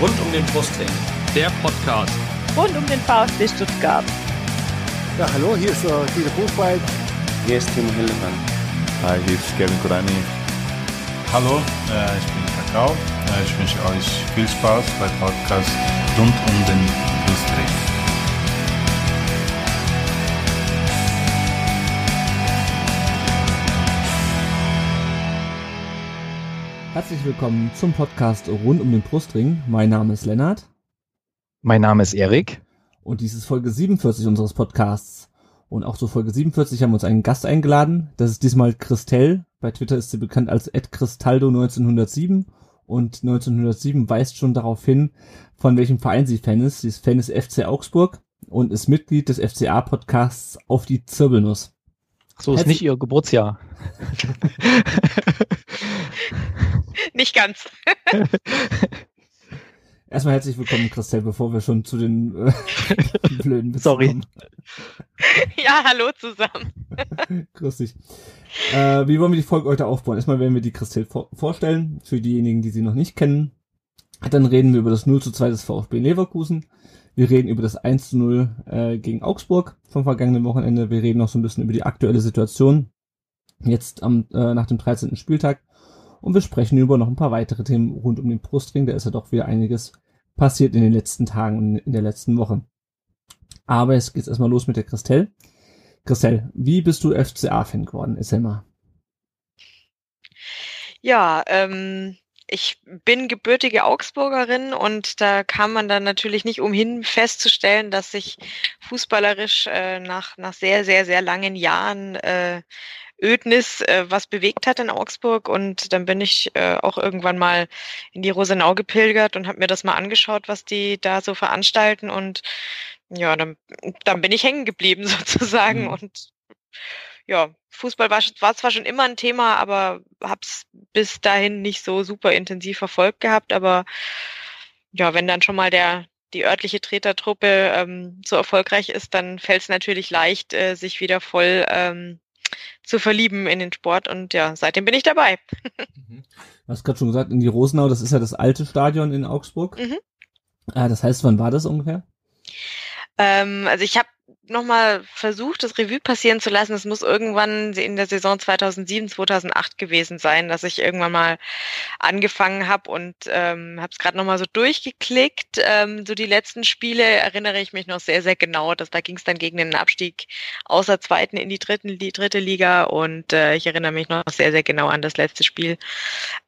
Rund um den Brustring. Der Podcast. Rund um den VfB Stuttgart. Ja, hallo, hier ist uh, Guido Buchwald. Hier ist Timo Hildebrand. Hi, hier ist Kevin Kurani. Hallo, äh, ich bin Kakao. Äh, ich wünsche euch viel Spaß beim Podcast rund um den Brustring. Herzlich willkommen zum Podcast rund um den Brustring. Mein Name ist Lennart. Mein Name ist Erik. Und dies ist Folge 47 unseres Podcasts. Und auch zur Folge 47 haben wir uns einen Gast eingeladen. Das ist diesmal Christelle. Bei Twitter ist sie bekannt als @cristaldo1907 und 1907 weist schon darauf hin, von welchem Verein sie Fan ist. Sie ist Fan des FC Augsburg und ist Mitglied des FCA-Podcasts Auf die Zirbelnuss. So ist nicht ihr Geburtsjahr. Nicht ganz. Erstmal herzlich willkommen, Christelle, bevor wir schon zu den äh, blöden Witzen Sorry. kommen. Ja, hallo zusammen. Grüß dich. Äh, wie wollen wir die Folge heute aufbauen? Erstmal werden wir die Christelle vor vorstellen, für diejenigen, die sie noch nicht kennen. Dann reden wir über das 0 zu 2 des VfB Leverkusen. Wir reden über das 1 zu 0 äh, gegen Augsburg vom vergangenen Wochenende. Wir reden noch so ein bisschen über die aktuelle Situation. Jetzt am, äh, nach dem 13. Spieltag. Und wir sprechen über noch ein paar weitere Themen rund um den Brustring. Da ist ja doch wieder einiges passiert in den letzten Tagen und in der letzten Woche. Aber jetzt geht's erstmal los mit der Christelle. Christelle, wie bist du FCA-Fan geworden? Erzähl. Ja, ähm, ich bin gebürtige Augsburgerin und da kam man dann natürlich nicht umhin festzustellen, dass sich fußballerisch äh, nach, nach sehr, sehr, sehr langen Jahren äh, Ödnis äh, was bewegt hat in Augsburg und dann bin ich äh, auch irgendwann mal in die Rosenau gepilgert und habe mir das mal angeschaut, was die da so veranstalten und ja, dann, dann bin ich hängen geblieben sozusagen Mhm. und ja, Fußball war, war zwar schon immer ein Thema, aber hab's bis dahin nicht so super intensiv verfolgt gehabt. Aber ja, wenn dann schon mal der die örtliche Tretertruppe ähm, so erfolgreich ist, dann fällt es natürlich leicht, äh, sich wieder voll ähm, zu verlieben in den Sport. Und ja, seitdem bin ich dabei. Du hast gerade schon gesagt, in die Rosenau, das ist ja das alte Stadion in Augsburg. Mhm. Äh, das heißt, wann war das ungefähr? Ähm, also ich habe nochmal versucht, das Revue passieren zu lassen. Es muss irgendwann in der Saison 2007, 2008 gewesen sein, dass ich irgendwann mal angefangen habe und ähm, habe es gerade nochmal so durchgeklickt. Ähm, so die letzten Spiele erinnere ich mich noch sehr, sehr genau. Dass, da ging es dann gegen den Abstieg aus der zweiten in die, dritten, die dritte Liga und äh, ich erinnere mich noch sehr, sehr genau an das letzte Spiel,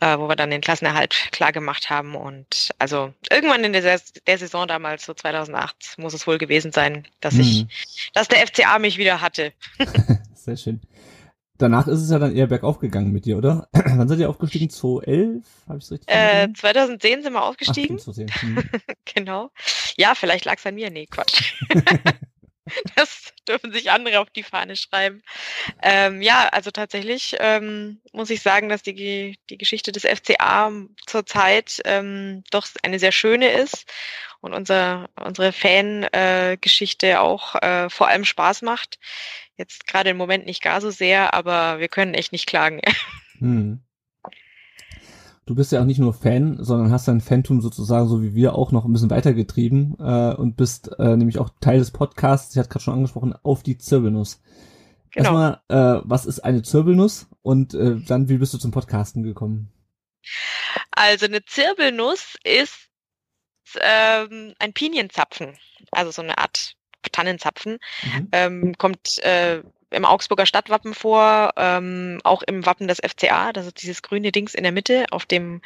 äh, wo wir dann den Klassenerhalt klar gemacht haben. Und also irgendwann in der, der Saison damals, so 2008, muss es wohl gewesen sein, dass ich Mhm. Dass der FCA mich wieder hatte. Sehr schön. Danach ist es ja dann eher bergauf gegangen mit dir, oder? Wann seid ihr aufgestiegen? 2011? Habe ich es richtig Äh, verstanden? 2010 sind wir Ach, aufgestiegen. stimmt, 2010. Hm. genau. Ja, vielleicht lag es an mir. Nee, Quatsch. das dürfen sich andere auf die Fahne schreiben. Ähm, ja, also tatsächlich ähm, muss ich sagen, dass die, die Geschichte des FCA zurzeit ähm, doch eine sehr schöne ist und unser, unsere Fan-Geschichte auch äh, vor allem Spaß macht. Jetzt gerade im Moment nicht gar so sehr, aber wir können echt nicht klagen. Hm. Du bist ja auch nicht nur Fan, sondern hast dein Phantom sozusagen, so wie wir, auch noch ein bisschen weitergetrieben äh, und bist äh, nämlich auch Teil des Podcasts, ich hatte gerade schon angesprochen, auf die Zirbelnuss. Genau. Erstmal, äh, was ist eine Zirbelnuss und äh, dann, wie bist du zum Podcasten gekommen? Also eine Zirbelnuss ist ähm, ein Pinienzapfen, also so eine Art Tannenzapfen. Mhm. Ähm, kommt äh, im Augsburger Stadtwappen vor, ähm, auch im Wappen des FCA, das ist dieses grüne Dings in der Mitte auf dem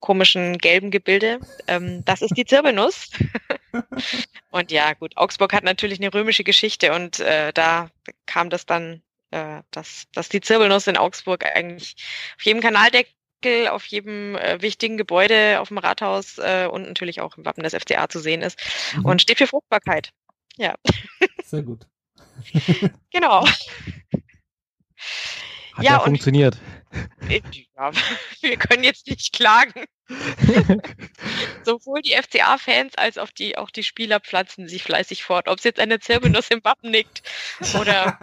komischen gelben Gebilde. Ähm, das ist die Zirbelnuss. und ja, gut, Augsburg hat natürlich eine römische Geschichte und äh, da kam das dann, äh, dass, dass die Zirbelnuss in Augsburg eigentlich auf jedem Kanaldeckel auf jedem äh, wichtigen Gebäude, auf dem Rathaus äh, und natürlich auch im Wappen des FCA zu sehen ist Mhm. und steht für Fruchtbarkeit. Ja, Sehr gut. genau. Hat Ja, ja, und- funktioniert. Äh, Ja, wir können jetzt nicht klagen. Sowohl die FCA-Fans als auch die, auch die Spieler pflanzen sich fleißig fort. Ob es jetzt eine Zirbelnuss im Wappen liegt oder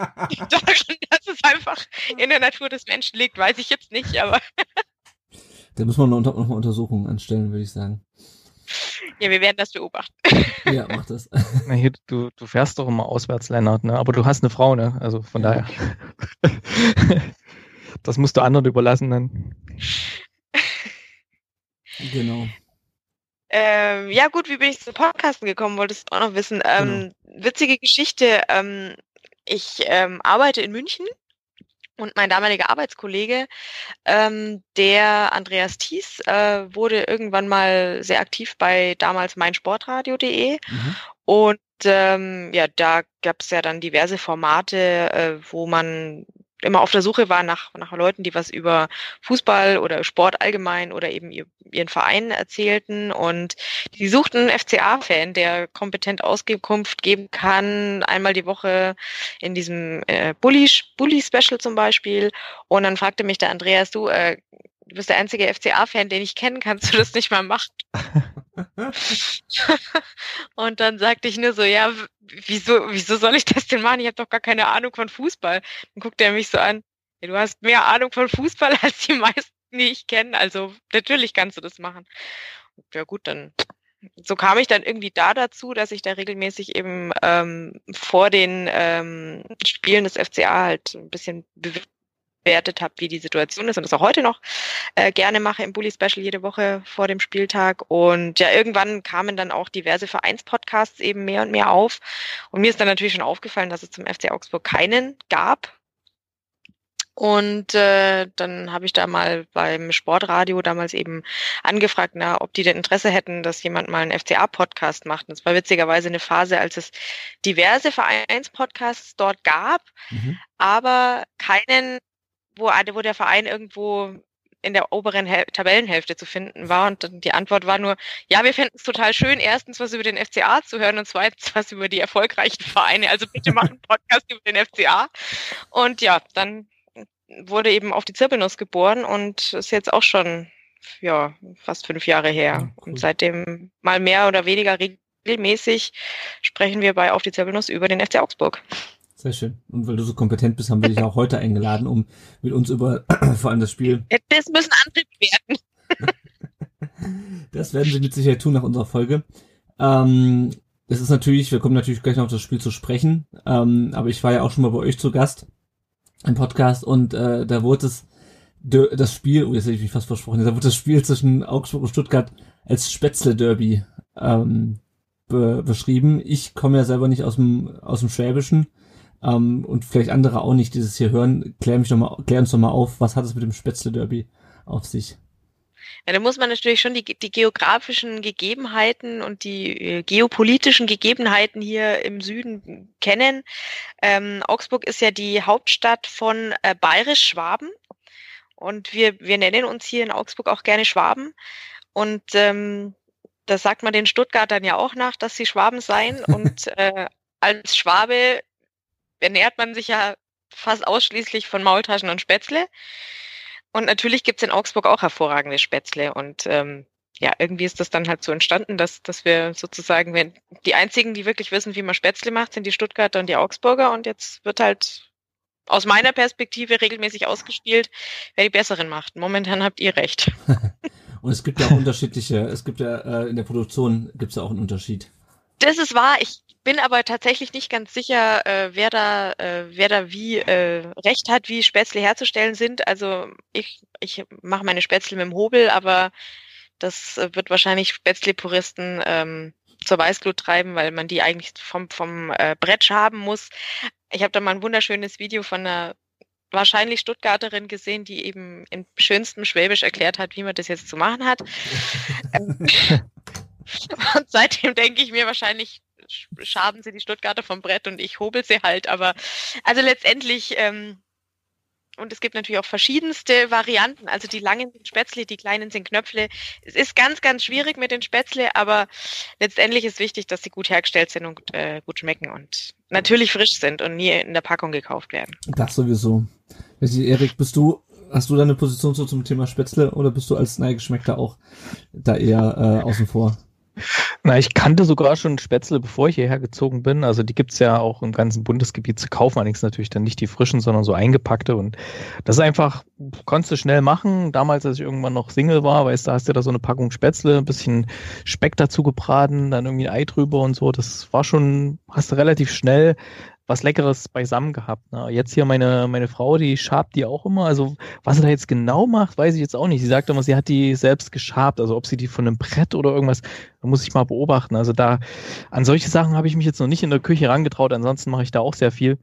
daran, dass es einfach in der Natur des Menschen liegt, weiß ich jetzt nicht, aber Da muss man noch, unter, noch mal Untersuchungen anstellen, würde ich sagen. Ja, wir werden das beobachten. Ja, mach das. Na hier, du, du fährst doch immer auswärts, Lennart, ne? Aber du hast eine Frau, ne? Also von Ja. daher. das musst du anderen überlassen dann. Genau. Ähm, ja gut, wie bin ich zum Podcasten gekommen, wolltest du auch noch wissen. Ähm, Witzige Geschichte. Ähm, ich ähm, arbeite in München und mein damaliger Arbeitskollege, ähm, der Andreas Thies, äh, wurde irgendwann mal sehr aktiv bei damals meinsportradio.de Mhm. und ähm, ja, da gab es ja dann diverse Formate, äh, wo man immer auf der Suche war nach, nach Leuten, die was über Fußball oder Sport allgemein oder eben ihr, ihren Verein erzählten. Und die suchten einen FCA-Fan, der kompetent Auskunft geben kann, einmal die Woche in diesem äh, Bully, Bully-Special zum Beispiel. Und dann fragte mich der Andreas, du, äh, du bist der einzige FCA-Fan, den ich kenne, kannst du das nicht mal machen? Und dann sagte ich nur so, ja, wieso, wieso soll ich das denn machen? Ich habe doch gar keine Ahnung von Fußball. Dann guckt er mich so an, ja, du hast mehr Ahnung von Fußball als die meisten, die ich kenne. Also natürlich kannst du das machen. Ja gut, dann so kam ich dann irgendwie da dazu, dass ich da regelmäßig eben ähm, vor den ähm, Spielen des FCA halt ein bisschen bewertet habe, wie die Situation ist und das auch heute noch äh, gerne mache im Bully Special jede Woche vor dem Spieltag. Und ja, irgendwann kamen dann auch diverse Vereinspodcasts eben mehr und mehr auf. Und mir ist dann natürlich schon aufgefallen, dass es zum FC Augsburg keinen gab. Und äh, dann habe ich da mal beim Sportradio damals eben angefragt, na, ob die denn Interesse hätten, dass jemand mal einen FCA-Podcast macht. Und es war witzigerweise eine Phase, als es diverse Vereinspodcasts dort gab, Mhm. aber keinen, wo, wo der Verein irgendwo in der oberen Hel Tabellenhälfte zu finden war. Und dann die Antwort war nur, ja, wir fänden es total schön, erstens was über den FCA zu hören und zweitens was über die erfolgreichen Vereine. Also bitte machen einen Podcast über den FCA. Und ja, dann wurde eben auf die Zirbelnuss geboren und ist jetzt auch schon ja fast fünf Jahre her. Ja, cool. Und seitdem mal mehr oder weniger regelmäßig sprechen wir bei Auf die Zirbelnuss über den FC Augsburg. Sehr schön. Und weil du so kompetent bist, haben wir dich auch heute eingeladen, um mit uns über vor allem das Spiel. Das müssen andere bewerten. Das werden sie mit Sicherheit tun nach unserer Folge. Ähm, es ist natürlich, wir kommen natürlich gleich noch auf das Spiel zu sprechen, ähm, aber ich war ja auch schon mal bei euch zu Gast im Podcast und äh, da wurde es das Spiel, oh, jetzt hätte ich mich fast versprochen, da wurde das Spiel zwischen Augsburg und Stuttgart als Spätzle-Derby ähm, be beschrieben. Ich komme ja selber nicht aus dem aus dem Schwäbischen ähm, und vielleicht andere auch nicht, die das hier hören. Klär mich doch mal, klär uns doch mal auf, was hat es mit dem Spätzle-Derby auf sich? Ja, da muss man natürlich schon die, die geografischen Gegebenheiten und die äh, geopolitischen Gegebenheiten hier im Süden kennen. Ähm, Augsburg ist ja die Hauptstadt von äh, Bayerisch-Schwaben und wir, wir nennen uns hier in Augsburg auch gerne Schwaben und ähm, das sagt man den Stuttgartern ja auch nach, dass sie Schwaben seien und äh, als Schwabe ernährt man sich ja fast ausschließlich von Maultaschen und Spätzle. Und natürlich gibt's in Augsburg auch hervorragende Spätzle. Und ähm, ja, irgendwie ist das dann halt so entstanden, dass, dass wir sozusagen, wenn die einzigen, die wirklich wissen, wie man Spätzle macht, sind die Stuttgarter und die Augsburger. Und jetzt wird halt aus meiner Perspektive regelmäßig ausgespielt, wer die besseren macht. Momentan habt ihr recht. Und es gibt ja auch unterschiedliche, es gibt ja äh, in der Produktion gibt es ja auch einen Unterschied. Das ist wahr. Ich bin aber tatsächlich nicht ganz sicher, äh, wer da, äh, wer da wie äh, recht hat, wie Spätzle herzustellen sind. Also ich, ich mache meine Spätzle mit dem Hobel, aber das äh, wird wahrscheinlich Spätzle-Puristen ähm, zur Weißglut treiben, weil man die eigentlich vom, vom äh, Brett haben muss. Ich habe da mal ein wunderschönes Video von einer wahrscheinlich Stuttgarterin gesehen, die eben in schönstem Schwäbisch erklärt hat, wie man das jetzt zu machen hat. Ähm, und seitdem denke ich mir wahrscheinlich, sch- schaben sie die Stuttgarter vom Brett und ich hobel sie halt. Aber also letztendlich, ähm, und es gibt natürlich auch verschiedenste Varianten. Also die langen sind Spätzle, die kleinen sind Knöpfle. Es ist ganz, ganz schwierig mit den Spätzle, aber letztendlich ist wichtig, dass sie gut hergestellt sind und äh, gut schmecken und natürlich frisch sind und nie in der Packung gekauft werden. Das sowieso. Erik, bist du, hast du da eine Position so zum Thema Spätzle oder bist du als Neigeschmeckter auch da eher äh, außen vor? Na, ich kannte sogar schon Spätzle, bevor ich hierher gezogen bin. Also die gibt's ja auch im ganzen Bundesgebiet zu kaufen. Allerdings natürlich dann nicht die frischen, sondern so eingepackte. Und das ist einfach, konntest du schnell machen. Damals, als ich irgendwann noch Single war, weißt du, hast du da so eine Packung Spätzle, ein bisschen Speck dazu gebraten, dann irgendwie ein Ei drüber und so. Das war schon, hast du relativ schnell was Leckeres beisammen gehabt. Ne? Jetzt hier meine, meine Frau, die schabt die auch immer. Also was sie da jetzt genau macht, weiß ich jetzt auch nicht. Sie sagt immer, sie hat die selbst geschabt. Also ob sie die von einem Brett oder irgendwas, muss ich mal beobachten. Also da, an solche Sachen habe ich mich jetzt noch nicht in der Küche rangetraut. Ansonsten mache ich da auch sehr viel.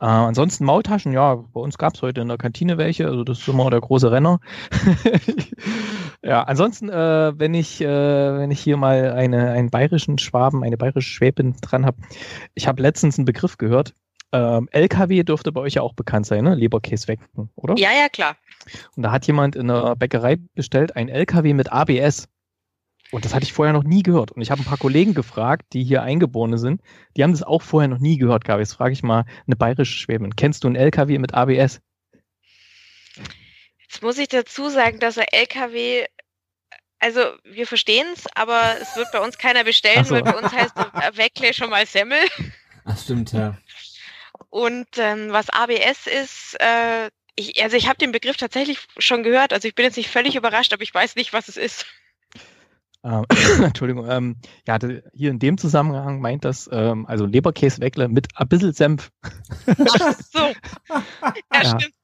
Äh, ansonsten Maultaschen, ja, bei uns gab es heute in der Kantine welche, also das ist immer der große Renner. ja, ansonsten, äh, wenn ich, äh, wenn ich hier mal eine, einen bayerischen Schwaben, eine bayerische Schwäbin dran habe, ich habe letztens einen Begriff gehört. Ähm, LKW dürfte bei euch ja auch bekannt sein, ne? Leberkäse wecken, oder? Ja, ja, klar. Und da hat jemand in der Bäckerei bestellt ein LKW mit ABS. Und das hatte ich vorher noch nie gehört. Und ich habe ein paar Kollegen gefragt, die hier Eingeborene sind, die haben das auch vorher noch nie gehört, Gabi. Jetzt frage ich mal eine bayerische Schwäbin. Kennst du einen LKW mit ABS? Jetzt muss ich dazu sagen, dass ein LKW, also wir verstehen es, aber es wird bei uns keiner bestellen, so. weil bei uns heißt Weckle schon mal Semmel. Ach, stimmt, ja. Und ähm, was ABS ist, äh, ich, also ich habe den Begriff tatsächlich schon gehört. Also ich bin jetzt nicht völlig überrascht, aber ich weiß nicht, was es ist. Ähm, Entschuldigung, ähm, ja, hier in dem Zusammenhang meint das, ähm, also Leberkäseweckle mit ein bisschen Senf. Ach so. Ja, Ja. stimmt.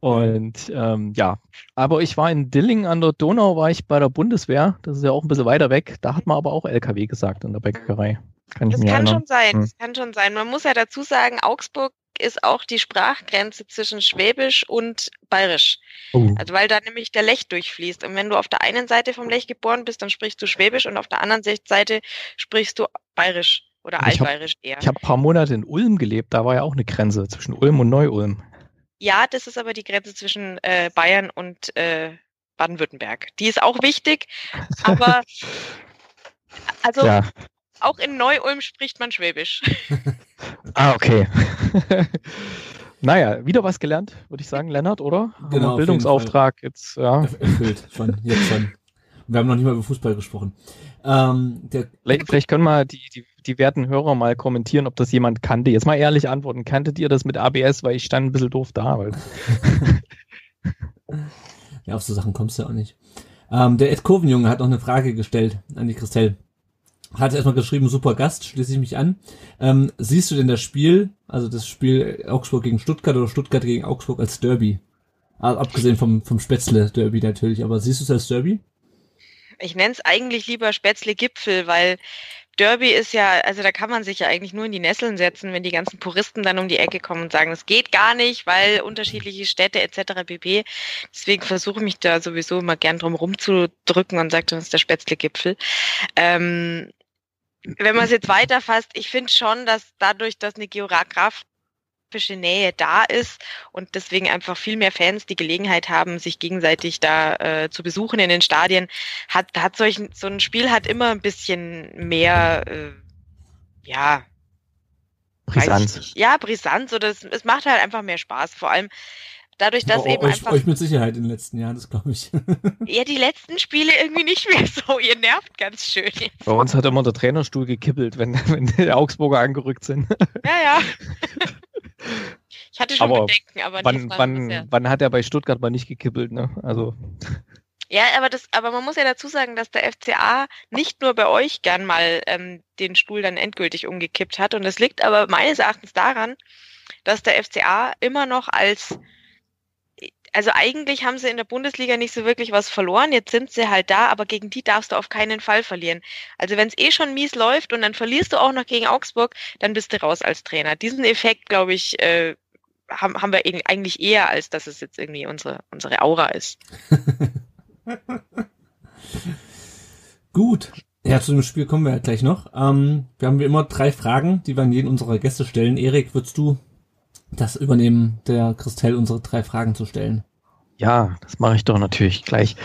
Und ähm, ja, aber ich war in Dillingen an der Donau, war ich bei der Bundeswehr. Das ist ja auch ein bisschen weiter weg. Da hat man aber auch LKW gesagt in der Bäckerei. Kann Das kann erinnern. schon sein, Hm. das kann schon sein. Man muss ja dazu sagen, Augsburg ist auch die Sprachgrenze zwischen Schwäbisch und Bayerisch. Oh. Also weil da nämlich der Lech durchfließt. Und wenn du auf der einen Seite vom Lech geboren bist, dann sprichst du Schwäbisch und auf der anderen Seite sprichst du Bayerisch oder Ich hab- Altbayerisch eher. Ich habe ein paar Monate in Ulm gelebt. Da war ja auch eine Grenze zwischen Ulm und Neu-Ulm. Ja, das ist aber die Grenze zwischen äh, Bayern und äh, Baden-Württemberg. Die ist auch wichtig, aber also Ja. auch in Neu-Ulm spricht man Schwäbisch. Ah, okay. naja, wieder was gelernt, würde ich sagen, Lennart, oder? Genau, Bildungsauftrag jetzt, ja. Erf- Erfüllt, schon, jetzt schon. Wir haben noch nicht mal über Fußball gesprochen. Ähm, Vielleicht, vielleicht können mal die, die, die werten Hörer mal kommentieren, ob das jemand kannte. Jetzt mal ehrlich antworten. Kanntet ihr das mit ABS? Weil ich stand ein bisschen doof da. Ja, auf so Sachen kommst du ja auch nicht. Ähm, der Ed Kurvenjunge hat noch eine Frage gestellt an die Christelle. Hat erstmal geschrieben, super Gast, schließe ich mich an. Ähm, siehst du denn das Spiel, also das Spiel Augsburg gegen Stuttgart oder Stuttgart gegen Augsburg als Derby? Also abgesehen vom, vom Spätzle-Derby natürlich, aber siehst du es als Derby? Ich nenne es eigentlich lieber Spätzle-Gipfel, weil Derby ist ja, also da kann man sich ja eigentlich nur in die Nesseln setzen, wenn die ganzen Puristen dann um die Ecke kommen und sagen, es geht gar nicht, weil unterschiedliche Städte etc. pp. Deswegen versuche ich mich da sowieso immer gern drum rumzudrücken und sage, das ist der Spätzle-Gipfel. Ähm, wenn man es jetzt weiterfasst, ich finde schon, dass dadurch, dass eine geografische Nähe da ist und deswegen einfach viel mehr Fans die Gelegenheit haben, sich gegenseitig da äh, zu besuchen in den Stadien, hat, hat solch, so ein Spiel hat immer ein bisschen mehr, äh, ja, Brisanz. Ja, Brisanz oder es, es macht halt einfach mehr Spaß. Vor allem dadurch, dass Oh, eben euch, einfach euch mit Sicherheit in den letzten Jahren, das glaube ich. ja die letzten Spiele irgendwie nicht mehr so. Ihr nervt ganz schön. Bei uns hat immer der Trainerstuhl gekippelt, wenn, wenn die Augsburger angerückt sind. Ja, ja. Ich hatte schon Aber Bedenken, aber wann, nicht wann, wann hat er bei Stuttgart mal nicht gekippelt, ne? Also, Ja, aber das, aber man muss ja dazu sagen, dass der FCA nicht nur bei euch gern mal ähm, den Stuhl dann endgültig umgekippt hat. Und das liegt aber meines Erachtens daran, dass der FCA immer noch als also eigentlich haben sie in der Bundesliga nicht so wirklich was verloren. Jetzt sind sie halt da, aber gegen die darfst du auf keinen Fall verlieren. Also wenn es eh schon mies läuft und dann verlierst du auch noch gegen Augsburg, dann bist du raus als Trainer. Diesen Effekt, glaube ich, äh, haben, haben wir eig- eigentlich eher, als dass es jetzt irgendwie unsere, unsere Aura ist. Gut. Ja, zu dem Spiel kommen wir gleich noch. Ähm, wir haben wie immer drei Fragen, die wir an jeden unserer Gäste stellen. Erik, würdest du das übernehmen, der Christelle unsere drei Fragen zu stellen? ja, das mache ich doch natürlich gleich.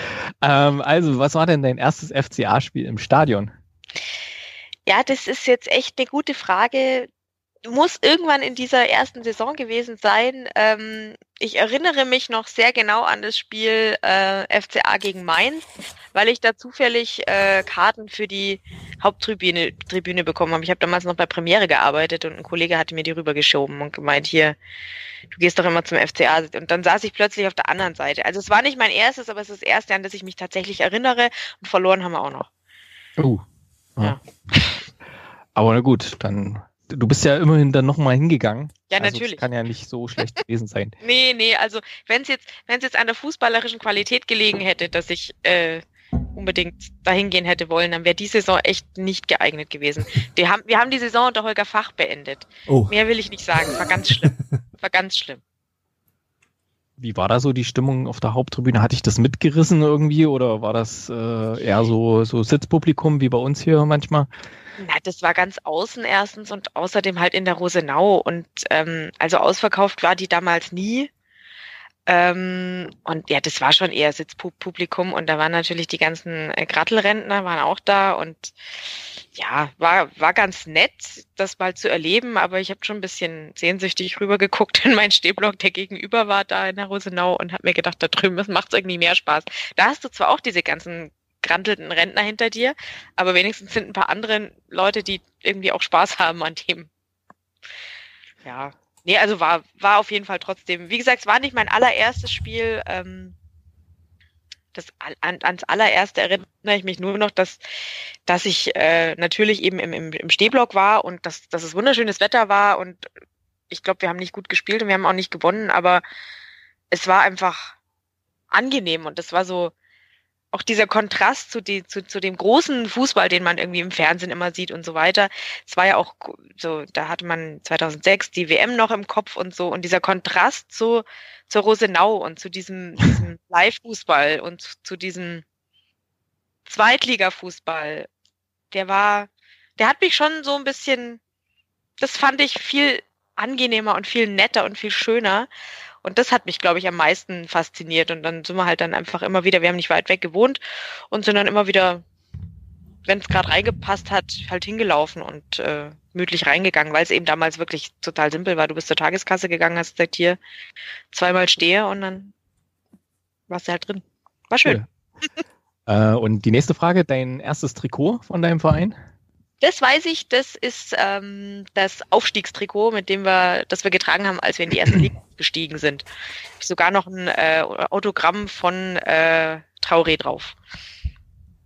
Ähm, also, was war denn dein erstes FCA-Spiel im Stadion? Ja, das ist jetzt echt eine gute Frage. Muss irgendwann in dieser ersten Saison gewesen sein. Ähm, ich erinnere mich noch sehr genau an das Spiel äh, FCA gegen Mainz, weil ich da zufällig äh, Karten für die Haupttribüne Tribüne bekommen habe. Ich habe damals noch bei Premiere gearbeitet und ein Kollege hatte mir die rübergeschoben und gemeint, hier, du gehst doch immer zum FCA. Und dann saß ich plötzlich auf der anderen Seite. Also es war nicht mein erstes, aber es ist das erste, an das ich mich tatsächlich erinnere. Und verloren haben wir auch noch. Oh. Ja. Ja. Aber na gut, dann. Du bist ja immerhin dann nochmal hingegangen. Ja, also natürlich. Das kann ja nicht so schlecht gewesen sein. Nee, nee, also wenn es jetzt, wenn es jetzt an der fußballerischen Qualität gelegen hätte, dass ich äh, unbedingt dahin gehen hätte wollen, dann wäre die Saison echt nicht geeignet gewesen. Wir haben, wir haben die Saison unter Holger Fach beendet. Oh, Mehr will ich nicht sagen. War ganz schlimm. War ganz schlimm. Wie war da so die Stimmung auf der Haupttribüne? Hatte ich das mitgerissen irgendwie oder war das äh, eher so, so Sitzpublikum wie bei uns hier manchmal? Na, das war ganz außen erstens und außerdem halt in der Rosenau und ähm, also ausverkauft war die damals nie. Ähm, und ja, das war schon eher Sitzpublikum und da waren natürlich die ganzen äh, Grattelrentner waren auch da und ja, war, war ganz nett, das mal zu erleben, aber ich habe schon ein bisschen sehnsüchtig rübergeguckt in meinen Stehblock, der gegenüber war da in der Rosenau und habe mir gedacht, da drüben macht es irgendwie mehr Spaß. Da hast du zwar auch diese ganzen grantelten Rentner hinter dir, aber wenigstens sind ein paar andere Leute, die irgendwie auch Spaß haben an dem. Ja, nee, also war, war auf jeden Fall trotzdem, wie gesagt, es war nicht mein allererstes Spiel. Ähm, das an, ans allererste erinnere ich mich nur noch, dass, dass ich äh, natürlich eben im, im, im Stehblock war und dass, dass es wunderschönes Wetter war und ich glaube, wir haben nicht gut gespielt und wir haben auch nicht gewonnen, aber es war einfach angenehm und es war so auch dieser Kontrast zu, die, zu, zu dem großen Fußball, den man irgendwie im Fernsehen immer sieht und so weiter. Es war ja auch so, da hatte man 2006 die WM noch im Kopf und so und dieser Kontrast zu, zur Rosenau und zu diesem, diesem Live-Fußball und zu, zu diesem Zweitliga-Fußball, der war, der hat mich schon so ein bisschen, das fand ich viel angenehmer und viel netter und viel schöner. Und das hat mich, glaube ich, am meisten fasziniert. Und dann sind wir halt dann einfach immer wieder, wir haben nicht weit weg gewohnt und sind dann immer wieder, wenn es gerade reingepasst hat, halt hingelaufen und äh, müdlich reingegangen, weil es eben damals wirklich total simpel war. Du bist zur Tageskasse gegangen, hast gesagt, hier zweimal stehe und dann warst du halt drin. War schön. Cool. äh, und die nächste Frage, dein erstes Trikot von deinem Verein? Das weiß ich, das ist ähm, das Aufstiegstrikot, mit dem wir, das wir getragen haben, als wir in die erste Liga gestiegen sind. Ich sogar noch ein äh, Autogramm von äh, Traoré drauf.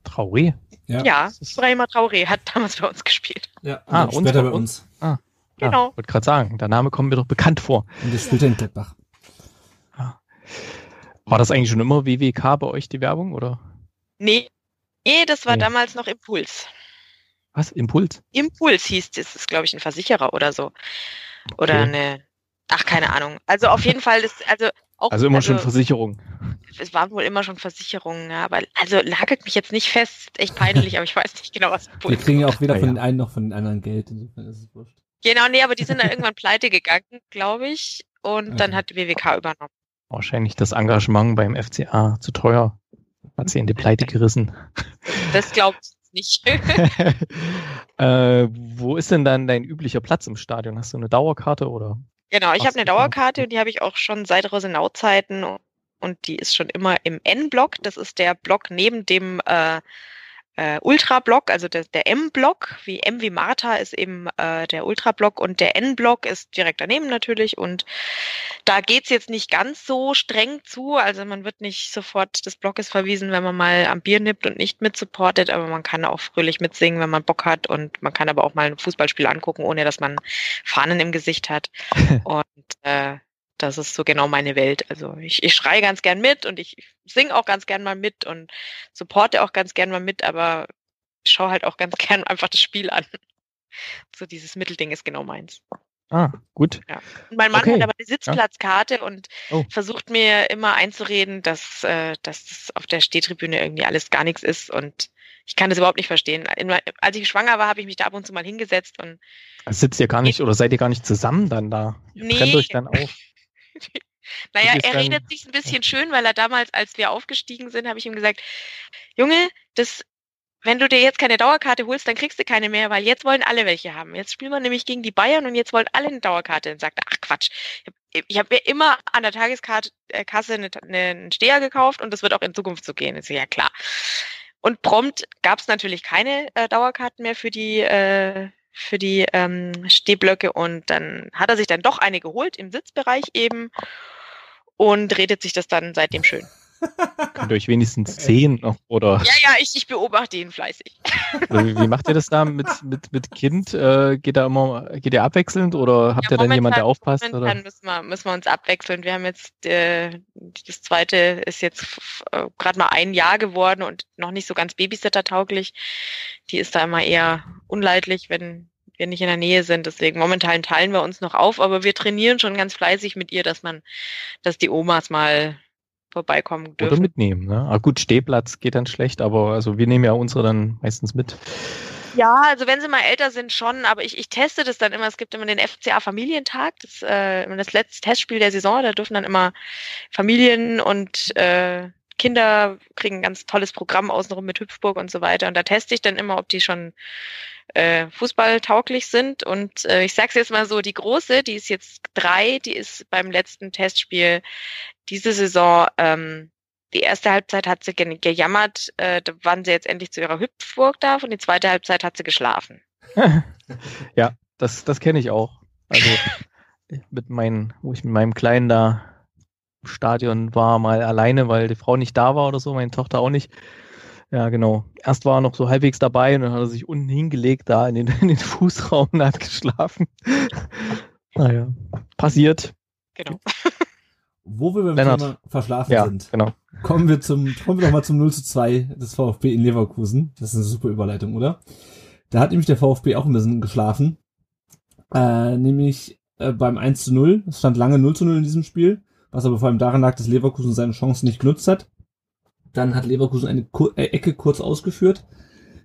Traoré? ja. Ja, Brahima Traoré hat damals bei uns gespielt. ja. Ah, und uns später bei bei uns. Ah, Genau. Ja, wollte gerade sagen, der Name kommt mir doch bekannt vor. Und das spielt er in Gladbach. War das eigentlich schon immer WWK bei euch, die Werbung, oder? Nee, nee, das war Nee. damals noch Impuls. Was? Impuls? Impuls hieß, das ist, glaube ich, ein Versicherer oder so. Oder Okay. eine, ach, keine Ahnung. Also auf jeden Fall ist, also auch, Also immer schon Versicherung. es waren wohl immer schon Versicherungen, ja, aber also lagert mich jetzt nicht fest, echt peinlich, aber ich weiß nicht genau, was Wir Impuls kriegen ja auch weder Ah, von ja. den einen noch von den anderen Geld. Insofern ist es wurscht. Genau, nee, aber die sind dann irgendwann pleite gegangen, glaube ich. Und dann Okay. hat die WWK übernommen. Wahrscheinlich das Engagement beim FCA zu teuer. Hat sie in die Pleite gerissen. Das glaubt nicht. äh, wo ist denn dann dein üblicher Platz im Stadion? Hast du eine Dauerkarte oder? genau, ich habe eine. Dauerkarte und die habe ich auch schon seit Rosenau-Zeiten und die ist schon immer im N-Block. Das ist der Block neben dem äh, äh, Ultra-Block, also der, der M-Block, wie M wie Martha ist eben äh, der Ultra-Block und der N-Block ist direkt daneben natürlich und da geht's jetzt nicht ganz so streng zu, also man wird nicht sofort des Blockes verwiesen, wenn man mal am Bier nippt und nicht mitsupportet, aber man kann auch fröhlich mitsingen, wenn man Bock hat und man kann aber auch mal ein Fußballspiel angucken, ohne dass man Fahnen im Gesicht hat. Und äh, das ist so genau meine Welt. Also ich, ich schreie ganz gern mit und ich singe auch ganz gern mal mit und supporte auch ganz gern mal mit, aber schaue halt auch ganz gern einfach das Spiel an. So dieses Mittelding ist genau meins. Ah, gut. Und mein Mann Okay. hat aber eine Sitzplatzkarte und Oh. versucht mir immer einzureden, dass, äh, dass das auf der Stehtribüne irgendwie alles gar nichts ist und ich kann das überhaupt nicht verstehen. Als ich schwanger war, habe ich mich da ab und zu mal hingesetzt und Also sitzt ihr gar nicht oder seid ihr gar nicht zusammen dann da? Ihr Nee. euch dann auf. Naja, ist er redet sich ein bisschen schön, weil er damals, als wir aufgestiegen sind, habe ich ihm gesagt, Junge, das, wenn du dir jetzt keine Dauerkarte holst, dann kriegst du keine mehr, weil jetzt wollen alle welche haben. Jetzt spielen wir nämlich gegen die Bayern und jetzt wollen alle eine Dauerkarte. Und sagt, er, ach Quatsch. Ich habe hab mir immer an der Tageskasse eine, eine, einen Steher gekauft und das wird auch in Zukunft so gehen. So, ja klar. Und prompt gab es natürlich keine äh, Dauerkarten mehr für die äh, für die ähm, Stehblöcke und dann hat er sich dann doch eine geholt im Sitzbereich eben und redet sich das dann seitdem schön. Könnt ihr euch wenigstens sehen noch, oder? Ja, ja, ich, ich beobachte ihn fleißig. Also, wie, wie macht ihr das da mit, mit, mit Kind? Äh, geht da immer, geht ihr abwechselnd oder habt Ja, ihr dann jemand, der aufpasst? Momentan Oder? müssen wir, müssen wir uns abwechseln. Wir haben jetzt, äh, das zweite ist jetzt äh, gerade mal ein Jahr geworden und noch nicht so ganz Babysitter-tauglich. Die ist da immer eher unleidlich, wenn wir nicht in der Nähe sind. Deswegen momentan teilen wir uns noch auf, aber wir trainieren schon ganz fleißig mit ihr, dass man, dass die Omas mal vorbeikommen Oder dürfen. mitnehmen, ne? Ah, gut, Stehplatz geht dann schlecht, aber also wir nehmen ja unsere dann meistens mit. Ja, also wenn sie mal älter sind schon, aber ich, ich teste das dann immer. Es gibt immer den FCA Familientag, das, äh, immer das letzte Testspiel der Saison. Da dürfen dann immer Familien und äh, Kinder kriegen ein ganz tolles Programm außenrum mit Hüpfburg und so weiter. Und da teste ich dann immer, ob die schon äh, fußballtauglich sind. Und äh, ich sag's jetzt mal so, die große, die ist jetzt drei, die ist beim letzten Testspiel diese Saison ähm, die erste Halbzeit hat sie ge gejammert, äh, waren sie jetzt endlich zu ihrer Hüpfburg darf und die zweite Halbzeit hat sie geschlafen. ja, das, das kenne ich auch. Also mit meinen, wo ich mit meinem Kleinen da Stadion war, mal alleine, weil die Frau nicht da war oder so, meine Tochter auch nicht. Ja, genau. Erst war er noch so halbwegs dabei und dann hat er sich unten hingelegt, da in den, in den Fußraum und hat geschlafen. naja, passiert. Genau. Wo wir beim Lennart. Thema verschlafen Ja, sind, genau. kommen wir zum, kommen wir doch mal zum 0 zu 2 des VfB in Leverkusen. Das ist eine super Überleitung, oder? Da hat nämlich der VfB auch ein bisschen geschlafen. Äh, nämlich äh, beim 1 zu 0. Es stand lange 0 zu 0 in diesem Spiel, was aber vor allem daran lag, dass Leverkusen seine Chancen nicht genutzt hat. Dann hat Leverkusen eine Kur äh, Ecke kurz ausgeführt,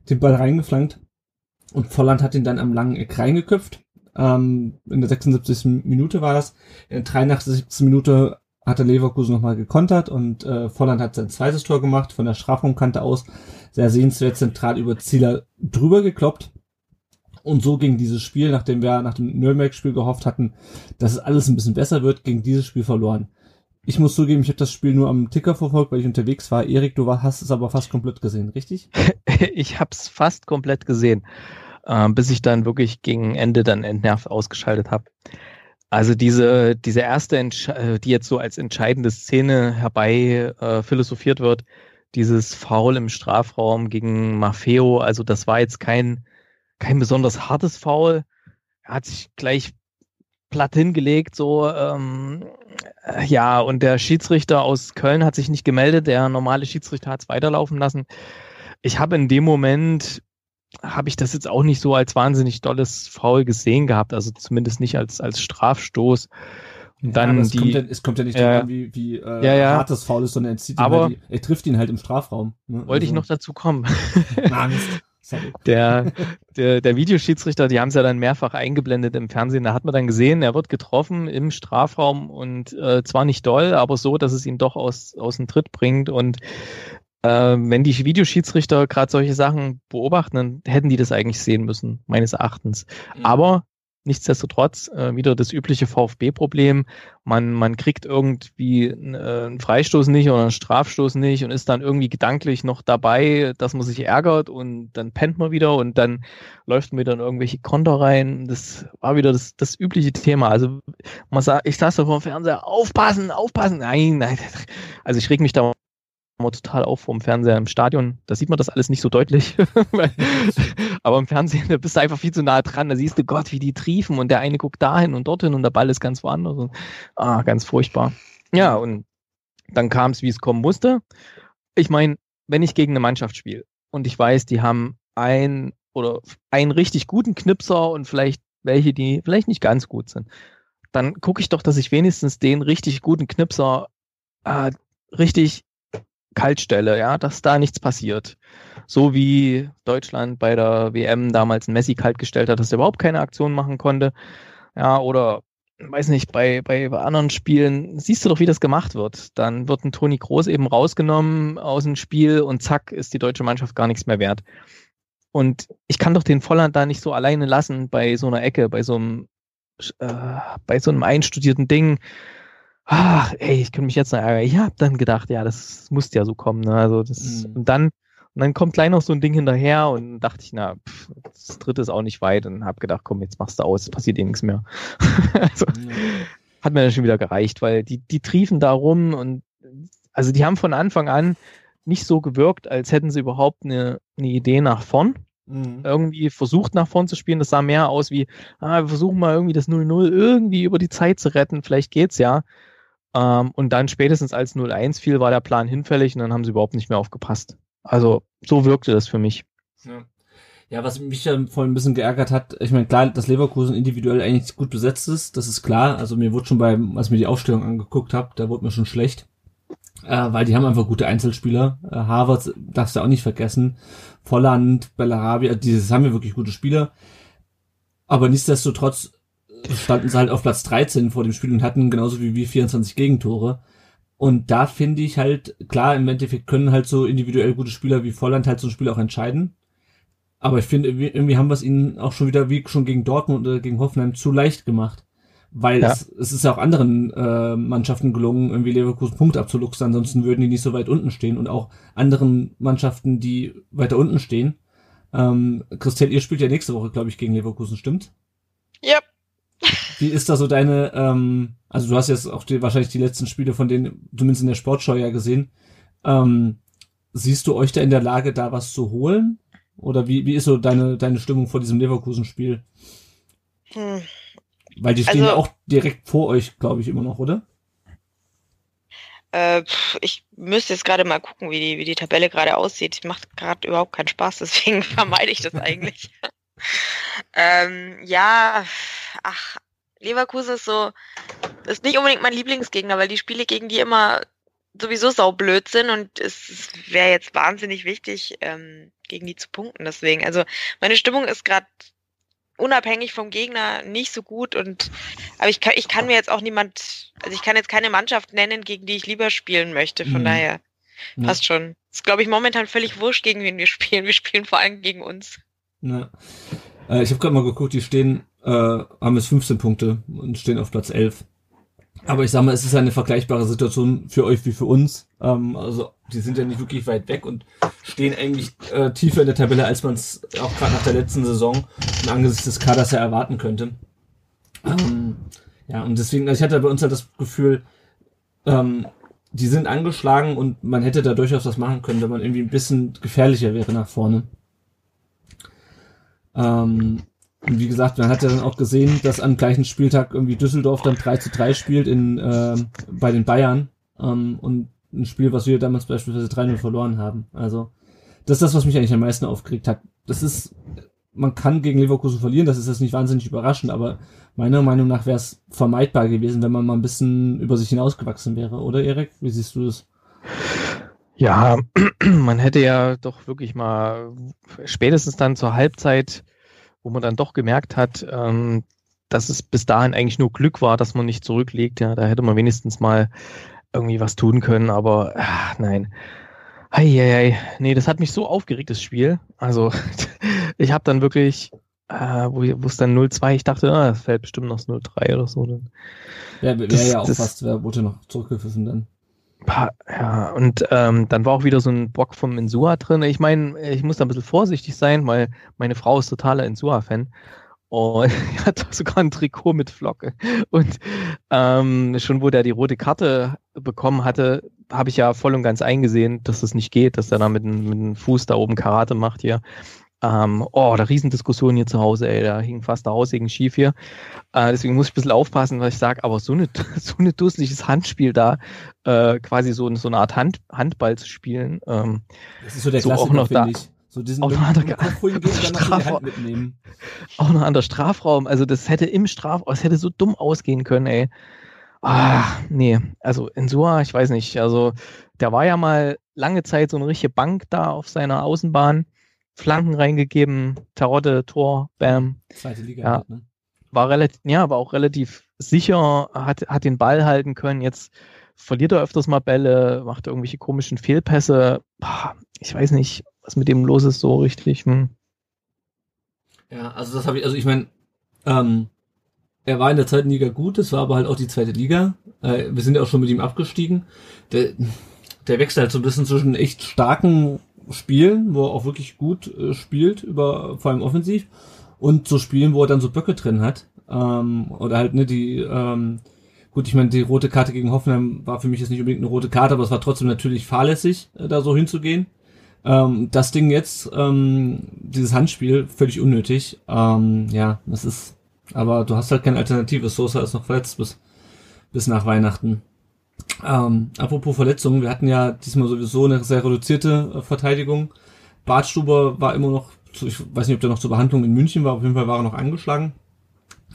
den Ball reingeflankt und Volland hat ihn dann am langen Eck reingeköpft. Ähm, in der 76. Minute war das. In der 83. Minute hat der Leverkusen nochmal gekontert und äh, Volland hat sein zweites Tor gemacht von der Strafraumkante aus. Sehr sehenswert zentral über Zieler drüber gekloppt. Und so ging dieses Spiel, nachdem wir nach dem Nürnberg-Spiel gehofft hatten, dass es alles ein bisschen besser wird, ging dieses Spiel verloren. Ich muss zugeben, ich habe das Spiel nur am Ticker verfolgt, weil ich unterwegs war. Erik, du hast es aber fast komplett gesehen, richtig? ich hab's fast komplett gesehen, äh, bis ich dann wirklich gegen Ende dann entnervt ausgeschaltet habe. Also diese, diese erste, Entsch äh, die jetzt so als entscheidende Szene herbei äh, philosophiert wird, dieses Foul im Strafraum gegen Maffeo, also das war jetzt kein, kein besonders hartes Foul. Er hat sich gleich platt hingelegt, so, ähm, äh, ja, und der Schiedsrichter aus Köln hat sich nicht gemeldet, der normale Schiedsrichter hat es weiterlaufen lassen. Ich habe in dem Moment, habe ich das jetzt auch nicht so als wahnsinnig dolles Foul gesehen gehabt, also zumindest nicht als, als Strafstoß. Und dann aber es, die, kommt ja, es kommt ja nicht Ja, darauf an, wie, wie äh, Ja, ja. hart das Foul ist, sondern er, zieht ihn Aber- halt, die- er trifft ihn halt im Strafraum. Ne? wollte ich Also- noch dazu kommen. Sorry. Der, der, der Videoschiedsrichter, die haben es ja dann mehrfach eingeblendet im Fernsehen. Da hat man dann gesehen, er wird getroffen im Strafraum und äh, zwar nicht doll, aber so, dass es ihn doch aus, aus dem Tritt bringt. Und äh, wenn die Videoschiedsrichter gerade solche Sachen beobachten, dann hätten die das eigentlich sehen müssen, meines Erachtens. Aber nichtsdestotrotz äh, wieder das übliche VfB-Problem. Man, man kriegt irgendwie einen, äh, einen Freistoß nicht oder einen Strafstoß nicht und ist dann irgendwie gedanklich noch dabei, dass man sich ärgert und dann pennt man wieder und dann läuft man wieder in irgendwelche Konter rein. Das war wieder das, das übliche Thema. Also man sagt, ich saß da vor dem Fernseher, aufpassen, aufpassen. Nein, nein. Also ich reg mich da immer total auf vom Fernseher im Stadion. Da sieht man das alles nicht so deutlich. Aber im Fernsehen, da bist du einfach viel zu nah dran. Da siehst du Gott, wie die triefen und der eine guckt dahin und dorthin und der Ball ist ganz woanders. Ah, ganz furchtbar. Ja, und dann kam es, wie es kommen musste. Ich meine, wenn ich gegen eine Mannschaft spiele und ich weiß, die haben ein oder einen richtig guten Knipser und vielleicht welche, die vielleicht nicht ganz gut sind, dann gucke ich doch, dass ich wenigstens den richtig guten Knipser äh, richtig kalt stelle, ja, dass da nichts passiert. So wie Deutschland bei der WM damals Messi kalt gestellt hat, dass er überhaupt keine Aktion machen konnte. Ja, oder weiß nicht, bei, bei anderen Spielen siehst du doch, wie das gemacht wird. Dann wird ein Toni Groß eben rausgenommen aus dem Spiel und zack, ist die deutsche Mannschaft gar nichts mehr wert. Und ich kann doch den Volland da nicht so alleine lassen bei so einer Ecke, bei so einem, äh, bei so einem einstudierten Ding. Ach, ey, ich könnte mich jetzt noch ärgern. Ich habe dann gedacht, ja, das muss ja so kommen. Ne? Also das, Mhm. und dann, und dann kommt gleich noch so ein Ding hinterher und dachte ich, na, pff, das dritte ist auch nicht weit und habe gedacht, komm, jetzt machst du aus, es passiert eh nichts mehr. also, hat mir dann schon wieder gereicht, weil die, die triefen da rum und also die haben von Anfang an nicht so gewirkt, als hätten sie überhaupt eine, eine Idee nach vorn. Mhm. Irgendwie versucht nach vorn zu spielen. Das sah mehr aus wie, ah, wir versuchen mal irgendwie das 0-0 irgendwie über die Zeit zu retten, vielleicht geht's ja. Ähm, und dann spätestens als 0-1 fiel, war der Plan hinfällig und dann haben sie überhaupt nicht mehr aufgepasst. Also so wirkte das für mich. Ja. Ja, was mich ja vorhin ein bisschen geärgert hat, ich meine, klar, dass Leverkusen individuell eigentlich gut besetzt ist, das ist klar. Also mir wurde schon beim, als mir die Aufstellung angeguckt habe, da wurde mir schon schlecht. Äh, weil die haben einfach gute Einzelspieler. Äh, Harvard darfst du auch nicht vergessen. Volland, Bellarabi, also dieses haben wir wirklich gute Spieler. Aber nichtsdestotrotz standen sie halt auf Platz 13 vor dem Spiel und hatten genauso wie wir 24 Gegentore. Und da finde ich halt, klar, im Endeffekt können halt so individuell gute Spieler wie Volland halt so ein Spiel auch entscheiden. Aber ich finde, irgendwie haben wir es ihnen auch schon wieder, wie schon gegen Dortmund oder gegen Hoffenheim, zu leicht gemacht. Weil ja. es, es ist ja auch anderen äh, Mannschaften gelungen, irgendwie Leverkusen Punkt abzuluxen, ansonsten würden die nicht so weit unten stehen. Und auch anderen Mannschaften, die weiter unten stehen. Ähm, Christel, ihr spielt ja nächste Woche, glaube ich, gegen Leverkusen, stimmt? Yep. Wie ist da so deine, ähm, also du hast jetzt auch die, wahrscheinlich die letzten Spiele von denen, zumindest in der Sportschau ja gesehen. Ähm, siehst du euch da in der Lage, da was zu holen? Oder wie, wie ist so deine, deine Stimmung vor diesem Leverkusen-Spiel? Hm. Weil die stehen also, auch direkt vor euch, glaube ich, immer noch, oder? Äh, ich müsste jetzt gerade mal gucken, wie die, wie die Tabelle gerade aussieht. Macht gerade überhaupt keinen Spaß, deswegen vermeide ich das eigentlich. Ähm, ja, ach, Leverkusen ist so, ist nicht unbedingt mein Lieblingsgegner, weil die Spiele gegen die immer sowieso saublöd sind und es wäre jetzt wahnsinnig wichtig, ähm, gegen die zu punkten. Deswegen, also meine Stimmung ist gerade unabhängig vom Gegner nicht so gut und aber ich kann, ich kann mir jetzt auch niemand, also ich kann jetzt keine Mannschaft nennen, gegen die ich lieber spielen möchte. Von mhm. daher ja. passt schon. Ist glaube ich momentan völlig wurscht, gegen wen wir spielen. Wir spielen vor allem gegen uns. Ja. Äh, ich habe gerade mal geguckt, die stehen, äh, haben jetzt 15 Punkte und stehen auf Platz 11. Aber ich sag mal, es ist eine vergleichbare Situation für euch wie für uns. Ähm, also die sind ja nicht wirklich weit weg und stehen eigentlich äh, tiefer in der Tabelle, als man es auch gerade nach der letzten Saison und angesichts des Kaders ja erwarten könnte. Ähm, ja, und deswegen, also ich hatte bei uns halt das Gefühl, ähm, die sind angeschlagen und man hätte da durchaus was machen können, wenn man irgendwie ein bisschen gefährlicher wäre nach vorne. Ähm, und wie gesagt, man hat ja dann auch gesehen, dass am gleichen Spieltag irgendwie Düsseldorf dann 3 zu 3 spielt in, äh, bei den Bayern. Ähm, und ein Spiel, was wir damals beispielsweise 3-0 verloren haben. Also, das ist das, was mich eigentlich am meisten aufgeregt hat. Das ist, man kann gegen Leverkusen verlieren, das ist jetzt nicht wahnsinnig überraschend, aber meiner Meinung nach wäre es vermeidbar gewesen, wenn man mal ein bisschen über sich hinausgewachsen wäre, oder Erik? Wie siehst du das? Ja, man hätte ja doch wirklich mal spätestens dann zur Halbzeit wo man dann doch gemerkt hat, ähm, dass es bis dahin eigentlich nur Glück war, dass man nicht zurücklegt. Ja, da hätte man wenigstens mal irgendwie was tun können, aber ach, nein. Eieiei. Nee, das hat mich so aufgeregt, das Spiel. Also, ich habe dann wirklich, äh, wo es dann 0-2, ich dachte, ah, das fällt bestimmt noch 0-3 oder so. Dann. Ja, wäre ja auch das, fast, wer wurde noch zurückgepfiffen dann. Ja, und ähm, dann war auch wieder so ein Bock vom Insua drin. Ich meine, ich muss da ein bisschen vorsichtig sein, weil meine Frau ist totaler Insua-Fan. Und hat sogar ein Trikot mit Flocke. Und ähm, schon wo der die rote Karte bekommen hatte, habe ich ja voll und ganz eingesehen, dass das nicht geht, dass er da mit, mit dem Fuß da oben Karate macht hier. Ähm, oh, da Riesendiskussion hier zu Hause, ey, da hing fast der Haussegen schief hier. Äh, deswegen muss ich ein bisschen aufpassen, was ich sage, aber so, eine, so eine dusseliges Handspiel da, äh, quasi so, so eine Art Hand, Handball zu spielen. Ähm, das ist so der so Klassiker, auch noch da, ich. So diesen auch noch an der, Strafraum, mitnehmen. Auch noch an der Strafraum, also das hätte im Strafraum, es hätte so dumm ausgehen können, ey. Ah, nee, also Insua, ich weiß nicht, also der war ja mal lange Zeit so eine richtige Bank da auf seiner Außenbahn Flanken reingegeben, Tarotte, Tor, Bam. Zweite Liga ja. halt, ne? War relativ, ja, aber auch relativ sicher, hat, hat den Ball halten können. Jetzt verliert er öfters mal Bälle, macht irgendwelche komischen Fehlpässe. Ich weiß nicht, was mit dem los ist so richtig. Hm. Ja, also das habe ich, also ich meine, ähm, er war in der zweiten Liga gut, es war aber halt auch die zweite Liga. Äh, wir sind ja auch schon mit ihm abgestiegen. Der, der wechselt halt so ein bisschen zwischen echt starken Spielen, wo er auch wirklich gut äh, spielt, über vor allem offensiv, und zu Spielen, wo er dann so Böcke drin hat. Ähm, oder halt, ne, die, ähm, gut, ich meine, die rote Karte gegen Hoffenheim war für mich jetzt nicht unbedingt eine rote Karte, aber es war trotzdem natürlich fahrlässig, äh, da so hinzugehen. Ähm, das Ding jetzt, ähm, dieses Handspiel, völlig unnötig. Ähm, ja, das ist, aber du hast halt keine Alternative. Sosa ist noch verletzt bis, bis nach Weihnachten. Ähm, apropos Verletzungen, wir hatten ja diesmal sowieso eine sehr reduzierte äh, Verteidigung. Bartstuber war immer noch, zu, ich weiß nicht, ob der noch zur Behandlung in München war, auf jeden Fall war er noch angeschlagen.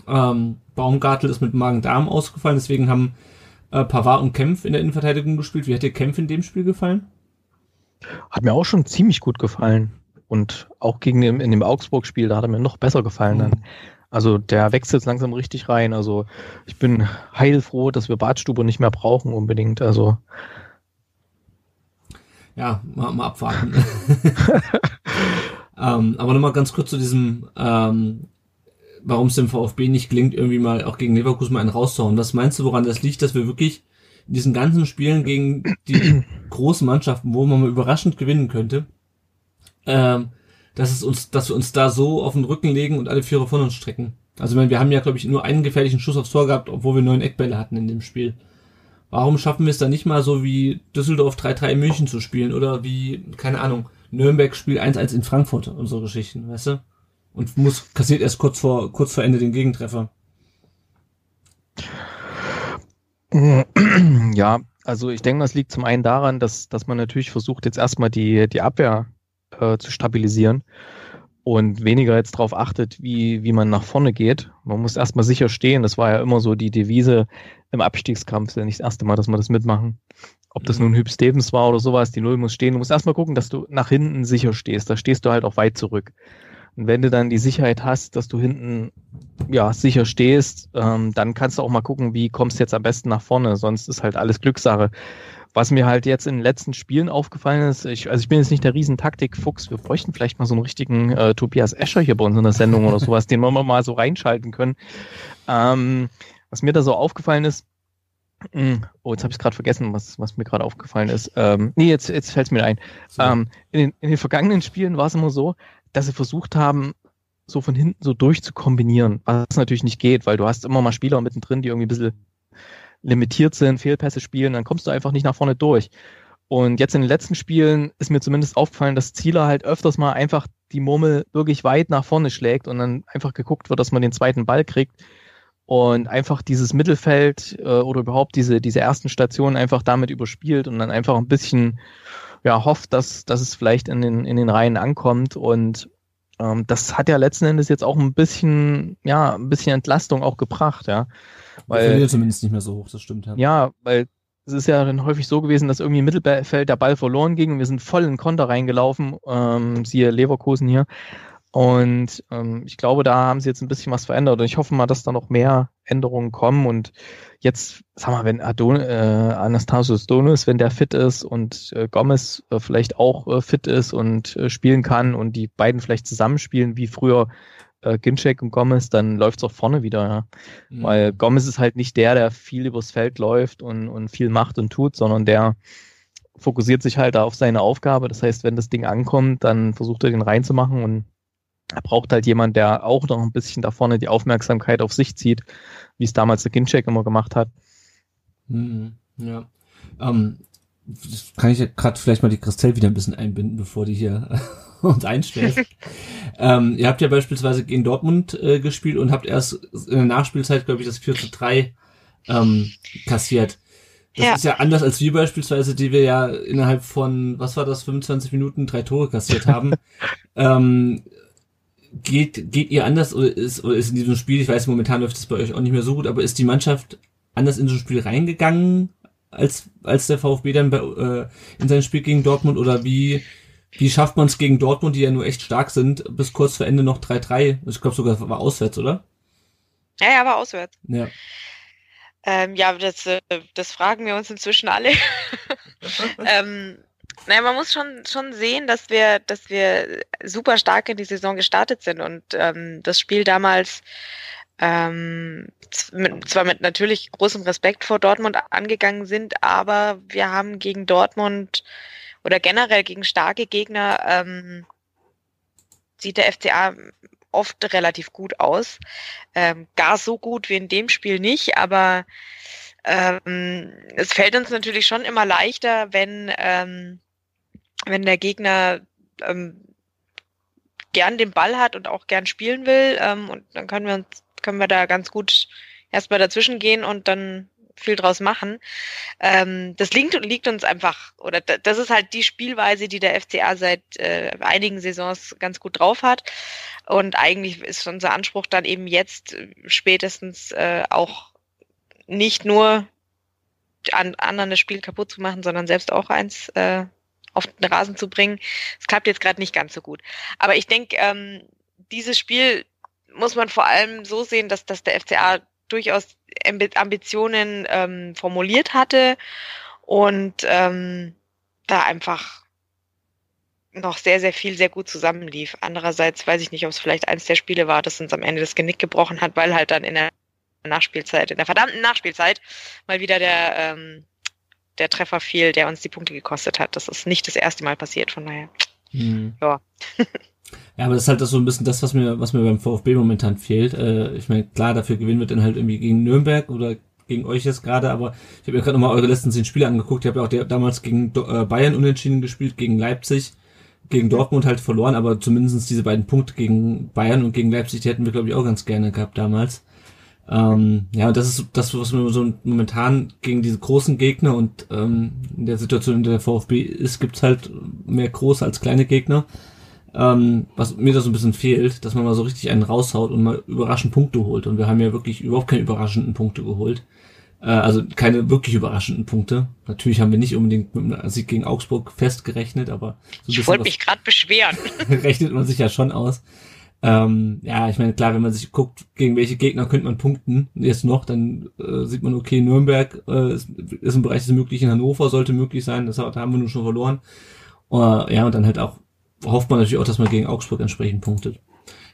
Ähm, Baumgartel ist mit Magen-Darm ausgefallen, deswegen haben äh, Pavard und Kempf in der Innenverteidigung gespielt. Wie hat dir Kempf in dem Spiel gefallen? Hat mir auch schon ziemlich gut gefallen. Und auch gegen den, in dem Augsburg-Spiel, da hat er mir noch besser gefallen dann. Also der wächst jetzt langsam richtig rein. Also ich bin heilfroh, dass wir Badstube nicht mehr brauchen unbedingt. Also ja, mal, mal abwarten. ähm, aber nochmal ganz kurz zu diesem, ähm, warum es dem VfB nicht gelingt, irgendwie mal auch gegen Leverkusen mal einen rauszuhauen. Was meinst du, woran das liegt, dass wir wirklich in diesen ganzen Spielen gegen die großen Mannschaften, wo man mal überraschend gewinnen könnte, ähm, dass es uns, dass wir uns da so auf den Rücken legen und alle Vierer von uns strecken. Also ich meine, wir haben ja, glaube ich, nur einen gefährlichen Schuss aufs Tor gehabt, obwohl wir neun Eckbälle hatten in dem Spiel. Warum schaffen wir es dann nicht mal so wie Düsseldorf 3-3 in München zu spielen oder wie, keine Ahnung, Nürnberg spielt 1-1 in Frankfurt so Geschichten, weißt du? Und muss, kassiert erst kurz vor, kurz vor Ende den Gegentreffer. Ja, also ich denke, das liegt zum einen daran, dass, dass man natürlich versucht, jetzt erstmal die, die Abwehr äh, zu stabilisieren und weniger jetzt darauf achtet, wie, wie man nach vorne geht. Man muss erstmal sicher stehen. Das war ja immer so die Devise im Abstiegskampf. Das ist ja nicht das erste Mal, dass wir das mitmachen. Ob das mhm. nun Hüb Stevens war oder sowas, die Null muss stehen. Du musst erstmal gucken, dass du nach hinten sicher stehst. Da stehst du halt auch weit zurück. Und wenn du dann die Sicherheit hast, dass du hinten ja sicher stehst, ähm, dann kannst du auch mal gucken, wie kommst du jetzt am besten nach vorne. Sonst ist halt alles Glückssache. Was mir halt jetzt in den letzten Spielen aufgefallen ist, ich, also ich bin jetzt nicht der Riesentaktik-Fuchs, wir bräuchten vielleicht mal so einen richtigen äh, Tobias Escher hier bei uns in der Sendung oder sowas, den wir mal so reinschalten können. Ähm, was mir da so aufgefallen ist, hm, oh, jetzt habe ich gerade vergessen, was, was mir gerade aufgefallen ist. Ähm, nee, jetzt, jetzt fällt es mir ein. Ähm, in, den, in den vergangenen Spielen war es immer so, dass sie versucht haben, so von hinten so durchzukombinieren, was natürlich nicht geht, weil du hast immer mal Spieler mittendrin, die irgendwie ein bisschen limitiert sind, Fehlpässe spielen, dann kommst du einfach nicht nach vorne durch. Und jetzt in den letzten Spielen ist mir zumindest aufgefallen, dass Zieler halt öfters mal einfach die Murmel wirklich weit nach vorne schlägt und dann einfach geguckt wird, dass man den zweiten Ball kriegt und einfach dieses Mittelfeld äh, oder überhaupt diese, diese ersten Stationen einfach damit überspielt und dann einfach ein bisschen ja, hofft, dass, dass es vielleicht in den, in den Reihen ankommt und ähm, das hat ja letzten Endes jetzt auch ein bisschen, ja, ein bisschen Entlastung auch gebracht, ja. Weil, verliert zumindest nicht mehr so hoch, das stimmt. Ja, ja weil es ist ja dann häufig so gewesen, dass irgendwie im Mittelfeld der Ball verloren ging und wir sind voll in Konter reingelaufen, ähm, siehe Leverkusen hier. Und ähm, ich glaube, da haben sie jetzt ein bisschen was verändert und ich hoffe mal, dass da noch mehr Änderungen kommen und jetzt, sag mal, wenn Adon, äh, Anastasios Donis, wenn der fit ist und äh, Gomez äh, vielleicht auch äh, fit ist und äh, spielen kann und die beiden vielleicht zusammenspielen wie früher äh, Ginczek und Gomez, dann läuft's auch vorne wieder, ja. Mhm. Weil Gomez ist halt nicht der, der viel übers Feld läuft und, und viel macht und tut, sondern der fokussiert sich halt da auf seine Aufgabe. Das heißt, wenn das Ding ankommt, dann versucht er den reinzumachen und er braucht halt jemand, der auch noch ein bisschen da vorne die Aufmerksamkeit auf sich zieht, wie es damals der Ginczek immer gemacht hat. Mhm, ja. Ähm, kann ich ja gerade vielleicht mal die Christelle wieder ein bisschen einbinden, bevor die hier uns einstellt. ähm, ihr habt ja beispielsweise gegen Dortmund äh, gespielt und habt erst in der Nachspielzeit, glaube ich, das 4 zu 3 ähm, kassiert. Das ja. ist ja anders als wir beispielsweise, die wir ja innerhalb von, was war das, 25 Minuten drei Tore kassiert haben. ähm, geht, geht ihr anders oder ist, oder ist in diesem Spiel, ich weiß, momentan läuft es bei euch auch nicht mehr so gut, aber ist die Mannschaft anders in so ein Spiel reingegangen, als, als der VfB dann bei, äh, in sein Spiel gegen Dortmund oder wie, wie schafft man es gegen Dortmund, die ja nur echt stark sind, bis kurz vor Ende noch 3-3? Ich glaube sogar war auswärts, oder? Ja, ja, war auswärts. Ja. Ähm, ja, das, äh, das fragen wir uns inzwischen alle. ähm, naja, man muss schon, schon sehen, dass wir, dass wir super stark in die Saison gestartet sind und ähm, das Spiel damals ähm, zwar mit natürlich großem Respekt vor Dortmund angegangen sind, aber wir haben gegen Dortmund oder generell gegen starke Gegner ähm, sieht der FCA oft relativ gut aus. Ähm, gar so gut wie in dem Spiel nicht, aber ähm, es fällt uns natürlich schon immer leichter, wenn, ähm, wenn der Gegner ähm, gern den Ball hat und auch gern spielen will. Ähm, und dann können wir uns, können wir da ganz gut erstmal dazwischen gehen und dann viel draus machen. Ähm, das liegt, liegt uns einfach, oder das ist halt die Spielweise, die der FCA seit äh, einigen Saisons ganz gut drauf hat. Und eigentlich ist unser Anspruch dann eben jetzt spätestens äh, auch nicht nur an, anderen das Spiel kaputt zu machen, sondern selbst auch eins äh, auf den Rasen zu bringen. Es klappt jetzt gerade nicht ganz so gut. Aber ich denke, ähm, dieses Spiel muss man vor allem so sehen, dass, dass der FCA durchaus Ambitionen ähm, formuliert hatte und ähm, da einfach noch sehr, sehr viel sehr gut zusammenlief. Andererseits weiß ich nicht, ob es vielleicht eins der Spiele war, das uns am Ende das Genick gebrochen hat, weil halt dann in der Nachspielzeit, in der verdammten Nachspielzeit mal wieder der, ähm, der Treffer fiel, der uns die Punkte gekostet hat. Das ist nicht das erste Mal passiert, von daher. Hm. Ja. Ja, aber das ist halt das so ein bisschen das, was mir, was mir beim VfB momentan fehlt. Äh, ich meine, klar, dafür gewinnen wir dann halt irgendwie gegen Nürnberg oder gegen euch jetzt gerade, aber ich habe mir gerade nochmal eure letzten zehn Spiele angeguckt. Ich habe ja auch der, damals gegen äh, Bayern unentschieden gespielt, gegen Leipzig, gegen Dortmund halt verloren, aber zumindestens diese beiden Punkte gegen Bayern und gegen Leipzig, die hätten wir, glaube ich, auch ganz gerne gehabt damals. Ähm, ja, und das ist das, was mir so momentan gegen diese großen Gegner und ähm, in der Situation, in der der VfB ist, gibt's halt mehr große als kleine Gegner ähm, was mir da so ein bisschen fehlt, dass man mal so richtig einen raushaut und mal überraschend Punkte holt. Und wir haben ja wirklich überhaupt keine überraschenden Punkte geholt. Äh, also keine wirklich überraschenden Punkte. Natürlich haben wir nicht unbedingt mit einem Sieg gegen Augsburg festgerechnet, aber so Ich wollte mich gerade beschweren. rechnet man sich ja schon aus. Ähm, ja, ich meine, klar, wenn man sich guckt, gegen welche Gegner könnte man punkten, jetzt noch, dann äh, sieht man, okay, Nürnberg äh, ist, ist im Bereich des Möglichen, Hannover sollte möglich sein, das da haben wir nur schon verloren. Uh, ja, und dann halt auch hofft man natürlich auch, dass man gegen Augsburg entsprechend punktet.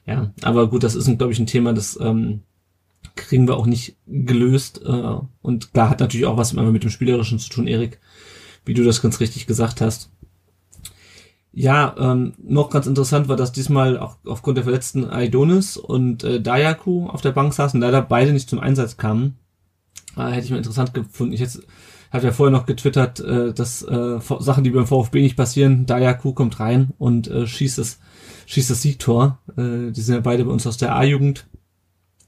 Ja, aber gut, das ist, glaube ich, ein Thema, das ähm, kriegen wir auch nicht gelöst. Äh, und klar hat natürlich auch was mit dem Spielerischen zu tun, Erik, wie du das ganz richtig gesagt hast. Ja, ähm, noch ganz interessant war, dass diesmal auch aufgrund der verletzten Aidonis und äh, Dayaku auf der Bank saßen, leider beide nicht zum Einsatz kamen. Äh, hätte ich mal interessant gefunden. Ich hätte hat ja vorher noch getwittert, äh, dass äh, Sachen, die beim VfB nicht passieren, Dayaku kommt rein und äh, schießt das, schießt das Siegtor. Äh, die sind ja beide bei uns aus der A-Jugend.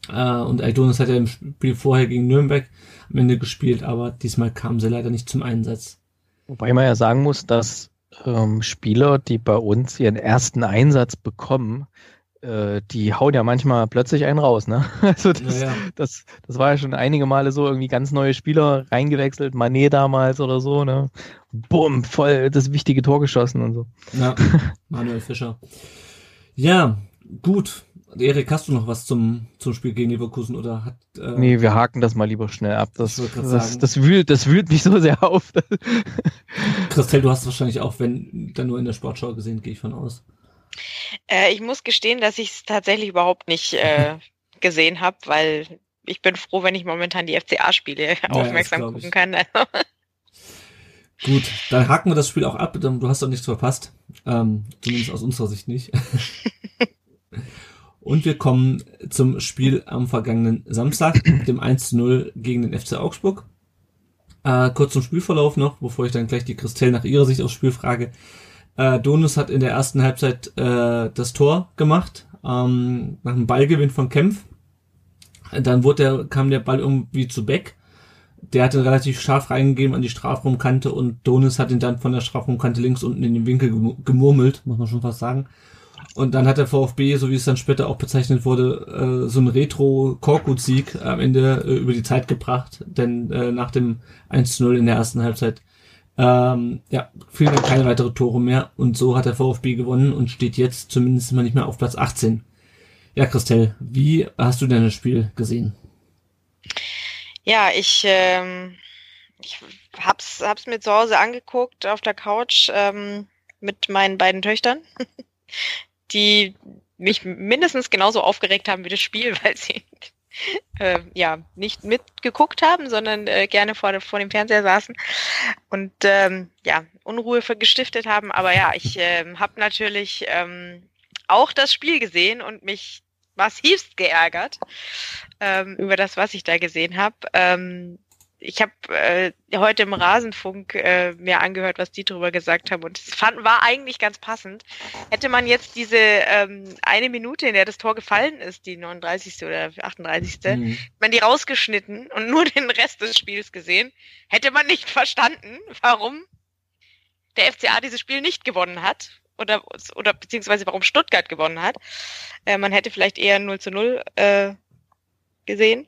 Äh, und Aidonis hat ja im Spiel vorher gegen Nürnberg am Ende gespielt, aber diesmal kamen sie leider nicht zum Einsatz. Wobei man ja sagen muss, dass ähm, Spieler, die bei uns ihren ersten Einsatz bekommen, äh, die hauen ja manchmal plötzlich einen raus, ne? Also das, ja, das, das war ja schon einige Male so, irgendwie ganz neue Spieler reingewechselt, Manet damals oder so, ne? Bumm, voll das wichtige Tor geschossen und so. Ja, Manuel Fischer. Ja, gut. Erik, hast du noch was zum, zum Spiel gegen Leverkusen oder hat. Äh, nee, wir haken das mal lieber schnell ab. Das, das, das, wühlt, das wühlt mich so sehr auf. Christel, du hast wahrscheinlich auch, wenn dann nur in der Sportschau gesehen, gehe ich von aus. Äh, ich muss gestehen, dass ich es tatsächlich überhaupt nicht äh, gesehen habe, weil ich bin froh, wenn ich momentan die FCA-Spiele ja, aufmerksam gucken kann. Also. Gut, dann haken wir das Spiel auch ab. Du hast doch nichts verpasst. Ähm, zumindest aus unserer Sicht nicht. Und wir kommen zum Spiel am vergangenen Samstag, dem 1-0 gegen den FC Augsburg. Äh, kurz zum Spielverlauf noch, bevor ich dann gleich die Christelle nach ihrer Sicht aufs Spiel frage. Äh, Donus hat in der ersten Halbzeit äh, das Tor gemacht, ähm, nach einem Ballgewinn von Kempf. Dann wurde der, kam der Ball irgendwie zu Beck. Der hatte relativ scharf reingegeben an die Strafraumkante und Donis hat ihn dann von der Strafraumkante links unten in den Winkel gemurmelt, muss man schon fast sagen. Und dann hat der VfB, so wie es dann später auch bezeichnet wurde, äh, so einen Retro-Korkut-Sieg am Ende äh, über die Zeit gebracht. Denn äh, nach dem 1-0 in der ersten Halbzeit ähm, ja, fielen dann keine weitere Tore mehr und so hat der VfB gewonnen und steht jetzt zumindest mal nicht mehr auf Platz 18. Ja, Christelle, wie hast du denn das Spiel gesehen? Ja, ich, ähm, ich hab's, hab's mir zu Hause angeguckt auf der Couch ähm, mit meinen beiden Töchtern, die mich mindestens genauso aufgeregt haben wie das Spiel, weil sie äh, ja nicht mitgeguckt haben, sondern äh, gerne vor, vor dem Fernseher saßen und ähm, ja Unruhe gestiftet haben. Aber ja, ich äh, habe natürlich ähm, auch das Spiel gesehen und mich massivst geärgert ähm, über das, was ich da gesehen habe. Ähm, ich habe äh, heute im Rasenfunk äh, mir angehört, was die darüber gesagt haben und es fand, war eigentlich ganz passend. Hätte man jetzt diese ähm, eine Minute, in der das Tor gefallen ist, die 39. oder 38. Mhm. man die rausgeschnitten und nur den Rest des Spiels gesehen, hätte man nicht verstanden, warum der FCA dieses Spiel nicht gewonnen hat oder, oder beziehungsweise warum Stuttgart gewonnen hat. Äh, man hätte vielleicht eher 0 zu 0 äh, gesehen,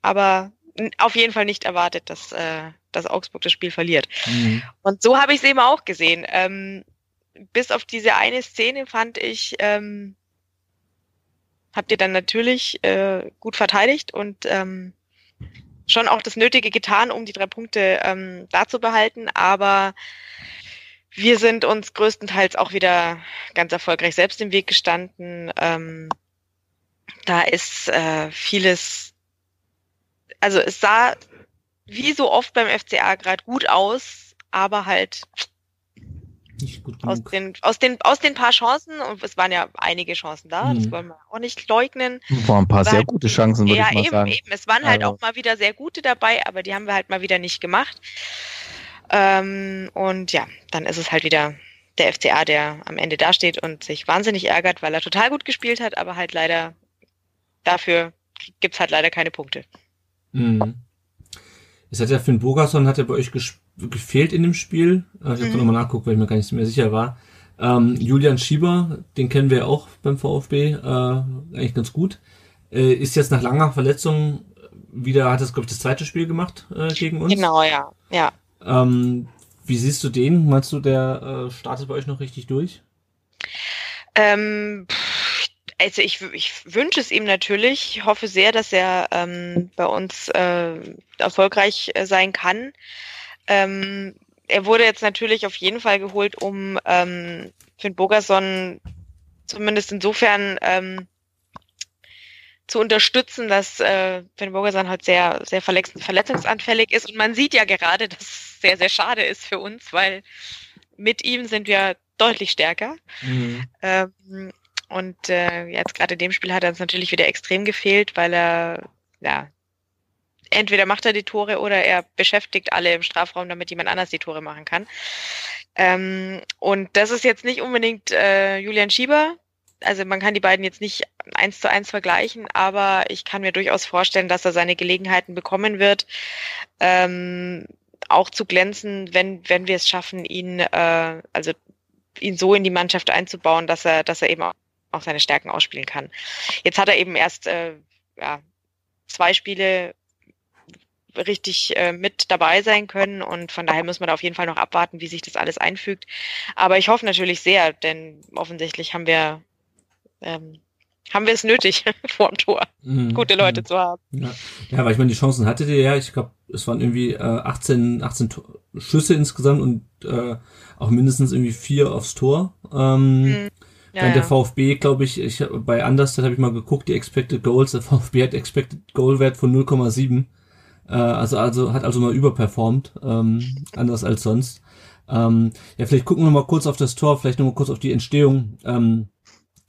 aber auf jeden Fall nicht erwartet, dass, äh, dass Augsburg das Spiel verliert. Mhm. Und so habe ich es eben auch gesehen. Ähm, bis auf diese eine Szene fand ich, ähm, habt ihr dann natürlich äh, gut verteidigt und ähm, schon auch das Nötige getan, um die drei Punkte ähm, da zu behalten, aber wir sind uns größtenteils auch wieder ganz erfolgreich selbst im Weg gestanden. Ähm, da ist äh, vieles also es sah wie so oft beim FCA gerade gut aus, aber halt nicht gut genug. aus den aus den aus den paar Chancen und es waren ja einige Chancen da, mhm. das wollen wir auch nicht leugnen. Waren ein paar sehr halt, gute Chancen, würde ja, ich mal eben, sagen. Eben. Es waren halt also. auch mal wieder sehr gute dabei, aber die haben wir halt mal wieder nicht gemacht. Ähm, und ja, dann ist es halt wieder der FCA, der am Ende dasteht und sich wahnsinnig ärgert, weil er total gut gespielt hat, aber halt leider dafür gibt's halt leider keine Punkte. Mhm. Es hat ja Finn Bogerson hat ja bei euch gefehlt in dem Spiel. Äh, ich habe mhm. nochmal nachguckt, weil ich mir gar nicht mehr sicher war. Ähm, Julian Schieber, den kennen wir ja auch beim VfB, äh, eigentlich ganz gut. Äh, ist jetzt nach langer Verletzung wieder, hat das, glaube ich, das zweite Spiel gemacht äh, gegen uns. Genau, ja. ja. Ähm, wie siehst du den? Meinst du, der äh, startet bei euch noch richtig durch? Ähm, also ich, ich wünsche es ihm natürlich. Ich hoffe sehr, dass er ähm, bei uns äh, erfolgreich äh, sein kann. Ähm, er wurde jetzt natürlich auf jeden Fall geholt, um ähm, Finn Bogerson zumindest insofern ähm, zu unterstützen, dass äh, Finn Bogerson halt sehr, sehr verletzungsanfällig ist. Und man sieht ja gerade, dass es sehr, sehr schade ist für uns, weil mit ihm sind wir deutlich stärker. Mhm. Ähm, und äh, jetzt gerade in dem Spiel hat er uns natürlich wieder extrem gefehlt, weil er, ja, entweder macht er die Tore oder er beschäftigt alle im Strafraum, damit jemand anders die Tore machen kann. Ähm, und das ist jetzt nicht unbedingt äh, Julian Schieber. Also man kann die beiden jetzt nicht eins zu eins vergleichen, aber ich kann mir durchaus vorstellen, dass er seine Gelegenheiten bekommen wird, ähm, auch zu glänzen, wenn wenn wir es schaffen, ihn äh, also ihn so in die Mannschaft einzubauen, dass er dass er eben auch auch seine Stärken ausspielen kann. Jetzt hat er eben erst äh, ja, zwei Spiele richtig äh, mit dabei sein können und von daher müssen wir da auf jeden Fall noch abwarten, wie sich das alles einfügt. Aber ich hoffe natürlich sehr, denn offensichtlich haben wir ähm, haben wir es nötig, vor dem Tor mhm. gute Leute mhm. zu haben. Ja. ja, weil ich meine, die Chancen hattet ihr ja. Ich glaube, es waren irgendwie äh, 18, 18 Schüsse insgesamt und äh, auch mindestens irgendwie vier aufs Tor. Ähm, mhm. Ja, Dann der VfB, glaube ich, ich bei Anderstat habe ich mal geguckt, die Expected Goals, der VfB hat Expected Goal Wert von 0,7. Äh, also, also hat also mal überperformt, ähm, anders als sonst. Ähm, ja, vielleicht gucken wir mal kurz auf das Tor, vielleicht noch mal kurz auf die Entstehung. Ähm,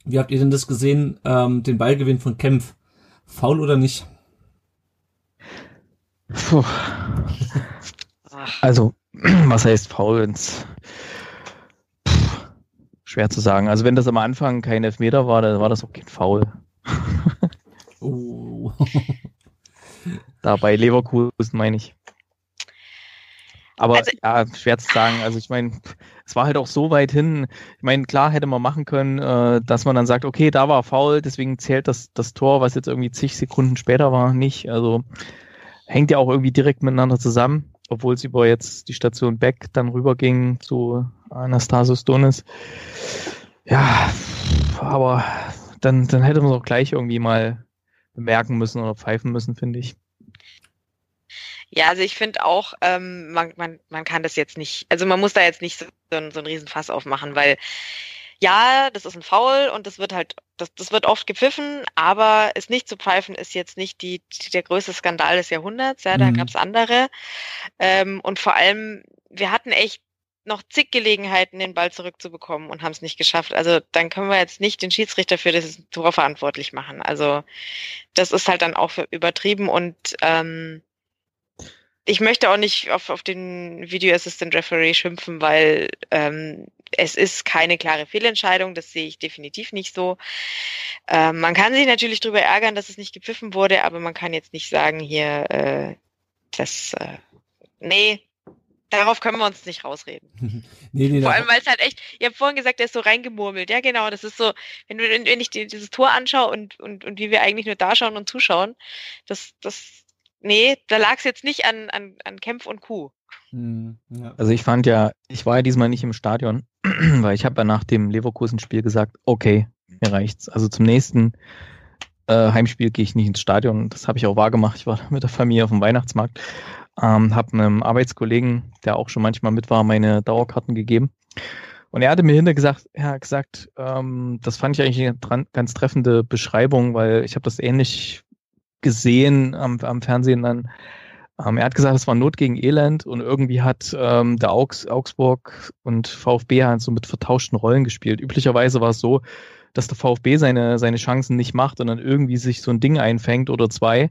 wie habt ihr denn das gesehen, ähm, den Ballgewinn von Kempf? Faul oder nicht? Puh. Also, was heißt faul? Wenn's Schwer zu sagen. Also wenn das am Anfang kein Elfmeter war, dann war das auch kein Foul. oh. da bei Leverkusen meine ich. Aber also, ja, schwer zu sagen. Also ich meine, es war halt auch so weit hin. Ich meine, klar hätte man machen können, äh, dass man dann sagt, okay, da war faul, deswegen zählt das, das Tor, was jetzt irgendwie zig Sekunden später war, nicht. Also hängt ja auch irgendwie direkt miteinander zusammen, obwohl es über jetzt die Station Beck dann rüberging zu Anastasios Donis. Ja, aber dann, dann hätte man es auch gleich irgendwie mal bemerken müssen oder pfeifen müssen, finde ich. Ja, also ich finde auch, ähm, man, man, man kann das jetzt nicht, also man muss da jetzt nicht so, so, so ein Riesenfass aufmachen, weil ja, das ist ein Foul und das wird halt, das, das wird oft gepfiffen, aber es nicht zu pfeifen ist jetzt nicht die, der größte Skandal des Jahrhunderts. Ja, da Mhm. gab's andere. Ähm, und vor allem, wir hatten echt noch zig Gelegenheiten, den Ball zurückzubekommen und haben es nicht geschafft. Also dann können wir jetzt nicht den Schiedsrichter für das Tor verantwortlich machen. Also das ist halt dann auch übertrieben und ähm, ich möchte auch nicht auf, auf den Video Assistant Referee schimpfen, weil ähm, es ist keine klare Fehlentscheidung, das sehe ich definitiv nicht so. Ähm, man kann sich natürlich darüber ärgern, dass es nicht gepfiffen wurde, aber man kann jetzt nicht sagen, hier, äh, das, äh, nee, darauf können wir uns nicht rausreden. Nee, nee, Vor allem, weil es halt echt, ihr habt vorhin gesagt, der ist so reingemurmelt. Ja, genau, das ist so, wenn wenn ich dir dieses Tor anschaue und, und, und wie wir eigentlich nur da schauen und zuschauen, das, das, nee, da lag es jetzt nicht an, an, an Kempf und Kuh. Hm, ja. Also ich fand ja, ich war ja diesmal nicht im Stadion, weil ich habe ja nach dem Leverkusen-Spiel gesagt, okay, mir reicht's. Also zum nächsten äh, Heimspiel gehe ich nicht ins Stadion. Das habe ich auch wahrgemacht. Ich war mit der Familie auf dem Weihnachtsmarkt, ähm, habe einem Arbeitskollegen, der auch schon manchmal mit war, meine Dauerkarten gegeben. Und er hatte mir hinter gesagt, er hat gesagt, ähm, das fand ich eigentlich eine dran, ganz treffende Beschreibung, weil ich habe das ähnlich gesehen am, am Fernsehen dann. Ähm, er hat gesagt, es war Not gegen Elend und irgendwie hat ähm, der Augs, Augsburg und VfB halt so mit vertauschten Rollen gespielt. Üblicherweise war es so, dass der VfB seine, seine Chancen nicht macht und dann irgendwie sich so ein Ding einfängt oder zwei.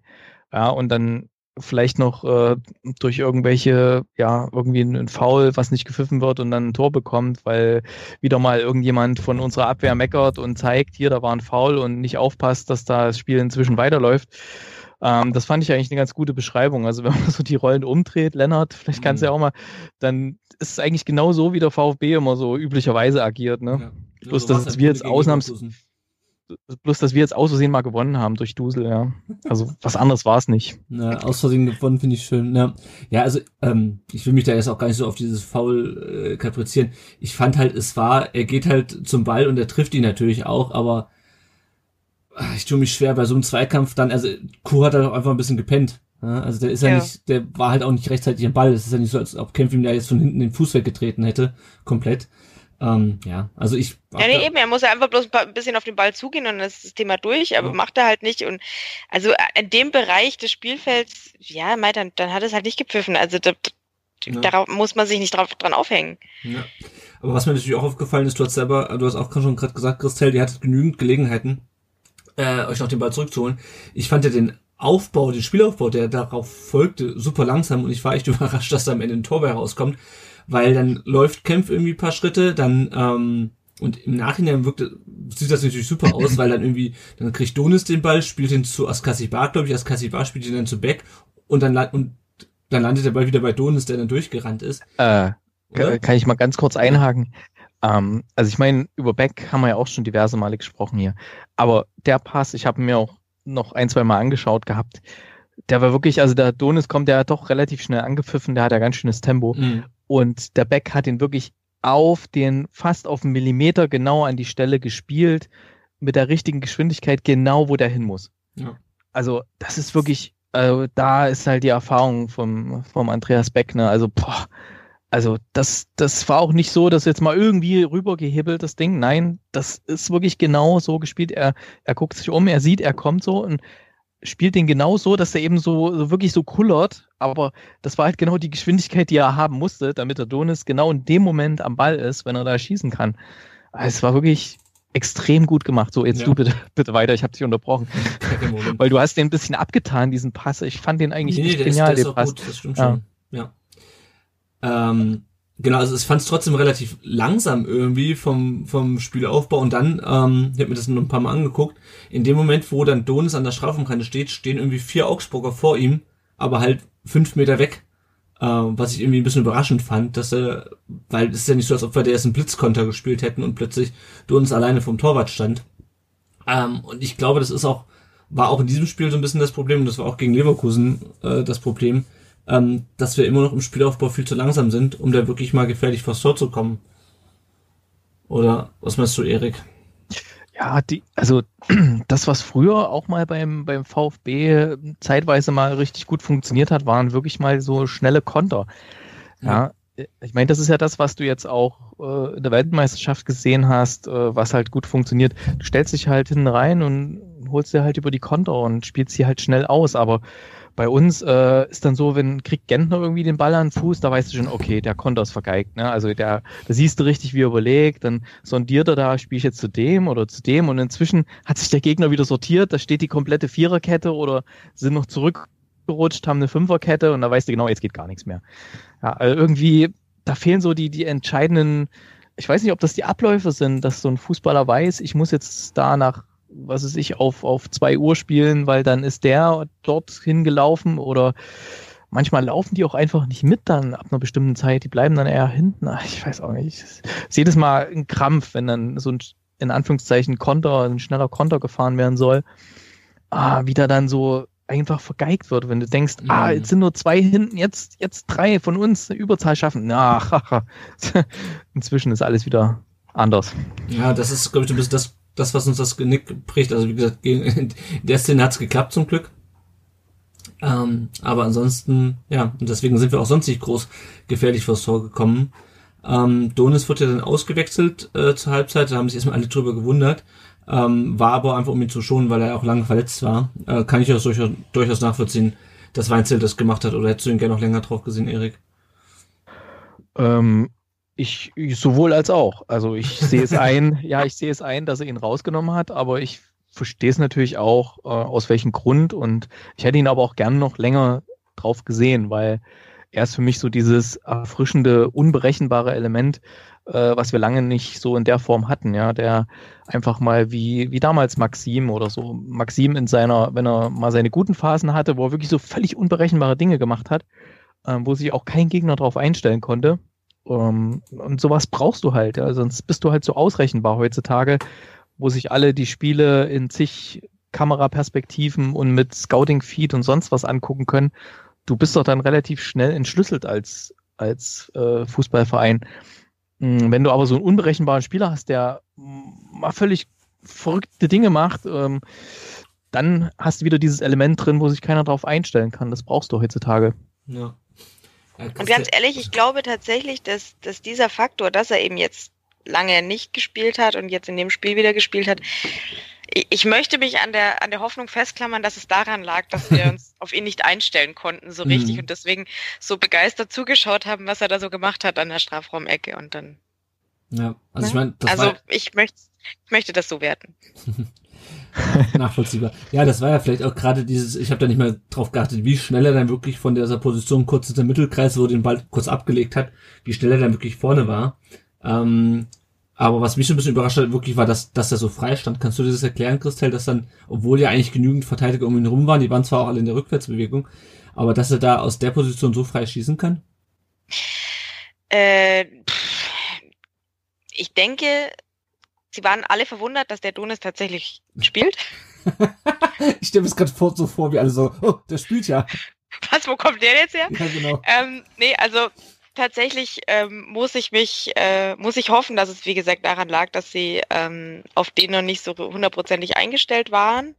Ja, und dann vielleicht noch äh, durch irgendwelche, ja, irgendwie ein, Foul, was nicht gepfiffen wird und dann ein Tor bekommt, weil wieder mal irgendjemand von unserer Abwehr meckert und zeigt, hier, da war ein Foul und nicht aufpasst, dass da das Spiel inzwischen weiterläuft. Ähm, das fand ich eigentlich eine ganz gute Beschreibung. Also wenn man so die Rollen umdreht, Lennart, vielleicht kannst du ja auch mal, dann ist es eigentlich genau so, wie der VfB immer so üblicherweise agiert. Ne? Ja. Bloß, So dass wir jetzt Ausnahms-. Bloß, dass wir jetzt aus Versehen mal gewonnen haben durch Dusel, ja. Also was anderes war es nicht. Ja, aus Versehen gewonnen finde ich schön. Ja, ja also ähm, ich will mich da jetzt auch gar nicht so auf dieses Foul äh, kaprizieren. Ich fand halt, es war, er geht halt zum Ball und er trifft ihn natürlich auch, aber ah, ich tue mich schwer bei so einem Zweikampf dann, also Kur hat halt auch einfach ein bisschen gepennt. Ja, also der ist ja, Ja. nicht, der war halt auch nicht rechtzeitig am Ball. Es ist ja nicht so, als ob Kempf ihm da jetzt von hinten den Fuß weggetreten hätte, komplett. Ähm, ja, also ich. Ja, nee, eben, er muss ja einfach bloß ein, paar, ein bisschen auf den Ball zugehen und dann ist das Thema durch, aber Ja. macht er halt nicht. Und also äh, in dem Bereich des Spielfelds, ja, mei, dann, dann hat es halt nicht gepfiffen. Also da, Ja. darauf muss man sich nicht drauf, dran aufhängen. Ja. Aber was mir natürlich auch aufgefallen ist, du hast selber, du hast auch schon gerade gesagt, Christel, ihr hattet genügend Gelegenheiten, äh, euch noch den Ball zurückzuholen. Ich fand ja den Aufbau, den Spielaufbau, der darauf folgte, super langsam und ich war echt überrascht, dass da am Ende ein Tor bei rauskommt, weil dann läuft Kempf irgendwie ein paar Schritte, dann ähm, und im Nachhinein wirkt, sieht das natürlich super aus, weil dann irgendwie, dann kriegt Donis den Ball, spielt ihn zu Askasibar, glaube ich, Askasibar spielt ihn dann zu Beck und dann, und dann landet der Ball wieder bei Donis, der dann durchgerannt ist. Äh, Oder? kann ich mal ganz kurz einhaken? Ähm, also ich meine, über Beck haben wir ja auch schon diverse Male gesprochen hier. Aber der Pass, ich habe mir auch noch ein, zwei Mal angeschaut gehabt. Der war wirklich, also der Donis kommt ja doch relativ schnell angepfiffen, der hat ja ganz schönes Tempo. Mhm. Und der Beck hat ihn wirklich auf den, fast auf einen Millimeter genau an die Stelle gespielt, mit der richtigen Geschwindigkeit genau, wo der hin muss. Ja. Also, das ist wirklich, äh, da ist halt die Erfahrung vom, vom Andreas Beck, ne? Also, boah, also das, das war auch nicht so, dass jetzt mal irgendwie rübergehebelt das Ding. Nein, das ist wirklich genau so gespielt. Er, er guckt sich um, er sieht, er kommt so und spielt den genau so, dass er eben so, so wirklich so kullert. Aber das war halt genau die Geschwindigkeit, die er haben musste, damit der Donis genau in dem Moment am Ball ist, wenn er da schießen kann. Also es war wirklich extrem gut gemacht. So, jetzt Ja. du bitte, bitte weiter. Ich habe dich unterbrochen. Weil du hast den ein bisschen abgetan, diesen Pass. Ich fand den eigentlich Nee, echt der ist, genial, der ist den Pass. gut, das stimmt Ja. schon. Ja. Ähm, genau, also ich fand es trotzdem relativ langsam irgendwie vom, vom Spielaufbau und dann, ähm, ich habe mir das nur ein paar Mal angeguckt, in dem Moment, wo dann Donis an der Strafraumkante steht, stehen irgendwie vier Augsburger vor ihm, aber halt fünf Meter weg. Ähm, was ich irgendwie ein bisschen überraschend fand, dass er, weil es ist ja nicht so, als ob wir der erst einen Blitzkonter gespielt hätten und plötzlich Donis alleine vom Torwart stand. Ähm, und ich glaube, das ist auch, war auch in diesem Spiel so ein bisschen das Problem, und das war auch gegen Leverkusen äh, das Problem, ähm, dass wir immer noch im Spielaufbau viel zu langsam sind, um da wirklich mal gefährlich vors Tor zu kommen. Oder was meinst du, Erik? Ja, die, also das, was früher auch mal beim, beim VfB zeitweise mal richtig gut funktioniert hat, waren wirklich mal so schnelle Konter. Ja, ich meine, das ist ja das, was du jetzt auch äh, in der Weltmeisterschaft gesehen hast, äh, was halt gut funktioniert. Du stellst dich halt hinten rein und holst dir halt über die Konter und spielst sie halt schnell aus. Aber bei uns äh, ist dann so, wenn kriegt Gentner irgendwie den Ball an den Fuß, da weißt du schon, okay, der Konter ist vergeigt. Ne? Also der, da siehst du richtig, wie er überlegt, dann sondiert er da, spiele ich jetzt zu dem oder zu dem und inzwischen hat sich der Gegner wieder sortiert, da steht die komplette Viererkette oder sind noch zurückgerutscht, haben eine Fünferkette und da weißt du genau, jetzt geht gar nichts mehr. Ja, also irgendwie, da fehlen so die, die entscheidenden, ich weiß nicht, ob das die Abläufe sind, dass so ein Fußballer weiß, ich muss jetzt da nach was weiß ich, auf, auf zwei Uhr spielen, weil dann ist der dort hingelaufen oder manchmal laufen die auch einfach nicht mit dann ab einer bestimmten Zeit, die bleiben dann eher hinten. Ach, ich weiß auch nicht. Es ist jedes Mal ein Krampf, wenn dann so ein, in Anführungszeichen, Konter, ein schneller Konter gefahren werden soll. Ah, wie da dann so einfach vergeigt wird, wenn du denkst, mhm. ah, jetzt sind nur zwei hinten, jetzt, jetzt drei von uns eine Überzahl schaffen. Na, inzwischen ist alles wieder anders. Ja, das ist, glaube ich, ein bisschen das das, was uns das Genick bricht. Also wie gesagt, in der Szene hat's geklappt zum Glück. Ähm, aber ansonsten, ja, und deswegen sind wir auch sonst nicht groß gefährlich vors Tor gekommen. Ähm, Donis wird ja dann ausgewechselt äh, zur Halbzeit, da haben sich erstmal alle drüber gewundert. Ähm, war aber einfach um ihn zu schonen, weil er auch lange verletzt war. Äh, kann ich auch durchaus, durchaus nachvollziehen, dass Weinzel das gemacht hat. Oder hättest du ihn gerne noch länger drauf gesehen, Erik? Ähm, ich, ich sowohl als auch. Also ich sehe es ein, ja, ich sehe es ein, dass er ihn rausgenommen hat, aber ich verstehe es natürlich auch, äh, aus welchem Grund. Und ich hätte ihn aber auch gern noch länger drauf gesehen, weil er ist für mich so dieses erfrischende, unberechenbare Element, äh, was wir lange nicht so in der Form hatten, ja, der einfach mal wie, wie damals Maxim oder so, Maxim in seiner, wenn er mal seine guten Phasen hatte, wo er wirklich so völlig unberechenbare Dinge gemacht hat, äh, wo sich auch kein Gegner darauf einstellen konnte. Um, ähm, und sowas brauchst du halt, ja. sonst bist du halt so ausrechenbar heutzutage, wo sich alle die Spiele in zig Kameraperspektiven und mit Scouting-Feed und sonst was angucken können. Du bist doch dann relativ schnell entschlüsselt als, als äh, Fußballverein. Hm, wenn du aber so einen unberechenbaren Spieler hast, der mal völlig verrückte Dinge macht, ähm, dann hast du wieder dieses Element drin, wo sich keiner drauf einstellen kann. Das brauchst du heutzutage. Ja. Und ganz ehrlich, ich glaube tatsächlich, dass, dass dieser Faktor, dass er eben jetzt lange nicht gespielt hat und jetzt in dem Spiel wieder gespielt hat, ich, möchte mich an der, an der Hoffnung festklammern, dass es daran lag, dass wir uns auf ihn nicht einstellen konnten, so richtig, mhm. und deswegen so begeistert zugeschaut haben, was er da so gemacht hat an der Strafraumecke und dann. Ja, also ich meine, also ich möchte, ich möchte das so werten. Nachvollziehbar. Ja, das war ja vielleicht auch gerade dieses, ich habe da nicht mehr drauf geachtet, wie schnell er dann wirklich von dieser Position kurz in der Mittelkreis, wo er den Ball kurz abgelegt hat, wie schnell er dann wirklich vorne war. Ähm, aber was mich so ein bisschen überrascht hat, wirklich war, dass, dass er so frei stand. Kannst du dir das erklären, Christel, dass dann, obwohl ja eigentlich genügend Verteidiger um ihn rum waren, die waren zwar auch alle in der Rückwärtsbewegung, aber dass er da aus der Position so frei schießen kann? Äh, ich denke, Sie waren alle verwundert, dass der Donis tatsächlich spielt. ich stelle mir es gerade vor, so vor, wie alle so, oh, der spielt ja. Was, wo kommt der jetzt her? Ja, genau. Ähm, nee, also tatsächlich ähm, muss ich mich, äh, muss ich hoffen, dass es wie gesagt daran lag, dass sie ähm, auf den noch nicht so hundertprozentig eingestellt waren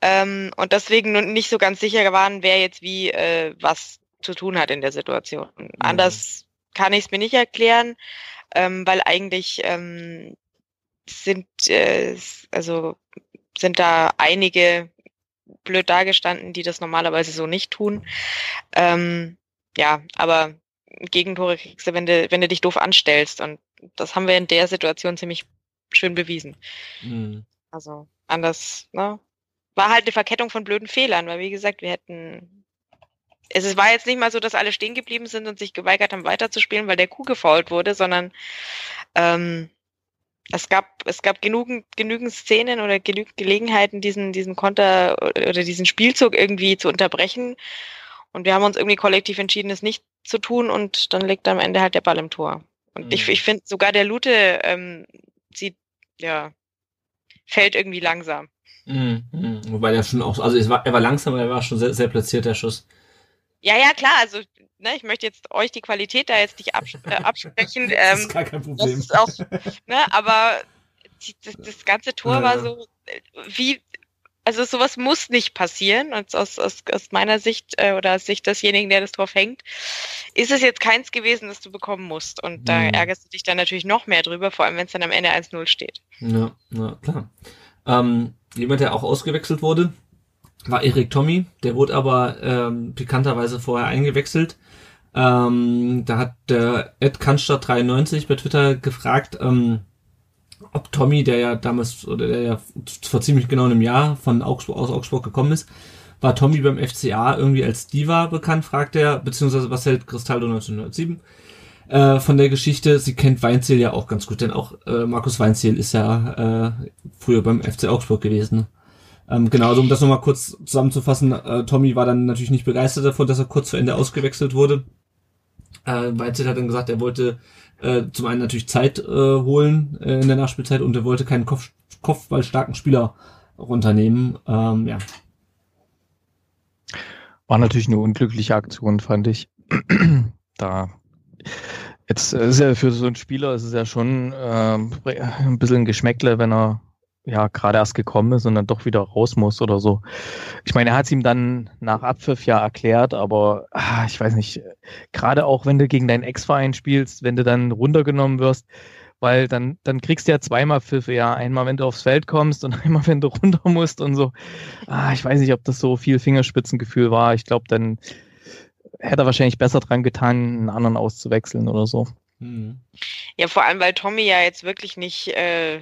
ähm, und deswegen nicht so ganz sicher waren, wer jetzt wie äh, was zu tun hat in der Situation. Mhm. Anders kann ich es mir nicht erklären, ähm, weil eigentlich ähm, sind äh, also sind da einige blöd dargestanden, die das normalerweise so nicht tun. Ähm, ja, aber Gegentore kriegst du, wenn du, wenn du dich doof anstellst. Und das haben wir in der Situation ziemlich schön bewiesen. Mhm. Also anders, ne? War halt eine Verkettung von blöden Fehlern, weil wie gesagt, wir hätten. Es war jetzt nicht mal so, dass alle stehen geblieben sind und sich geweigert haben, weiterzuspielen, weil der Kuh gefault wurde, sondern ähm, es gab, es gab genügend, genügend Szenen oder genügend Gelegenheiten, diesen, diesen Konter oder diesen Spielzug irgendwie zu unterbrechen. Und wir haben uns irgendwie kollektiv entschieden, es nicht zu tun und dann liegt am Ende halt der Ball im Tor. Und mhm. ich, ich finde sogar der Lute ähm, sieht, ja, fällt irgendwie langsam. Mhm. Mhm. Wobei der schon auch, also es war, er war langsam, aber er war schon sehr, sehr platziert, der Schuss. Ja, ja, klar, also ne, ich möchte jetzt euch die Qualität da jetzt nicht abs äh, absprechen. das ist ähm, gar kein Problem. Auch, ne, aber das, das ganze Tor ja. war so, wie, Also sowas muss nicht passieren. Und aus, aus, aus meiner Sicht äh, oder aus Sicht desjenigen, der das drauf hängt, ist es jetzt keins gewesen, das du bekommen musst. Und da Mhm. ärgerst du dich dann natürlich noch mehr drüber, vor allem wenn es dann am Ende 1-0 steht. Ja, na klar. Ähm, jemand, der auch ausgewechselt wurde, war Erik Tommy. Der wurde aber ähm, pikanterweise vorher eingewechselt. Ähm, da hat der Ed Kanstadt 93 bei Twitter gefragt, ähm, ob Tommy, der ja damals oder der ja vor ziemlich genau einem Jahr von Augsburg aus Augsburg gekommen ist, war Tommy beim FCA irgendwie als Diva bekannt, fragt er, beziehungsweise was hält Cristaldo 1907 äh, von der Geschichte. Sie kennt Weinziel ja auch ganz gut, denn auch äh, Markus Weinziel ist ja äh, früher beim FC Augsburg gewesen. Ähm, genau, also um das nochmal kurz zusammenzufassen, äh, Tommy war dann natürlich nicht begeistert davon, dass er kurz vor Ende ausgewechselt wurde. Äh, Weinziel hat dann gesagt, er wollte äh, zum einen natürlich Zeit äh, holen äh, in der Nachspielzeit und er wollte keinen Kopf, kopfballstarken Spieler runternehmen. Ähm, ja, War natürlich eine unglückliche Aktion, fand ich. da jetzt äh, ist ja für so einen Spieler ist es ja schon ähm, ein bisschen ein Geschmäckle, wenn er ja gerade erst gekommen ist und dann doch wieder raus muss oder so. Ich meine, er hat es ihm dann nach Abpfiff ja erklärt, aber ah, ich weiß nicht, gerade auch wenn du gegen deinen Ex-Verein spielst, wenn du dann runtergenommen wirst, weil dann, dann kriegst du ja zweimal Pfiffe, ja, einmal wenn du aufs Feld kommst und einmal wenn du runter musst und so. Ah, ich weiß nicht, ob das so viel Fingerspitzengefühl war. Ich glaube, dann hätte er wahrscheinlich besser dran getan, einen anderen auszuwechseln oder so. hm. Ja, vor allem, weil Tommy ja jetzt wirklich nicht, äh,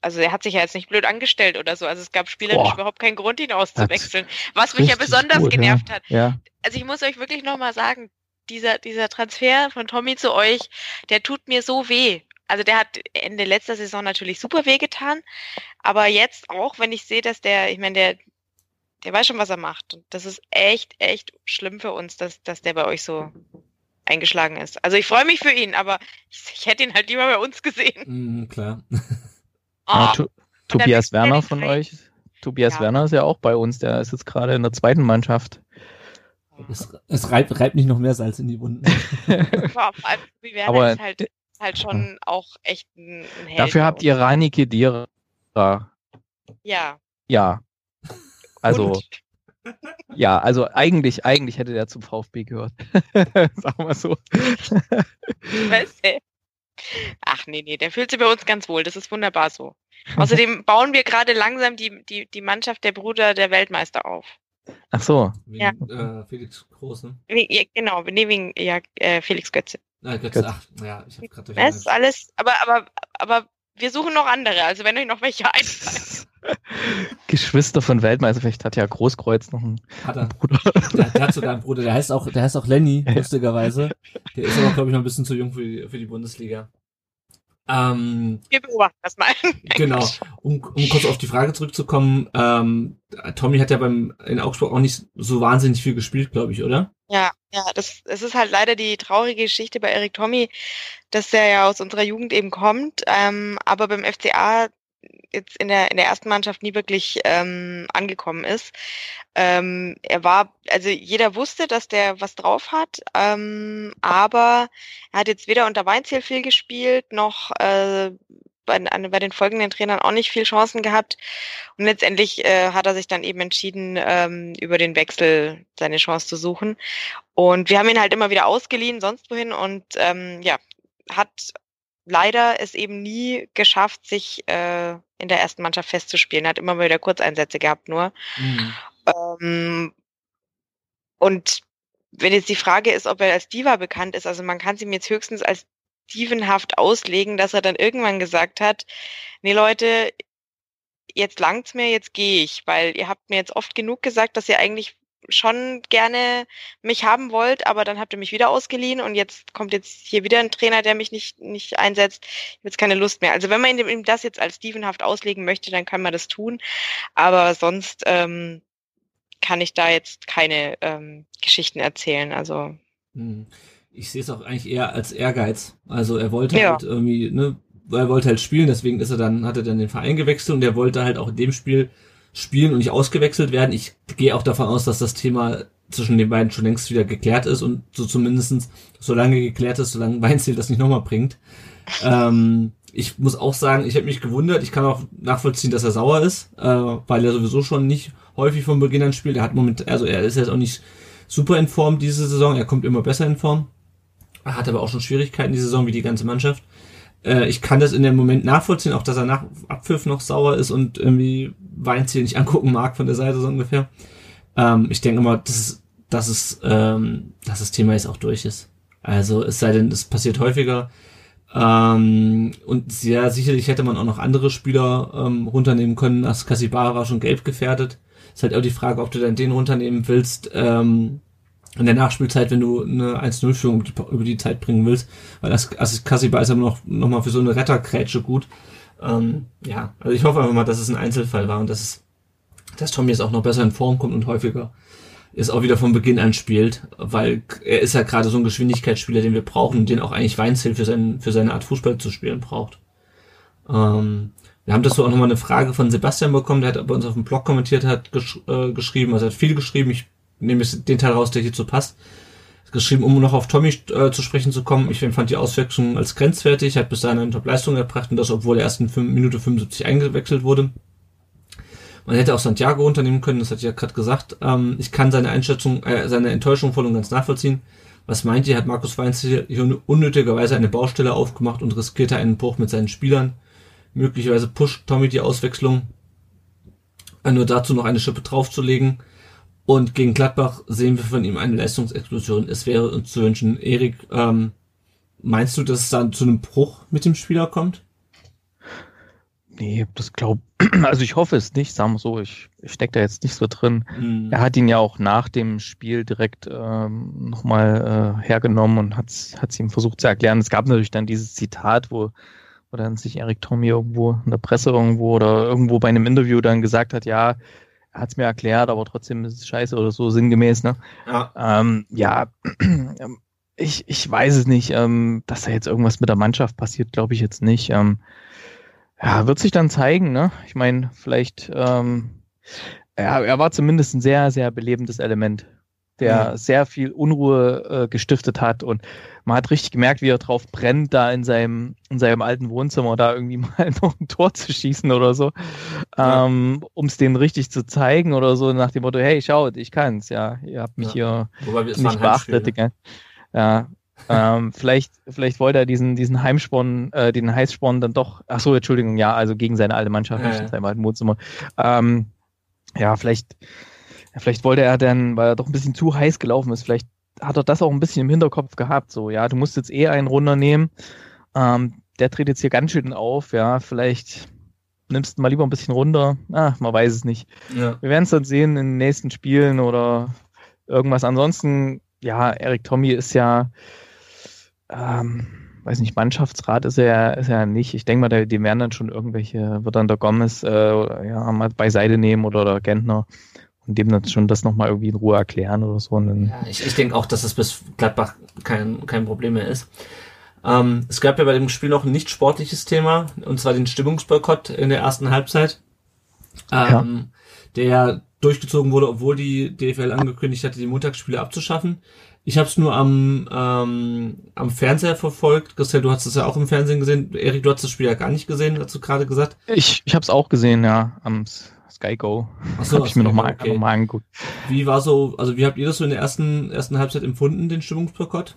also er hat sich ja jetzt nicht blöd angestellt oder so. Also es gab spielerisch Boah. überhaupt keinen Grund, ihn auszuwechseln. Was mich ja besonders gut, genervt ja. hat. Ja, Also ich muss euch wirklich nochmal sagen, dieser, dieser Transfer von Tommy zu euch, der tut mir so weh. Also der hat Ende letzter Saison natürlich super weh getan, aber jetzt auch, wenn ich sehe, dass der, ich meine, der, der weiß schon, was er macht. Und das ist echt, echt schlimm für uns, dass, dass der bei euch so eingeschlagen ist. Also ich freue mich für ihn, aber ich, ich hätte ihn halt lieber bei uns gesehen. Mhm, klar. Ja Ah, Tu- dann Tobias er Werner von rein. euch. Tobias Ja. Werner ist ja auch bei uns, der ist jetzt gerade in der zweiten Mannschaft. Es, es reibt, reibt nicht noch mehr Salz in die Wunden. vor allem Tobi Werner Aber ist halt, halt schon auch echt ein, ein Held. Dafür habt ihr Rani Kedira. Ja. Ja. Also, Und? ja, also eigentlich, eigentlich hätte der zum VfB gehört. Sagen wir so. Weißt du? Ach nee, nee, der fühlt sich bei uns ganz wohl. Das ist wunderbar so. Außerdem bauen wir gerade langsam die, die, die Mannschaft der Bruder der Weltmeister auf. Ach so. Wegen, äh, Felix Groß, ne? Wie- ja, genau, nee, wegen ja, äh, Felix Götze. Ah, Götz, Götz. ach, ja, ich habe gerade Das ist alles, aber, aber, aber wir suchen noch andere. Also wenn euch noch welche einfallen. Geschwister von Weltmeister, vielleicht hat ja Großkreuz noch einen Hat er. Bruder. Der, der hat sogar einen Bruder, der heißt auch, der heißt auch Lenny, Ja. lustigerweise. Der ist aber, glaube ich, noch ein bisschen zu jung für die, für die Bundesliga. Ähm, Wir beobachten das mal. genau. Um, um kurz auf die Frage zurückzukommen, ähm, Tommy hat ja beim in Augsburg auch nicht so wahnsinnig viel gespielt, glaube ich, oder? Ja, ja, das, es ist halt leider die traurige Geschichte bei Erik Tommy, dass der ja aus unserer Jugend eben kommt, ähm, aber beim FCA jetzt in der in der ersten Mannschaft nie wirklich ähm, angekommen ist. Ähm, er war, also jeder wusste, dass der was drauf hat, ähm, aber er hat jetzt weder unter Weinziel viel gespielt, noch äh, bei, bei den folgenden Trainern auch nicht viel Chancen gehabt. Und letztendlich äh, hat er sich dann eben entschieden, ähm, über den Wechsel seine Chance zu suchen. Und wir haben ihn halt immer wieder ausgeliehen, sonst wohin. Und ähm, ja, hat leider es eben nie geschafft, sich äh, in der ersten Mannschaft festzuspielen. Hat immer mal wieder Kurzeinsätze gehabt nur. Mhm. Ähm, und wenn jetzt die Frage ist, ob er als Diva bekannt ist, also man kann es ihm jetzt höchstens als dievenhaft auslegen, dass er dann irgendwann gesagt hat, nee Leute, jetzt langt's mir, jetzt gehe ich, weil ihr habt mir jetzt oft genug gesagt, dass ihr eigentlich schon gerne mich haben wollt, aber dann habt ihr mich wieder ausgeliehen und jetzt kommt jetzt hier wieder ein Trainer, der mich nicht, nicht einsetzt. Ich habe jetzt keine Lust mehr. Also wenn man ihm das jetzt als dievenhaft auslegen möchte, dann kann man das tun. Aber sonst ähm, kann ich da jetzt keine ähm, Geschichten erzählen. Also Mhm. Ich sehe es auch eigentlich eher als Ehrgeiz. Also er wollte Ja. halt irgendwie, ne, er wollte halt spielen, deswegen ist er dann, hat er dann den Verein gewechselt und er wollte halt auch in dem Spiel spielen und nicht ausgewechselt werden. Ich gehe auch davon aus, dass das Thema zwischen den beiden schon längst wieder geklärt ist und so zumindestens so lange geklärt ist, solange Weinziel das nicht nochmal bringt. Ähm, ich muss auch sagen, ich habe mich gewundert. Ich kann auch nachvollziehen, dass er sauer ist, äh, weil er sowieso schon nicht häufig von Beginn an spielt. Er hat moment, also er ist jetzt auch nicht super in Form diese Saison. Er kommt immer besser in Form. Hat aber auch schon Schwierigkeiten diese Saison, wie die ganze Mannschaft. Äh, ich kann das in dem Moment nachvollziehen, auch dass er nach Abpfiff noch sauer ist und irgendwie Weinziel nicht angucken mag von der Seite so ungefähr. Ähm, ich denke mal, dass, dass, es, ähm, dass das Thema jetzt auch durch ist. Also es sei denn, es passiert häufiger. Ähm, und sehr sicherlich hätte man auch noch andere Spieler ähm, runternehmen können. As Kasibara war schon gelb gefährdet. Ist halt auch die Frage, ob du dann den runternehmen willst ähm, in der Nachspielzeit, wenn du eine 1-0-Führung über die Zeit bringen willst. Weil das As Kasibara ist aber noch, noch mal für so eine Retterkrätsche gut. Ähm, ja, also ich hoffe einfach mal, dass es ein Einzelfall war und dass, es, dass Tommy jetzt auch noch besser in Form kommt und häufiger ist auch wieder von Beginn an spielt, weil er ist ja gerade so ein Geschwindigkeitsspieler, den wir brauchen und den auch eigentlich Weinzel für, sein, für seine Art Fußball zu spielen braucht. Ähm, wir haben dazu auch nochmal eine Frage von Sebastian bekommen, der hat bei uns auf dem Blog kommentiert, hat gesch äh, geschrieben, also hat viel geschrieben, ich nehme jetzt den Teil raus, der hierzu passt. Geschrieben, um noch auf Tommy äh, zu sprechen zu kommen. Ich fand die Auswechslung als grenzwertig, hat bis dahin eine Top-Leistung erbracht und das, obwohl er erst in 5, Minute 75 eingewechselt wurde. Man hätte auch Santiago unternehmen können, das hatte ich ja gerade gesagt. Ähm, ich kann seine Einschätzung, äh, seine Enttäuschung voll und ganz nachvollziehen. Was meint ihr, hat Markus Weinz hier unnötigerweise eine Baustelle aufgemacht und riskierte einen Bruch mit seinen Spielern? Möglicherweise pusht Tommy die Auswechslung, äh, nur dazu noch eine Schippe draufzulegen. Und gegen Gladbach sehen wir von ihm eine Leistungsexplosion. Es wäre uns zu wünschen. Erik, ähm, meinst du, dass es dann zu einem Bruch mit dem Spieler kommt? Nee, das glaub, also ich hoffe es nicht, sagen wir so, ich, ich stecke da jetzt nicht so drin. Mhm. Er hat ihn ja auch nach dem Spiel direkt ähm, nochmal äh, hergenommen und hat es ihm versucht zu erklären. Es gab natürlich dann dieses Zitat, wo, wo dann sich Eric Tommy irgendwo in der Presse irgendwo oder irgendwo bei einem Interview dann gesagt hat, ja, er hat es mir erklärt, aber trotzdem ist es scheiße oder so sinngemäß, ne? Ja, ähm, ja ich, ich weiß es nicht, ähm, dass da jetzt irgendwas mit der Mannschaft passiert, glaube ich jetzt nicht. Ähm, ja, wird sich dann zeigen, ne? Ich meine, vielleicht, ähm, ja, er war zumindest ein sehr, sehr belebendes Element, der mhm. sehr viel Unruhe äh, gestiftet hat und man hat richtig gemerkt, wie er drauf brennt, da in seinem, in seinem alten Wohnzimmer da irgendwie mal noch ein Tor zu schießen oder so, ähm, um es denen richtig zu zeigen oder so nach dem Motto, hey, schaut, ich kann's, ja, ihr habt mich ja. hier nicht beachtet. Ne? Ja, ähm, vielleicht, vielleicht wollte er diesen, diesen Heimsporn, äh, den Heißsporn dann doch, ach so, Entschuldigung, ja, also gegen seine alte Mannschaft, ja, nicht in seinem alten Wohnzimmer. Ähm, ja, vielleicht, vielleicht wollte er dann, weil er doch ein bisschen zu heiß gelaufen ist, vielleicht hat er das auch ein bisschen im Hinterkopf gehabt, so, ja, du musst jetzt eh einen runternehmen, ähm, der tritt jetzt hier ganz schön auf, ja, vielleicht nimmst du mal lieber ein bisschen runter, ah, man weiß es nicht. Ja. Wir werden es dann sehen in den nächsten Spielen oder irgendwas. Ansonsten, ja, Erik Tommy ist ja, ähm, weiß nicht, Mannschaftsrat ist er, ist er nicht. Ich denke mal, die, die werden dann schon irgendwelche, wird dann der Gomez äh, ja, mal beiseite nehmen oder der Gentner und dem dann schon das nochmal irgendwie in Ruhe erklären oder so. ja, ich, ich denke auch, dass das bis Gladbach kein, kein Problem mehr ist. Ähm, es gab ja bei dem Spiel noch ein nicht sportliches Thema, und zwar den Stimmungsboykott in der ersten Halbzeit, ähm, ja. der durchgezogen wurde, obwohl die DFL angekündigt hatte, die Montagsspiele abzuschaffen. Ich habe es nur am, ähm, am Fernseher verfolgt. Christian, du hast es ja auch im Fernsehen gesehen. Erik, du hast das Spiel ja gar nicht gesehen, hast du gerade gesagt. Ich, ich habe es auch gesehen, ja, am Sky Go. Achso, habe ich mir nochmal okay. noch mal angeguckt. Wie war so, also wie habt ihr das so in der ersten, ersten Halbzeit empfunden, den Stimmungsboykott?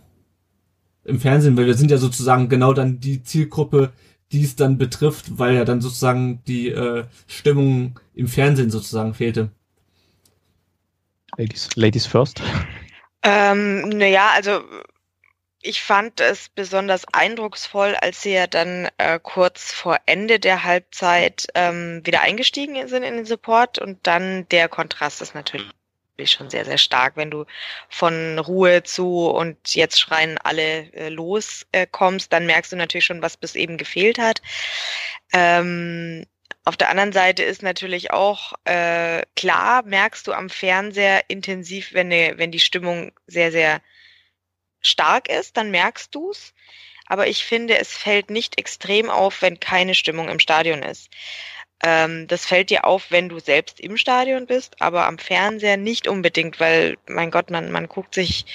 Im Fernsehen, weil wir sind ja sozusagen genau dann die Zielgruppe, die es dann betrifft, weil ja dann sozusagen die äh, Stimmung im Fernsehen sozusagen fehlte. Ladies, Ladies first. Ähm, naja, also ich fand es besonders eindrucksvoll, als sie ja dann äh, kurz vor Ende der Halbzeit ähm, wieder eingestiegen sind in den Support und dann der Kontrast ist natürlich schon sehr, sehr stark, wenn du von Ruhe zu und jetzt schreien alle äh, los äh, kommst, dann merkst du natürlich schon, was bis eben gefehlt hat. Ähm, auf der anderen Seite ist natürlich auch äh, klar, merkst du am Fernseher intensiv, wenn, ne, wenn die Stimmung sehr, sehr stark ist, dann merkst du's. Aber ich finde, es fällt nicht extrem auf, wenn keine Stimmung im Stadion ist. Ähm, das fällt dir auf, wenn du selbst im Stadion bist, aber am Fernseher nicht unbedingt, weil, mein Gott, man, man guckt sich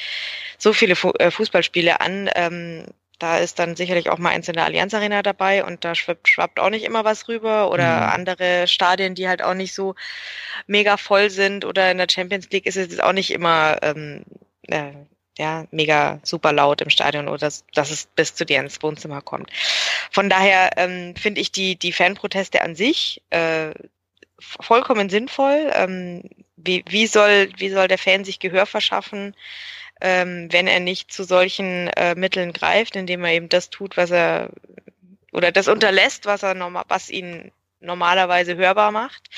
so viele Fu äh, Fußballspiele an. Ähm, da ist dann sicherlich auch mal eins in der Allianz Arena dabei und da schwappt, schwappt auch nicht immer was rüber oder mhm. andere Stadien, die halt auch nicht so mega voll sind oder in der Champions League ist es auch nicht immer ähm, äh, ja, mega super laut im Stadion oder dass, dass es bis zu dir ins Wohnzimmer kommt. Von daher ähm, finde ich die, die Fanproteste an sich äh, vollkommen sinnvoll. Ähm, wie, wie, soll, wie soll der Fan sich Gehör verschaffen, ähm, wenn er nicht zu solchen äh, Mitteln greift, indem er eben das tut, was er oder das unterlässt, was er normal, was ihn normalerweise hörbar macht.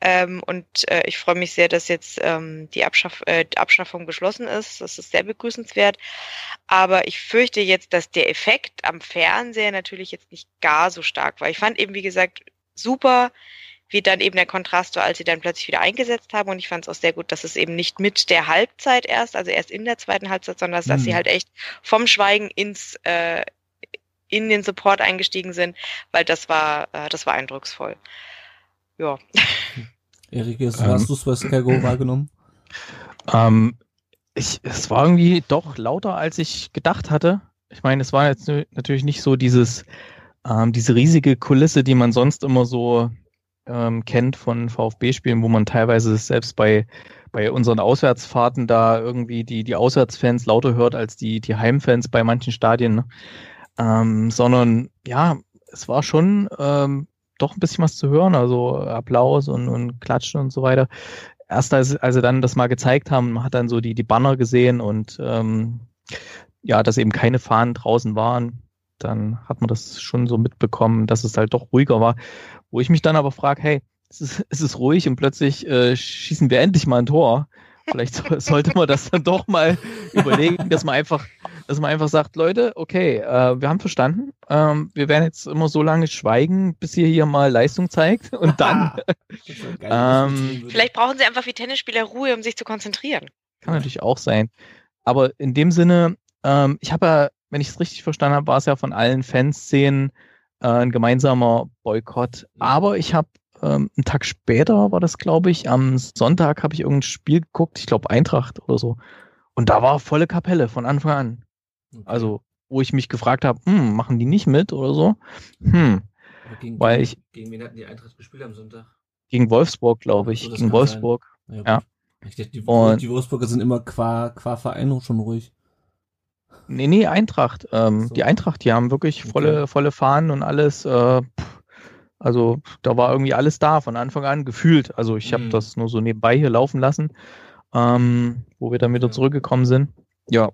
Ähm, und äh, ich freue mich sehr, dass jetzt ähm, die Abschaff äh, Abschaffung beschlossen ist. Das ist sehr begrüßenswert. Aber ich fürchte jetzt, dass der Effekt am Fernseher natürlich jetzt nicht gar so stark war. Ich fand eben, wie gesagt, super, wie dann eben der Kontrast war, als sie dann plötzlich wieder eingesetzt haben. Und ich fand es auch sehr gut, dass es eben nicht mit der Halbzeit erst, also erst in der zweiten Halbzeit, sondern dass, mhm. dass sie halt echt vom Schweigen ins äh, in den Support eingestiegen sind, weil das war äh, das war eindrucksvoll. Ja. Erik, hast ähm, du es bei Sky wahrgenommen? Ähm, ich, es war irgendwie doch lauter, als ich gedacht hatte. Ich meine, es war jetzt natürlich nicht so dieses, ähm, diese riesige Kulisse, die man sonst immer so ähm, kennt von VfB-Spielen, wo man teilweise selbst bei, bei unseren Auswärtsfahrten da irgendwie die, die Auswärtsfans lauter hört als die, die Heimfans bei manchen Stadien. Ne? Ähm, sondern ja, es war schon ähm, doch ein bisschen was zu hören, also Applaus und, und Klatschen und so weiter. Erst als, als sie dann das mal gezeigt haben, man hat dann so die, die Banner gesehen und ähm, ja, dass eben keine Fahnen draußen waren, dann hat man das schon so mitbekommen, dass es halt doch ruhiger war. Wo ich mich dann aber frage, hey, es ist, es ist ruhig und plötzlich äh, schießen wir endlich mal ein Tor. Vielleicht so, sollte man das dann doch mal überlegen, dass man einfach, dass man einfach sagt, Leute, okay, äh, wir haben verstanden, ähm, wir werden jetzt immer so lange schweigen, bis ihr hier mal Leistung zeigt und dann. ähm, Vielleicht brauchen sie einfach wie Tennisspieler Ruhe, um sich zu konzentrieren. Kann natürlich auch sein. Aber in dem Sinne, ähm, ich habe ja, wenn ich es richtig verstanden habe, war es ja von allen Fanszenen äh, ein gemeinsamer Boykott. Aber ich habe ähm, einen Tag später war das, glaube ich, am Sonntag habe ich irgendein Spiel geguckt, ich glaube Eintracht oder so. Und da war volle Kapelle von Anfang an. Okay. Also, wo ich mich gefragt habe, hm, machen die nicht mit oder so? Hm. Gegen, Weil ich, gegen wen hatten die Eintracht gespielt am Sonntag? Gegen Wolfsburg, glaube ich. So, gegen Wolfsburg. Ja. ja. Ich dachte, die, Und, die Wolfsburger sind immer qua, qua Verein schon ruhig. Nee, nee, Eintracht. Ähm, so. Die Eintracht, die haben wirklich volle, okay. volle Fahnen und alles. Äh, also da war irgendwie alles da von Anfang an gefühlt. Also ich habe mhm. das nur so nebenbei hier laufen lassen, ähm, wo wir dann wieder zurückgekommen sind. Ja,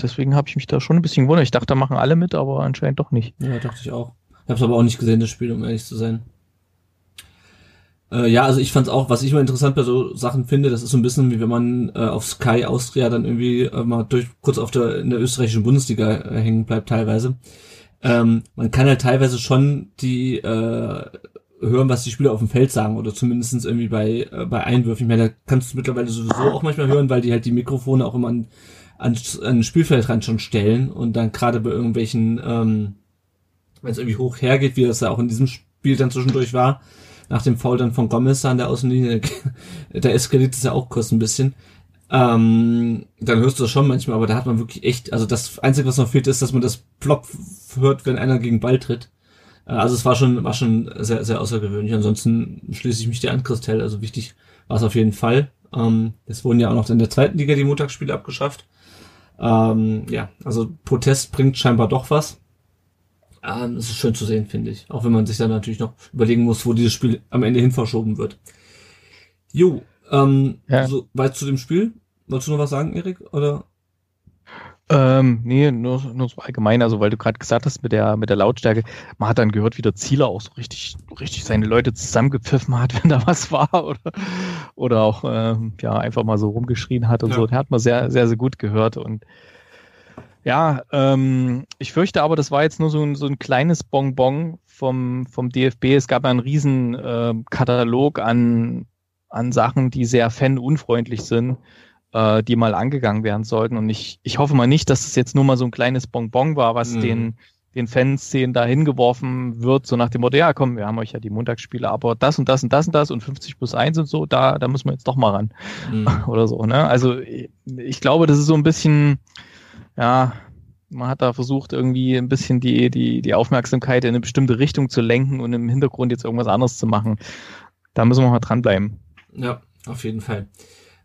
deswegen habe ich mich da schon ein bisschen gewundert. Ich dachte, da machen alle mit, aber anscheinend doch nicht. Ja, dachte ich auch. Ich habe es aber auch nicht gesehen, das Spiel, um ehrlich zu sein. Äh, ja, also ich fand es auch, was ich immer interessant bei so Sachen finde, das ist so ein bisschen wie wenn man äh, auf Sky Austria dann irgendwie äh, mal durch kurz auf der in der österreichischen Bundesliga äh, hängen bleibt teilweise ähm, man kann halt teilweise schon die äh, hören, was die Spieler auf dem Feld sagen oder zumindestens irgendwie bei, äh, bei Einwürfen. Ich meine, da kannst du mittlerweile sowieso auch manchmal hören, weil die halt die Mikrofone auch immer an, an, an den Spielfeldrand schon stellen und dann gerade bei irgendwelchen, ähm, wenn es irgendwie hoch hergeht, wie das ja auch in diesem Spiel dann zwischendurch war, nach dem Foul dann von Gomez an der Außenlinie, da eskaliert es ja auch kurz ein bisschen. Ähm, dann hörst du das schon manchmal, aber da hat man wirklich echt, also das Einzige, was noch fehlt, ist, dass man das Plop hört, wenn einer gegen Ball tritt. Äh, also es war schon, war schon sehr, sehr außergewöhnlich. Ansonsten schließe ich mich dir an, Christell. Also wichtig war es auf jeden Fall. Ähm, es wurden ja auch noch in der zweiten Liga die Montagsspiele abgeschafft. Ähm, ja, also Protest bringt scheinbar doch was. Ähm, es ist schön zu sehen, finde ich. Auch wenn man sich dann natürlich noch überlegen muss, wo dieses Spiel am Ende hin verschoben wird. Jo, ähm, ja. so weit zu dem Spiel. Wolltest du noch was sagen, Erik? Oder? Ähm, nee, nur, nur so allgemein, also weil du gerade gesagt hast mit der mit der Lautstärke, man hat dann gehört, wie der Zieler auch so richtig, richtig seine Leute zusammengepfiffen hat, wenn da was war oder oder auch ähm, ja einfach mal so rumgeschrien hat und ja. so. Der hat man sehr, sehr, sehr gut gehört und ja, ähm, ich fürchte aber, das war jetzt nur so ein, so ein kleines Bonbon vom, vom DFB. Es gab einen riesen äh, Katalog an, an Sachen, die sehr fanunfreundlich sind äh, die mal angegangen werden sollten. Und ich, ich hoffe mal nicht, dass es jetzt nur mal so ein kleines Bonbon war, was mhm. den, den Fanszenen da hingeworfen wird, so nach dem Motto, ja komm, wir haben euch ja die Montagsspiele, aber das und das und das und das und 50 plus 1 und so, da, da müssen wir jetzt doch mal ran. Mhm. Oder so, ne? Also ich, ich glaube, das ist so ein bisschen, ja, Man hat da versucht, irgendwie ein bisschen die, die, die Aufmerksamkeit in eine bestimmte Richtung zu lenken und im Hintergrund jetzt irgendwas anderes zu machen. Da müssen wir mal dranbleiben. Ja, auf jeden Fall.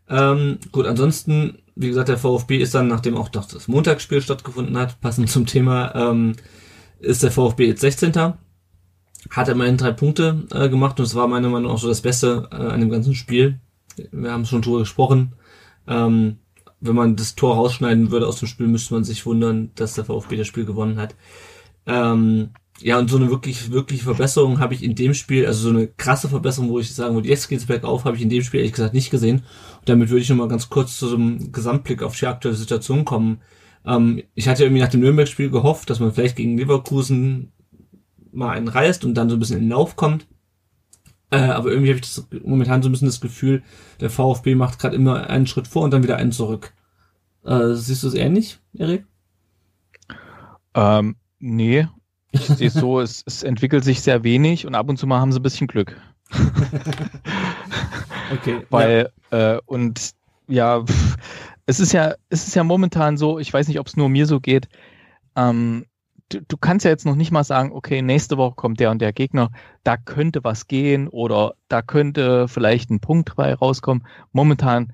Ähm, gut, ansonsten, wie gesagt, der VfB ist dann, nachdem auch das Montagsspiel stattgefunden hat, passend zum Thema, ähm, ist der VfB jetzt 16. Hat immerhin drei Punkte äh, gemacht und es war meiner Meinung nach auch so das Beste äh, an dem ganzen Spiel. Wir haben schon drüber gesprochen. Ähm, wenn man das Tor rausschneiden würde aus dem Spiel, müsste man sich wundern, dass der VfB das Spiel gewonnen hat. Ähm, ja, und so eine wirklich, wirklich Verbesserung habe ich in dem Spiel, also so eine krasse Verbesserung, wo ich sagen würde, jetzt geht's bergauf, habe ich in dem Spiel ehrlich gesagt nicht gesehen. Und damit würde ich nochmal ganz kurz zu so einem Gesamtblick auf die aktuelle Situation kommen. Ähm, ich hatte irgendwie nach dem Nürnberg-Spiel gehofft, dass man vielleicht gegen Leverkusen mal einen reißt und dann so ein bisschen in den Lauf kommt. Äh, aber irgendwie habe ich das momentan so ein bisschen das Gefühl, der VfB macht gerade immer einen Schritt vor und dann wieder einen zurück. Äh, siehst du es ähnlich, Erik? Ähm, nee. Ich sehe es so, es, es entwickelt sich sehr wenig und ab und zu mal haben sie ein bisschen Glück. okay. Weil, ja. äh, und ja, pff, es ist ja, es ist ja momentan so, ich weiß nicht, ob es nur mir so geht, ähm, du, du kannst ja jetzt noch nicht mal sagen, okay, nächste Woche kommt der und der Gegner, da könnte was gehen oder da könnte vielleicht ein Punkt dabei rauskommen. Momentan,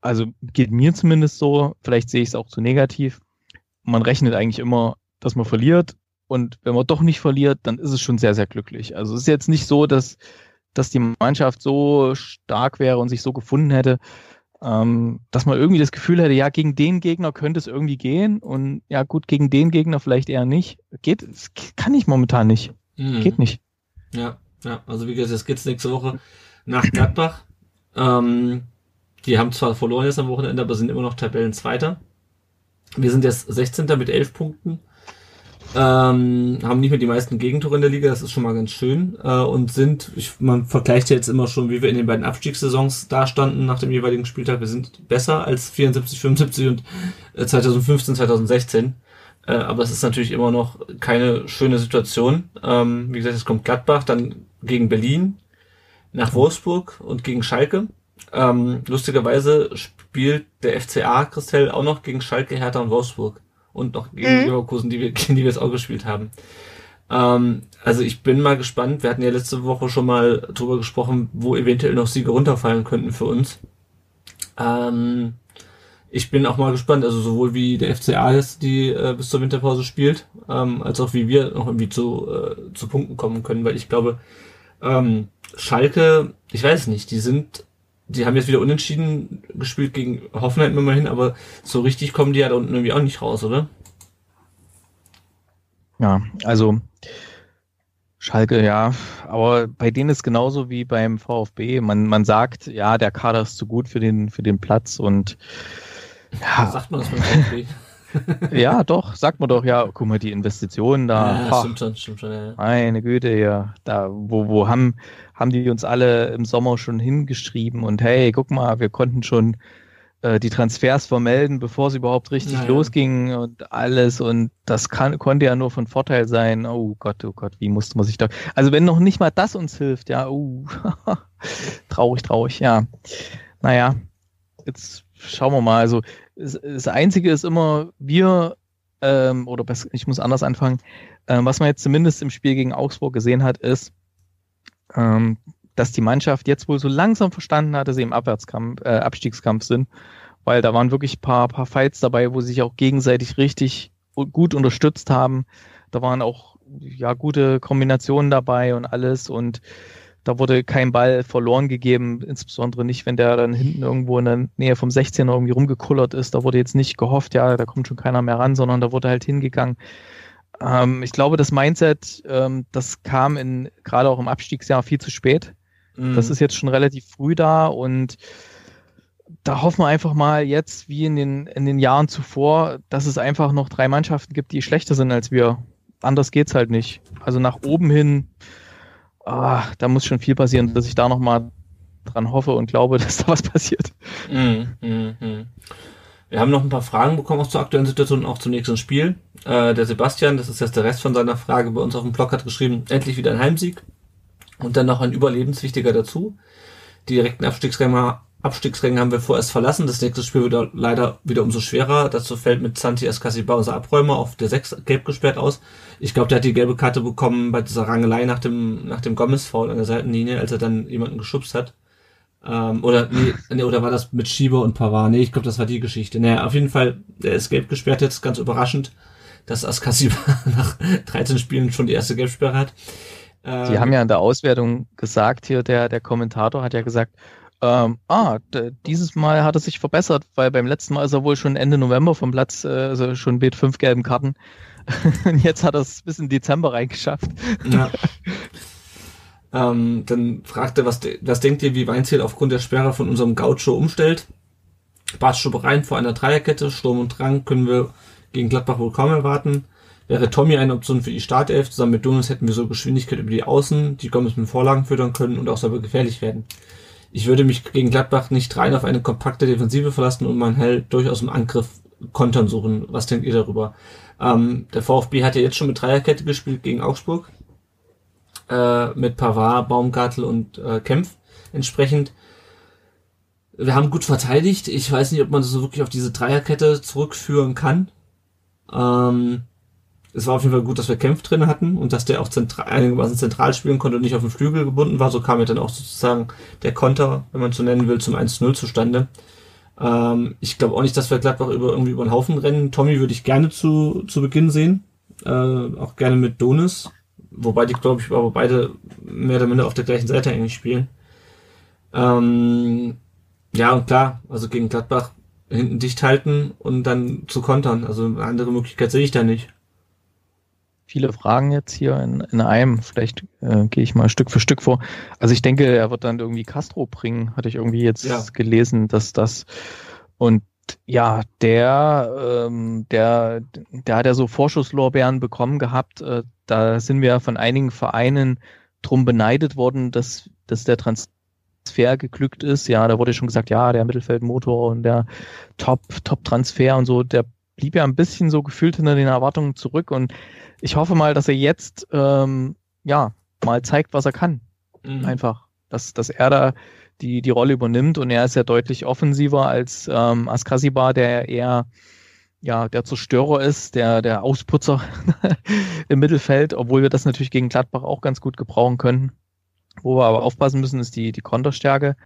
also geht mir zumindest so, vielleicht sehe ich es auch zu negativ. Man rechnet eigentlich immer, dass man verliert und wenn man doch nicht verliert, dann ist es schon sehr, sehr glücklich. Also es ist jetzt nicht so, dass, dass die Mannschaft so stark wäre und sich so gefunden hätte, ähm, dass man irgendwie das Gefühl hätte, ja, gegen den Gegner könnte es irgendwie gehen und ja, gut, gegen den Gegner vielleicht eher nicht. Geht, kann ich momentan nicht. Mhm. Geht nicht. Ja, ja, also wie gesagt, es geht's nächste Woche nach Gladbach. Ähm, die haben zwar verloren jetzt am Wochenende, aber sind immer noch Tabellenzweiter. Wir sind jetzt 16. mit 11 Punkten. Ähm, haben nicht mehr die meisten Gegentore in der Liga, das ist schon mal ganz schön. Äh, und sind, ich, man vergleicht jetzt immer schon, wie wir in den beiden Abstiegssaisons dastanden nach dem jeweiligen Spieltag. Wir sind besser als 74, 75 und äh, 2015, 2016. Äh, aber es ist natürlich immer noch keine schöne Situation. Ähm, wie gesagt, es kommt Gladbach, dann gegen Berlin, nach Wolfsburg und gegen Schalke. Ähm, lustigerweise spielt der FCA Christel auch noch gegen Schalke, Hertha und Wolfsburg und noch gegen mhm. Leverkusen, die wir, gegen die wir jetzt auch gespielt haben. Ähm, also ich bin mal gespannt. Wir hatten ja letzte Woche schon mal drüber gesprochen, wo eventuell noch Siege runterfallen könnten für uns. Ähm, ich bin auch mal gespannt, also sowohl wie der FCA jetzt die äh, bis zur Winterpause spielt, ähm, als auch wie wir noch irgendwie zu, äh, zu Punkten kommen können, weil ich glaube, ähm, Schalke, ich weiß nicht, die sind die haben jetzt wieder unentschieden gespielt gegen Hoffenheim immerhin, aber so richtig kommen die ja da unten irgendwie auch nicht raus, oder? Ja, also Schalke, ja, aber bei denen ist genauso wie beim VfB. Man, man sagt, ja, der Kader ist zu gut für den, für den Platz und ja. Sagt man das beim VfB? Ja, doch, sagt man doch, ja, guck mal, die Investitionen da. Ja, stimmt schon, stimmt schon, ja. Meine Güte, ja. Da, wo, wo haben, haben die uns alle im Sommer schon hingeschrieben und hey, guck mal, wir konnten schon äh, die Transfers vermelden, bevor es überhaupt richtig naja. losging und alles und das kann, konnte ja nur von Vorteil sein. Oh Gott, oh Gott, wie musste man sich da. Also wenn noch nicht mal das uns hilft, ja, uh, traurig, traurig, ja. Naja, jetzt schauen wir mal. Also das Einzige ist immer, wir, ähm, oder ich muss anders anfangen, ähm, was man jetzt zumindest im Spiel gegen Augsburg gesehen hat, ist, ähm, dass die Mannschaft jetzt wohl so langsam verstanden hat, dass sie im Abwärtskampf, äh, Abstiegskampf sind, weil da waren wirklich paar, paar Fights dabei, wo sie sich auch gegenseitig richtig gut unterstützt haben. Da waren auch ja gute Kombinationen dabei und alles und da wurde kein Ball verloren gegeben, insbesondere nicht, wenn der dann hinten irgendwo in der Nähe vom 16er irgendwie rumgekullert ist. Da wurde jetzt nicht gehofft, ja, da kommt schon keiner mehr ran, sondern da wurde halt hingegangen. Ähm, ich glaube, das Mindset, ähm, das kam in gerade auch im Abstiegsjahr viel zu spät. Mhm. Das ist jetzt schon relativ früh da und da hoffen wir einfach mal jetzt, wie in den, in den Jahren zuvor, dass es einfach noch drei Mannschaften gibt, die schlechter sind als wir. Anders geht's halt nicht. Also nach oben hin ah, da muss schon viel passieren, dass ich da nochmal dran hoffe und glaube, dass da was passiert. Mm, mm, mm. Wir haben noch ein paar Fragen bekommen auch zur aktuellen Situation und auch zum nächsten Spiel. Äh, der Sebastian, das ist jetzt der Rest von seiner Frage bei uns auf dem Blog, hat geschrieben, endlich wieder ein Heimsieg und dann noch ein überlebenswichtiger dazu. Die direkten Abstiegskämpfer Abstiegsrängen haben wir vorerst verlassen. Das nächste Spiel wird leider wieder umso schwerer. Dazu fällt mit Santi Escasibar unser Abräumer auf der 6 gelb gesperrt aus. Ich glaube, der hat die gelbe Karte bekommen bei dieser Rangelei nach dem, nach dem Gomez-Foul an der Seitenlinie, als er dann jemanden geschubst hat. Ähm, oder, nee, nee, oder war das mit Schieber und Pavard? Nee, ich glaube, das war die Geschichte. Naja, auf jeden Fall, der ist gelb gesperrt jetzt, ganz überraschend, dass Askasiba nach 13 Spielen schon die erste Gelbsperre hat. Ähm, die haben ja in der Auswertung gesagt, hier der, der Kommentator hat ja gesagt, ähm, ah, dieses Mal hat er sich verbessert, weil beim letzten Mal ist er wohl schon Ende November vom Platz, äh, also schon mit fünf gelben Karten. Jetzt hat er es bis in Dezember reingeschafft. Ja. ähm, dann fragt er, was, was denkt ihr, wie Weinziel aufgrund der Sperre von unserem Gaucho umstellt? Bartstube rein vor einer Dreierkette, Sturm und Drang können wir gegen Gladbach wohl kaum erwarten. Wäre Tommy eine Option für die Startelf, zusammen mit Donis hätten wir so Geschwindigkeit über die Außen, die Gomez mit Vorlagen füttern können und auch selber gefährlich werden. Ich würde mich gegen Gladbach nicht rein auf eine kompakte Defensive verlassen und mein Held durchaus im Angriff Kontern suchen. Was denkt ihr darüber? Ähm, der VfB hat ja jetzt schon mit Dreierkette gespielt gegen Augsburg. Äh, mit Pavard, Baumgartel und äh, Kempf entsprechend. Wir haben gut verteidigt. Ich weiß nicht, ob man das so wirklich auf diese Dreierkette zurückführen kann. Ähm, es war auf jeden Fall gut, dass wir Kämpf drin hatten und dass der auch zentral, einigermaßen zentral spielen konnte und nicht auf den Flügel gebunden war. So kam ja dann auch sozusagen der Konter, wenn man so nennen will, zum 1-0 zustande. Ähm, ich glaube auch nicht, dass wir Gladbach über, irgendwie über den Haufen rennen. Tommy würde ich gerne zu, zu Beginn sehen. Äh, auch gerne mit Donis. Wobei die, glaube ich, aber beide mehr oder minder auf der gleichen Seite eigentlich spielen. Ähm, ja, und klar, also gegen Gladbach hinten dicht halten und dann zu kontern. Also eine andere Möglichkeit sehe ich da nicht viele Fragen jetzt hier in, in einem. Vielleicht äh, gehe ich mal Stück für Stück vor. Also ich denke, er wird dann irgendwie Castro bringen, hatte ich irgendwie jetzt ja. gelesen, dass das und ja, der, ähm, der, der hat ja so Vorschusslorbeeren bekommen gehabt. Äh, da sind wir von einigen Vereinen drum beneidet worden, dass, dass der Transfer geglückt ist. Ja, da wurde schon gesagt, ja, der Mittelfeldmotor und der Top, Top-Transfer und so, der blieb ja ein bisschen so gefühlt hinter den Erwartungen zurück und ich hoffe mal, dass er jetzt ähm, ja mal zeigt, was er kann. Mhm. Einfach, dass, dass er da die, die Rolle übernimmt und er ist ja deutlich offensiver als ähm, Askasibar, der eher ja, der Zerstörer ist, der, der Ausputzer im Mittelfeld, obwohl wir das natürlich gegen Gladbach auch ganz gut gebrauchen können. Wo wir aber aufpassen müssen, ist die, die Konterstärke.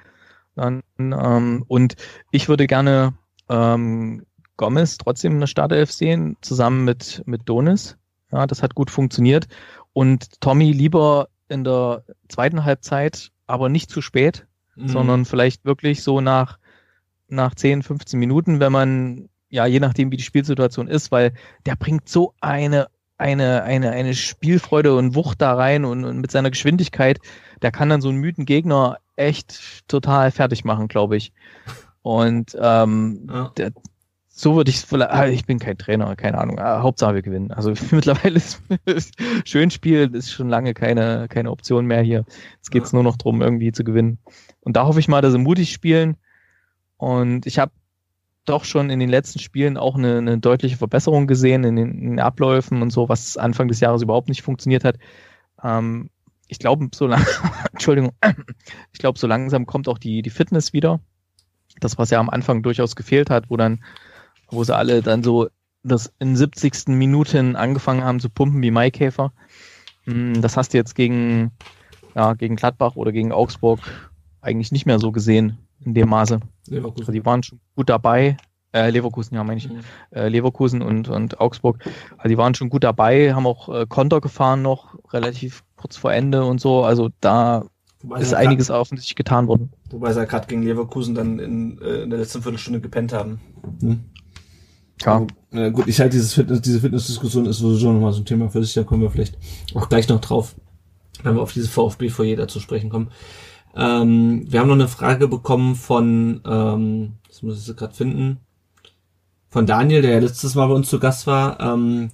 Dann, ähm, und ich würde gerne ähm, Gomez trotzdem in der Startelf sehen, zusammen mit, mit Donis. Ja, das hat gut funktioniert. Und Tommy lieber in der zweiten Halbzeit, aber nicht zu spät, mhm. sondern vielleicht wirklich so nach, nach 10, 15 Minuten, wenn man, ja, je nachdem, wie die Spielsituation ist, weil der bringt so eine, eine, eine, eine Spielfreude und Wucht da rein und, und mit seiner Geschwindigkeit, der kann dann so einen müden Gegner echt total fertig machen, glaube ich. Und ähm, ja. der, so würde ich es ah, ich bin kein Trainer, keine Ahnung. Ah, Hauptsache wir gewinnen. Also mittlerweile ist, schön spielen, ist schon lange keine, keine Option mehr hier. Jetzt geht es nur noch darum, irgendwie zu gewinnen. Und da hoffe ich mal, dass sie mutig spielen. Und ich habe doch schon in den letzten Spielen auch eine, eine deutliche Verbesserung gesehen in den, in den, Abläufen und so, was Anfang des Jahres überhaupt nicht funktioniert hat. Ähm, ich glaube, so lang, Entschuldigung, ich glaube, so langsam kommt auch die, die Fitness wieder. Das, was ja am Anfang durchaus gefehlt hat, wo dann wo sie alle dann so das in 70. Minuten angefangen haben zu pumpen wie Maikäfer. Hm, das hast du jetzt gegen, ja, gegen Gladbach oder gegen Augsburg eigentlich nicht mehr so gesehen in dem Maße. Leverkusen. Also die waren schon gut dabei. Äh, Leverkusen, ja, meine ich. Mhm. Äh, Leverkusen und, und Augsburg. Also die waren schon gut dabei, haben auch äh, Konter gefahren noch, relativ kurz vor Ende und so. Also da Wobei ist einiges grad, offensichtlich getan worden. Wobei sie gerade gegen Leverkusen dann in, äh, in der letzten Viertelstunde gepennt haben. Hm. Ja. Äh, gut, ich halte dieses Fitness, diese Fitnessdiskussion ist sowieso nochmal so ein Thema für sich, da kommen wir vielleicht auch gleich noch drauf, wenn wir auf diese VfB vor jeder zu sprechen kommen. Ähm, wir haben noch eine Frage bekommen von, ähm, das muss ich jetzt gerade finden, von Daniel, der ja letztes Mal bei uns zu Gast war. Ähm,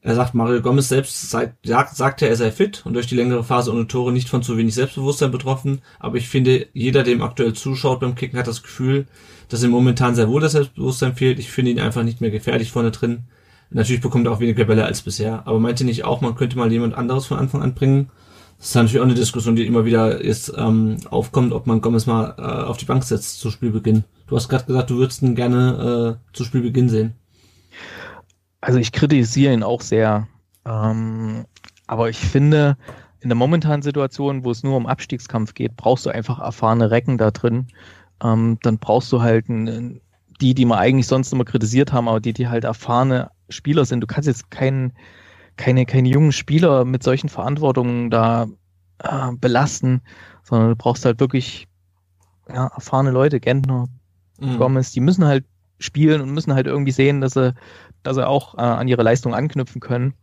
er sagt, Mario Gomez selbst sagt, sagte, er sei fit und durch die längere Phase ohne Tore nicht von zu wenig Selbstbewusstsein betroffen. Aber ich finde, jeder, dem aktuell zuschaut beim Kicken, hat das Gefühl, dass ihm momentan sehr wohl das Selbstbewusstsein fehlt. Ich finde ihn einfach nicht mehr gefährlich vorne drin. Natürlich bekommt er auch weniger Bälle als bisher. Aber meinte nicht auch, man könnte mal jemand anderes von Anfang an bringen? Das ist natürlich auch eine Diskussion, die immer wieder jetzt ähm, aufkommt, ob man Gomez mal äh, auf die Bank setzt zu Spielbeginn. Du hast gerade gesagt, du würdest ihn gerne äh, zu Spielbeginn sehen. Also ich kritisiere ihn auch sehr. Ähm, aber ich finde, in der momentanen Situation, wo es nur um Abstiegskampf geht, brauchst du einfach erfahrene Recken da drin. Ähm, dann brauchst du halt ein, die, die man eigentlich sonst immer kritisiert haben, aber die, die halt erfahrene Spieler sind. Du kannst jetzt keinen, keine, keine jungen Spieler mit solchen Verantwortungen da äh, belasten, sondern du brauchst halt wirklich ja, erfahrene Leute, Gentner, mhm. Gomez, die müssen halt spielen und müssen halt irgendwie sehen, dass sie, dass sie auch äh, an ihre Leistung anknüpfen können.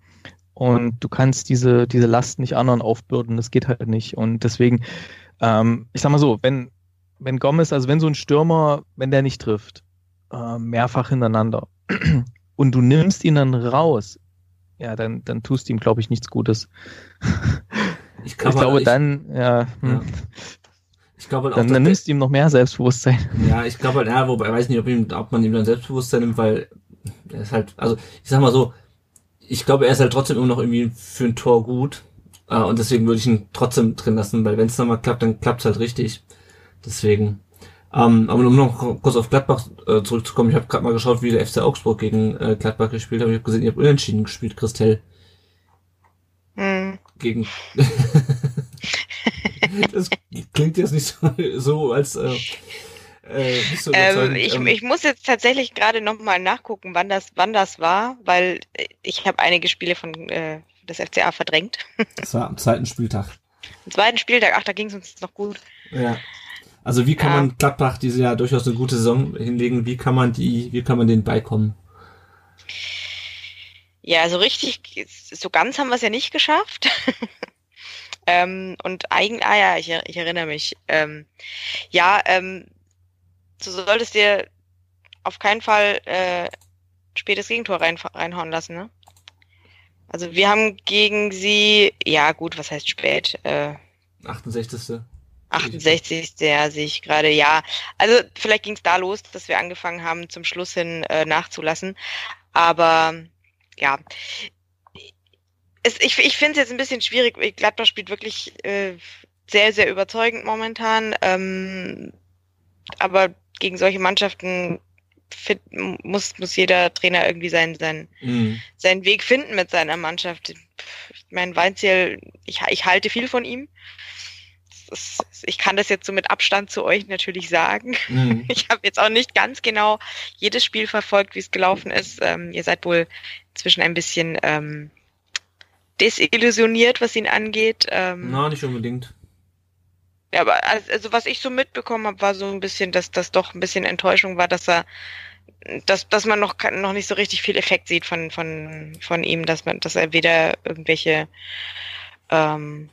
Und du kannst diese, diese Last nicht anderen aufbürden, das geht halt nicht. Und deswegen, ähm, ich sag mal so, wenn, wenn Gomez, also wenn so ein Stürmer, wenn der nicht trifft, äh, mehrfach hintereinander, und du nimmst ihn dann raus, ja, dann, dann tust du ihm, glaube ich, nichts Gutes. Ich, ich glaube, ich, dann, ja, hm. ja. Ich glaube halt dann, auch, dann nimmst du ihm noch mehr Selbstbewusstsein. Ja, ich glaube halt, ja, wobei, ich weiß nicht, ob, ihm, ob man ihm dann Selbstbewusstsein nimmt, weil er ist halt, also, ich sag mal so, ich glaube, er ist halt trotzdem immer noch irgendwie für ein Tor gut. Äh, und deswegen würde ich ihn trotzdem drin lassen, weil wenn es nochmal klappt, dann klappt es halt richtig. Deswegen. Ähm, aber um noch kurz auf Gladbach äh, zurückzukommen, ich habe gerade mal geschaut, wie der FC Augsburg gegen äh, Gladbach gespielt hat. Ich habe gesehen, ihr habt unentschieden gespielt, Christelle. Hm. Gegen. das klingt jetzt nicht so, so als äh, äh, so ähm, ich, ähm, ich muss jetzt tatsächlich gerade nochmal nachgucken, wann das, wann das war, weil ich habe einige Spiele von äh, des FCA verdrängt. Das war am zweiten Spieltag. Am zweiten Spieltag, ach, da ging es uns noch gut. Ja. Also wie kann ja. man Gladbach diese ja durchaus eine gute Saison hinlegen? Wie kann man die, wie kann man denen beikommen? Ja, so richtig, so ganz haben wir es ja nicht geschafft. ähm, und eigentlich, ah ja, ich, ich erinnere mich. Ähm, ja, ähm, du solltest dir auf keinen Fall äh, spätes Gegentor rein, reinhauen lassen, ne? Also wir haben gegen sie, ja gut, was heißt spät? Äh, 68. 68. Ja, sehe ich gerade, ja. Also vielleicht ging es da los, dass wir angefangen haben, zum Schluss hin äh, nachzulassen. Aber ja, es, ich, ich finde es jetzt ein bisschen schwierig. Gladbach spielt wirklich äh, sehr, sehr überzeugend momentan. Ähm, aber gegen solche Mannschaften fit, muss, muss jeder Trainer irgendwie seinen, seinen, mhm. seinen Weg finden mit seiner Mannschaft. Ich meine, Weinziel, ich, ich halte viel von ihm. Ist, ich kann das jetzt so mit Abstand zu euch natürlich sagen. Mhm. Ich habe jetzt auch nicht ganz genau jedes Spiel verfolgt, wie es gelaufen ist. Ähm, ihr seid wohl inzwischen ein bisschen ähm, desillusioniert, was ihn angeht. Ähm, Na, nicht unbedingt. Ja, aber also was ich so mitbekommen habe, war so ein bisschen, dass das doch ein bisschen Enttäuschung war, dass er, dass, dass man noch noch nicht so richtig viel Effekt sieht von von von ihm, dass man, dass er weder irgendwelche, ähm,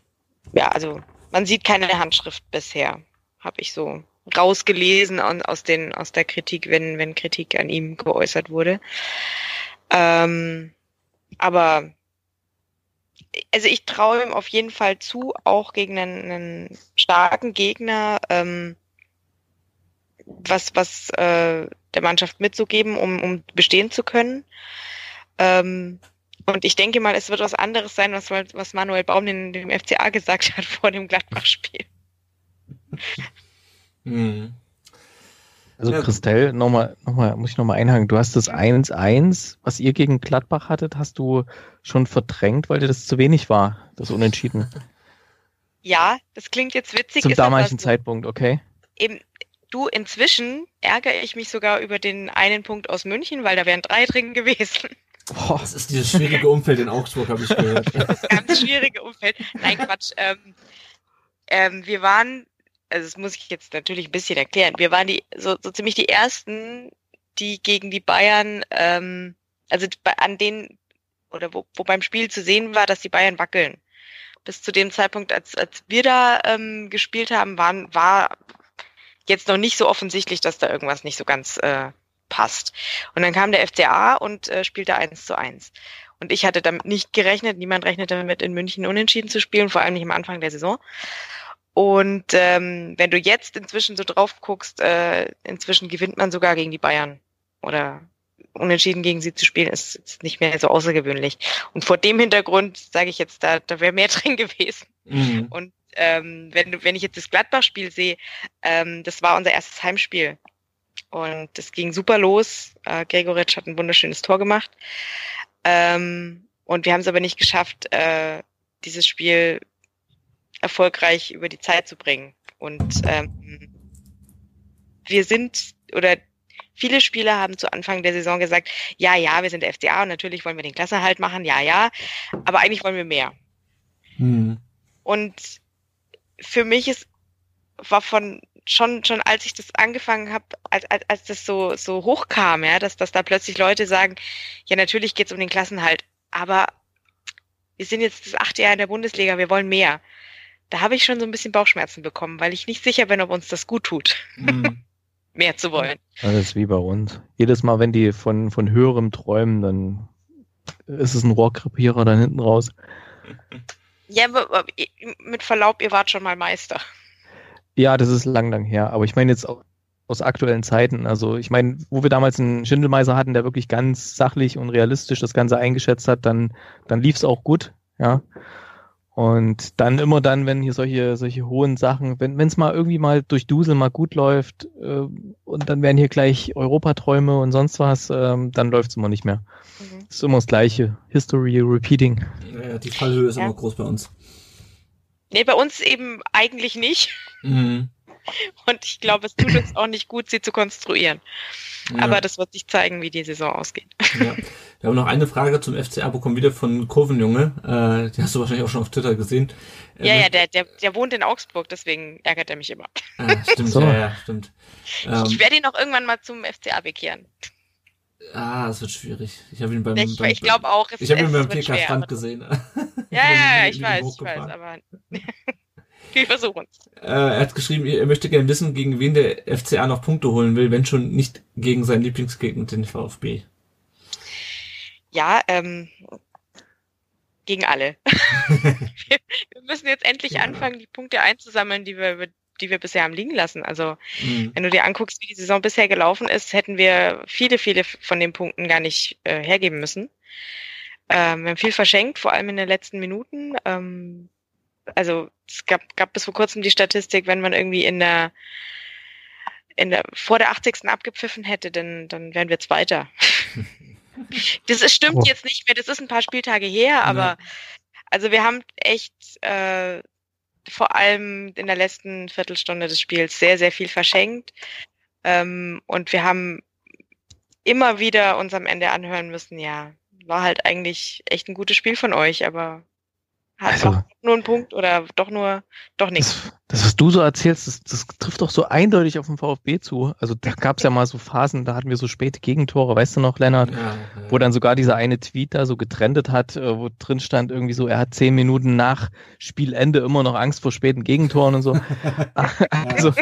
ja, also man sieht keine Handschrift bisher, habe ich so rausgelesen aus den aus der Kritik, wenn wenn Kritik an ihm geäußert wurde. Ähm, aber also ich traue ihm auf jeden Fall zu, auch gegen einen, einen starken Gegner ähm, was, was äh, der Mannschaft mitzugeben, um, um bestehen zu können. Ähm, und ich denke mal, es wird was anderes sein, was, was Manuel Baum in dem FCA gesagt hat vor dem Gladbach-Spiel. Hm. Also ja. Christelle, nochmal, nochmal, muss ich nochmal einhaken. Du hast das 1-1, was ihr gegen Gladbach hattet, hast du schon verdrängt, weil dir das zu wenig war, das Unentschieden. Ja, das klingt jetzt witzig. Zum damaligen so. Zeitpunkt, okay. Eben, du, inzwischen ärgere ich mich sogar über den einen Punkt aus München, weil da wären drei drin gewesen. Boah, das ist dieses schwierige Umfeld in Augsburg, habe ich gehört. das ganz schwierige Umfeld. Nein, Quatsch. Ähm, ähm, wir waren also das muss ich jetzt natürlich ein bisschen erklären. Wir waren die so, so ziemlich die ersten, die gegen die Bayern, ähm, also an denen oder wo, wo beim Spiel zu sehen war, dass die Bayern wackeln. Bis zu dem Zeitpunkt, als, als wir da ähm, gespielt haben, waren, war jetzt noch nicht so offensichtlich, dass da irgendwas nicht so ganz äh, passt. Und dann kam der FCA und äh, spielte eins zu eins. Und ich hatte damit nicht gerechnet, niemand rechnete damit, in München unentschieden zu spielen, vor allem nicht am Anfang der Saison. Und ähm, wenn du jetzt inzwischen so drauf guckst, äh, inzwischen gewinnt man sogar gegen die Bayern. Oder unentschieden gegen sie zu spielen, ist, ist nicht mehr so außergewöhnlich. Und vor dem Hintergrund sage ich jetzt, da, da wäre mehr drin gewesen. Mhm. Und ähm, wenn, wenn ich jetzt das Gladbach-Spiel sehe, ähm, das war unser erstes Heimspiel. Und das ging super los. Äh, Gregoritsch hat ein wunderschönes Tor gemacht. Ähm, und wir haben es aber nicht geschafft, äh, dieses Spiel erfolgreich über die Zeit zu bringen. Und ähm, wir sind, oder viele Spieler haben zu Anfang der Saison gesagt, ja, ja, wir sind der FCA und natürlich wollen wir den Klassenerhalt machen, ja, ja, aber eigentlich wollen wir mehr. Mhm. Und für mich ist, war von schon, schon als ich das angefangen habe, als, als, als das so, so hochkam, ja, dass, dass da plötzlich Leute sagen, ja, natürlich geht's um den Klassenhalt, aber wir sind jetzt das achte Jahr in der Bundesliga, wir wollen mehr. Da habe ich schon so ein bisschen Bauchschmerzen bekommen, weil ich nicht sicher bin, ob uns das gut tut. Mhm. mehr zu wollen. Das ist wie bei uns. Jedes Mal, wenn die von, von höherem träumen, dann ist es ein Rohrkrepierer dann hinten raus. Ja, aber mit Verlaub, ihr wart schon mal Meister. Ja, das ist lang, lang her. Aber ich meine jetzt auch aus aktuellen Zeiten. Also ich meine, wo wir damals einen Schindelmeiser hatten, der wirklich ganz sachlich und realistisch das Ganze eingeschätzt hat, dann, dann lief es auch gut. Ja. Und dann immer dann, wenn hier solche, solche hohen Sachen, wenn es mal irgendwie mal durch Dusel mal gut läuft äh, und dann werden hier gleich Europaträume und sonst was, äh, dann läuft es immer nicht mehr. Mhm. ist immer das gleiche. History repeating. Ja, die Fallhöhe ist ja. immer groß bei uns. Nee, bei uns eben eigentlich nicht. Mhm. Und ich glaube, es tut uns auch nicht gut, sie zu konstruieren. Ja. Aber das wird sich zeigen, wie die Saison ausgeht. Ja. Wir haben noch eine Frage zum FCA bekommen, wieder von Kurvenjunge. Äh, die hast du wahrscheinlich auch schon auf Twitter gesehen. Äh, ja, ja, der, der, der wohnt in Augsburg, deswegen ärgert er mich immer. Ah, stimmt, so. ja, ja, stimmt. Ich, ähm, ich werde ihn auch irgendwann mal zum FCA bekehren. Ah, das wird schwierig. Ich habe ihn beim. Ich, ich glaube auch. Es, ich habe ihn beim PK Strand gesehen. Ja, ja, ja, ich weiß, ich weiß, aber. Wir versuchen äh, Er hat geschrieben, er möchte gerne wissen, gegen wen der FCA noch Punkte holen will, wenn schon nicht gegen seinen Lieblingsgegner, den VfB. Ja, ähm, gegen alle. wir, wir, müssen jetzt endlich ja. anfangen, die Punkte einzusammeln, die wir, die wir bisher haben liegen lassen. Also, mhm. wenn du dir anguckst, wie die Saison bisher gelaufen ist, hätten wir viele, viele von den Punkten gar nicht äh, hergeben müssen. Ähm, wir haben viel verschenkt, vor allem in den letzten Minuten. Ähm, also es gab, gab bis vor kurzem die Statistik, wenn man irgendwie in der, in der vor der 80. abgepfiffen hätte, dann, dann wären wir Zweiter. das ist, stimmt oh. jetzt nicht mehr, das ist ein paar Spieltage her, aber ja. also wir haben echt äh, vor allem in der letzten Viertelstunde des Spiels sehr, sehr viel verschenkt. Ähm, und wir haben immer wieder uns am Ende anhören müssen, ja, war halt eigentlich echt ein gutes Spiel von euch, aber hat also, nur einen Punkt oder doch nur, doch nichts. Das, das, was du so erzählst, das, das trifft doch so eindeutig auf den VfB zu. Also da gab es ja mal so Phasen, da hatten wir so späte Gegentore, weißt du noch, Lennart? Ja, ja. Wo dann sogar dieser eine Tweet da so getrendet hat, äh, wo drin stand irgendwie so, er hat zehn Minuten nach Spielende immer noch Angst vor späten Gegentoren und so. also,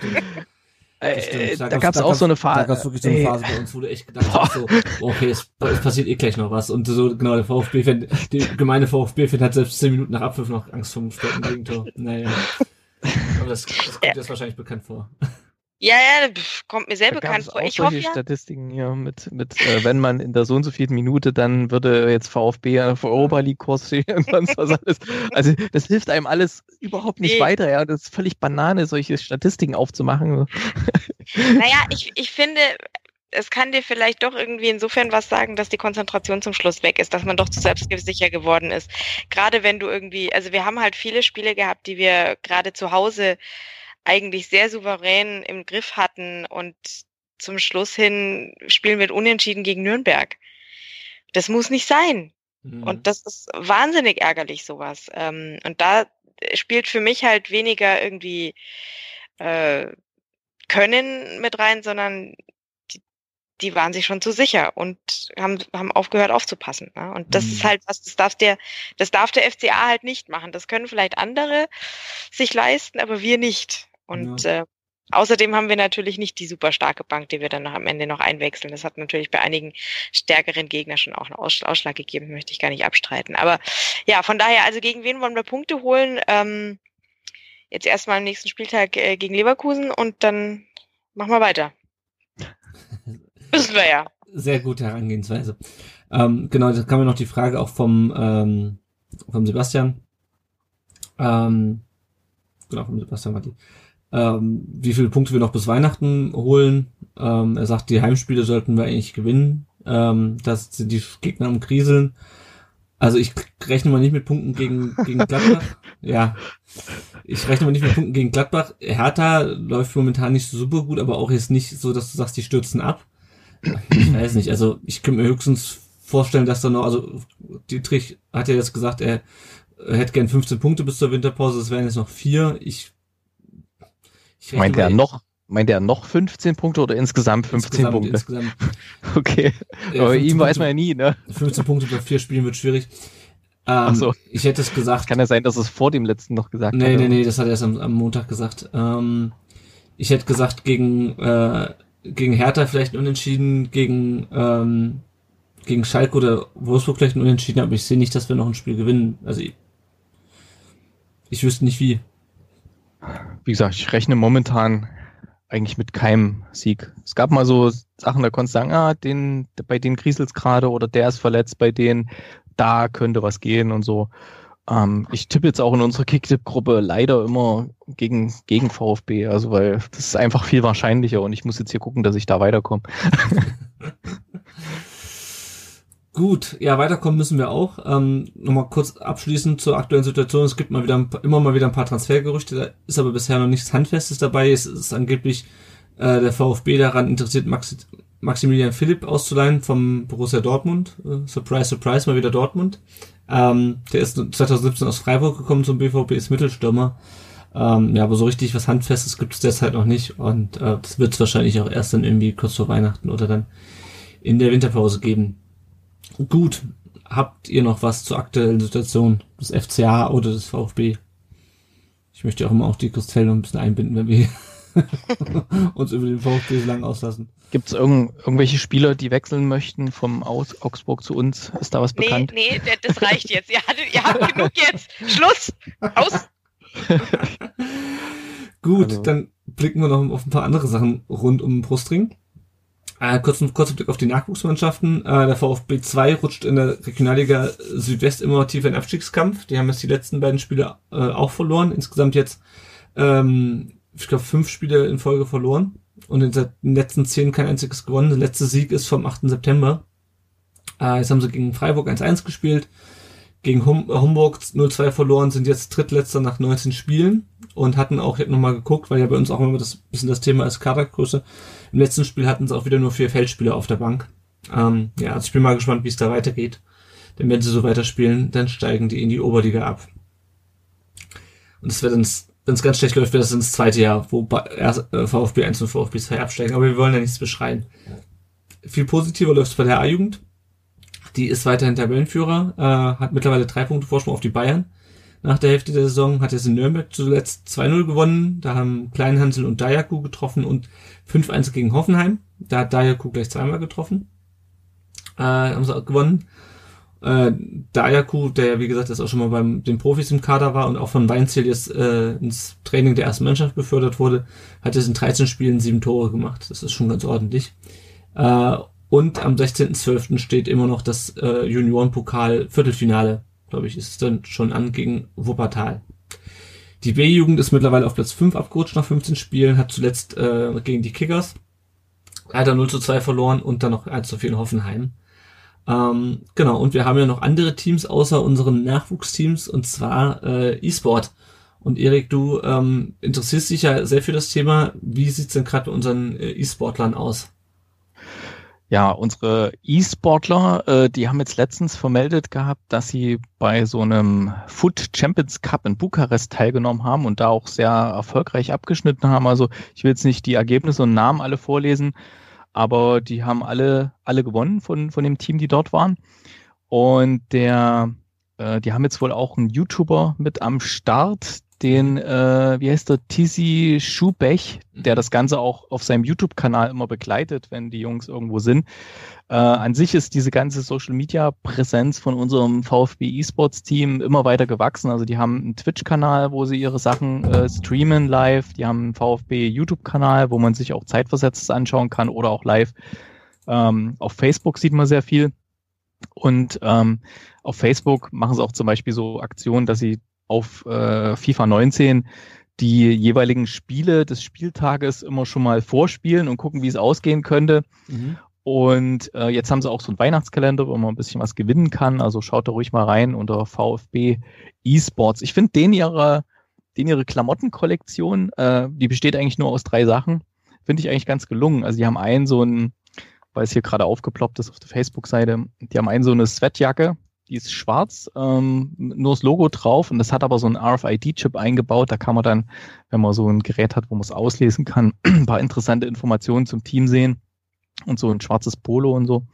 äh, da, da gab es auch so eine Phase. Da gab es wirklich so eine Phase bei uns, wo du echt gedacht hast, so, okay, es, es, passiert eh gleich noch was. Und so, genau, der VfB-Fan, die gemeine VfB-Fan hat selbst zehn Minuten nach Abpfiff noch Angst vor dem späten Gegentor. Naja. Aber das, das kommt dir ja. wahrscheinlich bekannt vor. Ja, ja, kommt mir sehr da bekannt vor. Ich hoffe ja. Statistiken hier mit, mit äh, wenn man in der so und so vierten Minute, dann würde jetzt VfB auf Europa League Kurs stehen und sonst was alles. Also das hilft einem alles überhaupt nicht nee. weiter, ja. Das ist völlig Banane, solche Statistiken aufzumachen. Naja, ich, ich finde, es kann dir vielleicht doch irgendwie insofern was sagen, dass die Konzentration zum Schluss weg ist, dass man doch zu selbstsicher geworden ist. Gerade wenn du irgendwie, also wir haben halt viele Spiele gehabt, die wir gerade zu Hause eigentlich sehr souverän im Griff hatten und zum Schluss hin spielen wir unentschieden gegen Nürnberg. Das muss nicht sein. Mhm. Und das ist wahnsinnig ärgerlich, sowas. Ähm, und da spielt für mich halt weniger irgendwie äh, Können mit rein, sondern die, die waren sich schon zu sicher und haben, haben aufgehört aufzupassen. Ne? Und das mhm. ist halt was, das darf der, das darf der FCA halt nicht machen. Das können vielleicht andere sich leisten, aber wir nicht. Und ja. äh, außerdem haben wir natürlich nicht die super starke Bank, die wir dann noch am Ende noch einwechseln. Das hat natürlich bei einigen stärkeren Gegnern schon auch einen Ausschlag gegeben, möchte ich gar nicht abstreiten. Aber ja, von daher, also gegen wen wollen wir Punkte holen? Ähm, jetzt erstmal am nächsten Spieltag äh, gegen Leverkusen und dann machen wir weiter. Müssen wir ja. Sehr gute Herangehensweise. Ähm, genau, da kam ja noch die Frage auch vom, ähm, vom Sebastian. Ähm, genau, vom Sebastian war die. Ähm, wie viele Punkte wir noch bis Weihnachten holen. Ähm, er sagt, die Heimspiele sollten wir eigentlich gewinnen. Ähm, das sind die Gegner am Kriseln. Also ich rechne mal nicht mit Punkten gegen, gegen Gladbach. ja. Ich rechne mal nicht mit Punkten gegen Gladbach. Hertha läuft momentan nicht so super gut, aber auch jetzt nicht so, dass du sagst, die stürzen ab. Ich weiß nicht. Also ich könnte mir höchstens vorstellen, dass da noch, also Dietrich hat ja jetzt gesagt, er hätte gern 15 Punkte bis zur Winterpause, das wären jetzt noch vier. Ich meint er noch, meint er noch 15 Punkte oder insgesamt 15 insgesamt, Punkte? Insgesamt. Okay. Äh, Aber ihm weiß man ja nie, ne? 15 Punkte bei vier Spielen wird schwierig. Ähm, Ach so. Ich hätte es gesagt. Kann ja sein, dass es vor dem letzten noch gesagt nee, hat. Nee, nee, nee, das hat er erst am, am Montag gesagt. Ähm, ich hätte gesagt, gegen, äh, gegen Hertha vielleicht unentschieden, gegen, ähm, gegen Schalke oder Wolfsburg vielleicht ein Unentschieden, aber ich sehe nicht, dass wir noch ein Spiel gewinnen. Also ich, ich wüsste nicht wie. Wie gesagt, ich rechne momentan eigentlich mit keinem Sieg. Es gab mal so Sachen, da konntest du sagen, ah, den, bei denen kriselt's gerade oder der ist verletzt, bei denen da könnte was gehen und so. Ähm, ich tippe jetzt auch in unserer Kicktipp-Gruppe leider immer gegen, gegen VfB, also weil das ist einfach viel wahrscheinlicher und ich muss jetzt hier gucken, dass ich da weiterkomme. Gut, ja, weiterkommen müssen wir auch. Ähm, Nochmal kurz abschließend zur aktuellen Situation. Es gibt mal wieder immer mal wieder ein paar Transfergerüchte, da ist aber bisher noch nichts Handfestes dabei. Es ist angeblich äh, der VfB daran interessiert, Maxi Maximilian Philipp auszuleihen vom Borussia Dortmund. Äh, surprise, surprise, mal wieder Dortmund. Ähm, der ist 2017 aus Freiburg gekommen zum BVB, ist Mittelstürmer. Ähm, ja, aber so richtig was Handfestes gibt es derzeit noch nicht und äh, das wird es wahrscheinlich auch erst dann irgendwie kurz vor Weihnachten oder dann in der Winterpause geben. Gut, habt ihr noch was zur aktuellen Situation des FCA oder des VfB? Ich möchte auch immer auch die Christelle ein bisschen einbinden, wenn wir uns über den VfB so lang auslassen. Gibt es irgend, irgendwelche Spieler, die wechseln möchten vom Aus Augsburg zu uns? Ist da was nee, bekannt? Nee, das reicht jetzt. Ihr, hattet, ihr habt genug jetzt. Schluss. Aus. Gut, also. dann blicken wir noch auf ein paar andere Sachen rund um den Brustring. Äh, kurz, kurzer Blick auf die Nachwuchsmannschaften. Äh, der VfB 2 rutscht in der Regionalliga Südwest immer tiefer in den Abstiegskampf. Die haben jetzt die letzten beiden Spiele äh, auch verloren. Insgesamt jetzt, ähm, ich glaube, fünf Spiele in Folge verloren. Und in den letzten zehn kein einziges gewonnen. Der letzte Sieg ist vom 8. September. Äh, jetzt haben sie gegen Freiburg 1-1 gespielt. Gegen hum Homburg 0-2 verloren, sind jetzt drittletzter nach 19 Spielen und hatten auch, ich habe nochmal geguckt, weil ja bei uns auch immer das bisschen das Thema ist Kadergröße. Im letzten Spiel hatten sie auch wieder nur vier Feldspieler auf der Bank. Ähm, ja, also ich bin mal gespannt, wie es da weitergeht. Denn wenn sie so weiterspielen, dann steigen die in die Oberliga ab. Und es wird uns, wenn es ganz schlecht läuft, wird es ins zweite Jahr, wo äh, VfB 1 und VfB 2 absteigen. Aber wir wollen ja nichts beschreien. Viel positiver läuft es bei der A-Jugend. Die ist weiterhin Tabellenführer, äh, hat mittlerweile drei Punkte Vorsprung auf die Bayern nach der Hälfte der Saison, hat jetzt in Nürnberg zuletzt 2-0 gewonnen. Da haben Kleinhansel und Dayaku getroffen und 5-1 gegen Hoffenheim. Da hat Dayaku gleich zweimal getroffen. Äh, haben sie auch gewonnen. Äh, Dayaku, der ja wie gesagt jetzt auch schon mal beim den Profis im Kader war und auch von Weinziel jetzt äh, ins Training der ersten Mannschaft befördert wurde, hat jetzt in 13 Spielen sieben Tore gemacht. Das ist schon ganz ordentlich. Äh, und am 16.12. steht immer noch das äh, Juniorenpokal Viertelfinale glaube ich, ist es dann schon an gegen Wuppertal. Die B-Jugend ist mittlerweile auf Platz 5 abgerutscht nach 15 Spielen, hat zuletzt äh, gegen die Kickers leider 0 zu 2 verloren und dann noch 1 zu 4 in Hoffenheim. Ähm, genau, und wir haben ja noch andere Teams außer unseren Nachwuchsteams und zwar äh, E-Sport. Und Erik, du ähm, interessierst dich ja sehr für das Thema. Wie sieht's denn gerade bei unseren äh, E-Sportlern aus? Ja, unsere E-Sportler, äh, die haben jetzt letztens vermeldet gehabt, dass sie bei so einem Foot Champions Cup in Bukarest teilgenommen haben und da auch sehr erfolgreich abgeschnitten haben. Also ich will jetzt nicht die Ergebnisse und Namen alle vorlesen, aber die haben alle, alle gewonnen von, von dem Team, die dort waren. Und der, äh, die haben jetzt wohl auch einen YouTuber mit am Start, den, äh, wie heißt der, Tizi Schubech, der das Ganze auch auf seinem YouTube-Kanal immer begleitet, wenn die Jungs irgendwo sind. Äh, an sich ist diese ganze Social-Media-Präsenz von unserem VfB E-Sports-Team immer weiter gewachsen. Also die haben einen Twitch-Kanal, wo sie ihre Sachen äh, streamen live. Die haben einen VfB YouTube-Kanal, wo man sich auch zeitversetzt anschauen kann oder auch live Ähm, auf Facebook sieht man sehr viel. Und ähm, auf Facebook machen sie auch zum Beispiel so Aktionen, dass sie auf äh, FIFA 19 die jeweiligen Spiele des Spieltages immer schon mal vorspielen und gucken, wie es ausgehen könnte. Mhm. Und äh, jetzt haben sie auch so einen Weihnachtskalender, wo man ein bisschen was gewinnen kann. Also schaut da ruhig mal rein unter VfB eSports. Ich finde den ihre, den ihre Klamottenkollektion, äh, die besteht eigentlich nur aus drei Sachen. Finde ich eigentlich ganz gelungen. Also die haben einen so ein, weil es hier gerade aufgeploppt ist auf der Facebook-Seite, die haben einen so eine Sweatjacke, die ist schwarz, ähm, nur das Logo drauf und das hat aber so einen RFID-Chip eingebaut. Da kann man dann, wenn man so ein Gerät hat, wo man es auslesen kann, ein paar interessante Informationen zum Team sehen und so ein schwarzes Polo und so.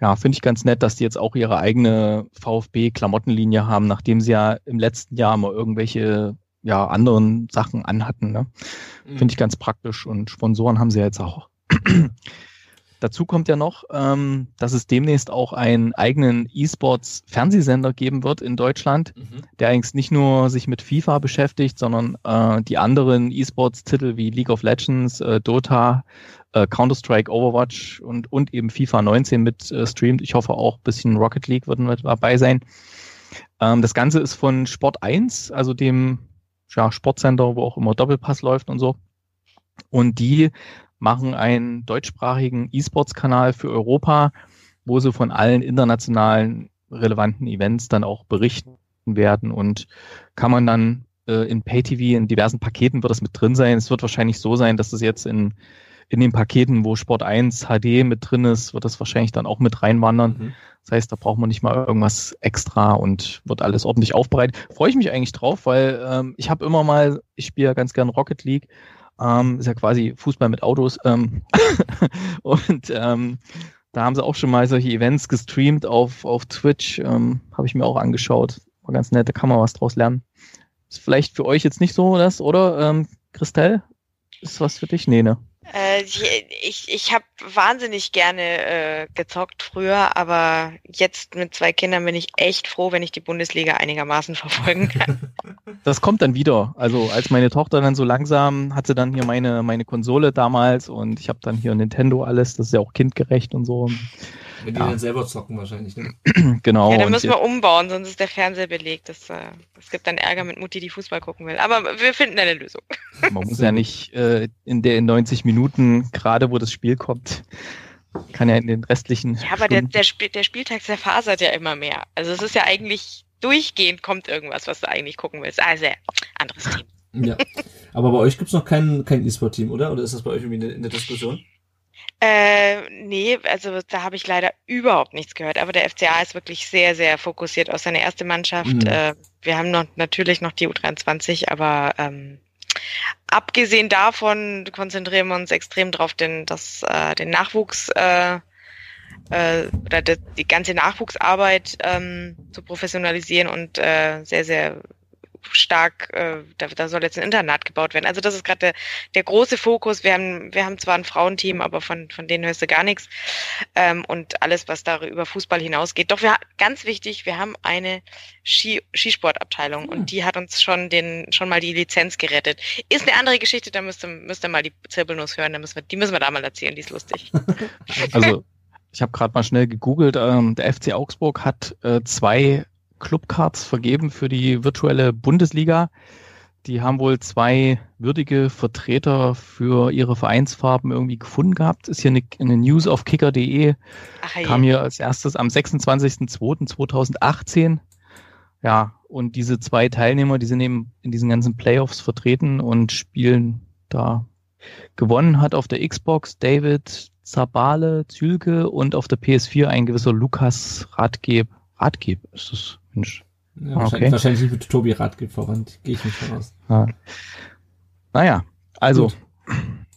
Ja, finde ich ganz nett, dass die jetzt auch ihre eigene VfB-Klamottenlinie haben, nachdem sie ja im letzten Jahr mal irgendwelche ja, anderen Sachen anhatten. Ne? Mhm. Finde ich ganz praktisch und Sponsoren haben sie ja jetzt auch. Dazu kommt ja noch, ähm, dass es demnächst auch einen eigenen E-Sports-Fernsehsender geben wird in Deutschland, mhm. der eigentlich nicht nur sich mit FIFA beschäftigt, sondern äh, die anderen E-Sports-Titel wie League of Legends, äh, Dota, äh, Counter-Strike, Overwatch und, und eben FIFA 19 mit äh, streamt. Ich hoffe auch ein bisschen Rocket League wird mit dabei sein. Ähm, das Ganze ist von Sport 1, also dem ja, Sportsender, wo auch immer Doppelpass läuft und so. Und die machen einen deutschsprachigen E-Sports-Kanal für Europa, wo sie von allen internationalen relevanten Events dann auch berichten werden und kann man dann äh, in Pay-TV in diversen Paketen wird das mit drin sein. Es wird wahrscheinlich so sein, dass das jetzt in, in den Paketen, wo Sport 1 HD mit drin ist, wird das wahrscheinlich dann auch mit reinwandern. Mhm. Das heißt, da braucht man nicht mal irgendwas extra und wird alles ordentlich aufbereitet. Freue ich mich eigentlich drauf, weil ähm, ich habe immer mal, ich spiele ja ganz gern Rocket League ähm, ist ja quasi Fußball mit Autos. Ähm, und ähm, da haben sie auch schon mal solche Events gestreamt auf, auf Twitch. Ähm, Habe ich mir auch angeschaut. War ganz nett, da kann man was draus lernen. Ist vielleicht für euch jetzt nicht so das, oder? Ähm, Christelle? Ist was für dich? Nee, ne? Äh, ich ich habe wahnsinnig gerne äh, gezockt früher, aber jetzt mit zwei Kindern bin ich echt froh, wenn ich die Bundesliga einigermaßen verfolgen kann. Das kommt dann wieder. Also als meine Tochter dann so langsam hatte dann hier meine meine Konsole damals und ich habe dann hier Nintendo alles, das ist ja auch kindgerecht und so. Wenn die ja. dann selber zocken wahrscheinlich, ne? genau. Ja, dann müssen wir umbauen, sonst ist der Fernseher belegt. Das, äh, es gibt dann Ärger mit Mutti, die Fußball gucken will. Aber wir finden eine Lösung. Man muss ja nicht äh, in der in 90 Minuten, gerade wo das Spiel kommt, kann ja in den restlichen. Ja, aber der, der, Spiel, der Spieltag zerfasert ja immer mehr. Also es ist ja eigentlich durchgehend kommt irgendwas, was du eigentlich gucken willst. Also anderes Team. Ja. Aber bei euch gibt's noch kein, kein E-Sport-Team, oder? Oder ist das bei euch irgendwie in der Diskussion? Äh, nee, also da habe ich leider überhaupt nichts gehört. Aber der FCA ist wirklich sehr, sehr fokussiert auf seine erste Mannschaft. Mhm. Äh, wir haben noch natürlich noch die U23, aber ähm, abgesehen davon konzentrieren wir uns extrem darauf, den, das, äh, den Nachwuchs äh, äh, oder die, die ganze Nachwuchsarbeit ähm, zu professionalisieren und äh, sehr, sehr stark, äh, da, da soll jetzt ein Internat gebaut werden. Also das ist gerade der, der große Fokus. Wir haben, wir haben zwar ein Frauenteam, aber von, von denen hörst du gar nichts. Ähm, und alles, was da über Fußball hinausgeht. Doch wir ganz wichtig, wir haben eine Ski, Skisportabteilung und die hat uns schon den, schon mal die Lizenz gerettet. Ist eine andere Geschichte, da müsst ihr, müsst ihr mal die Zirbelnuss hören, da müssen wir, die müssen wir da mal erzählen, die ist lustig. Also ich habe gerade mal schnell gegoogelt, ähm, der FC Augsburg hat äh, zwei Clubcards vergeben für die virtuelle Bundesliga. Die haben wohl zwei würdige Vertreter für ihre Vereinsfarben irgendwie gefunden gehabt. Ist hier eine, eine News auf kicker.de. Kam hier als erstes am 26.02.2018. Ja, und diese zwei Teilnehmer, die sind eben in diesen ganzen Playoffs vertreten und spielen da. Gewonnen hat auf der Xbox David Zabale Zülke und auf der PS4 ein gewisser Lukas Radgeb. Radgeb ist es. Mensch. Ja, wahrscheinlich, okay. wahrscheinlich mit Tobi Radke verwandt, gehe ich nicht von aus. Ja. Naja, also. Gut.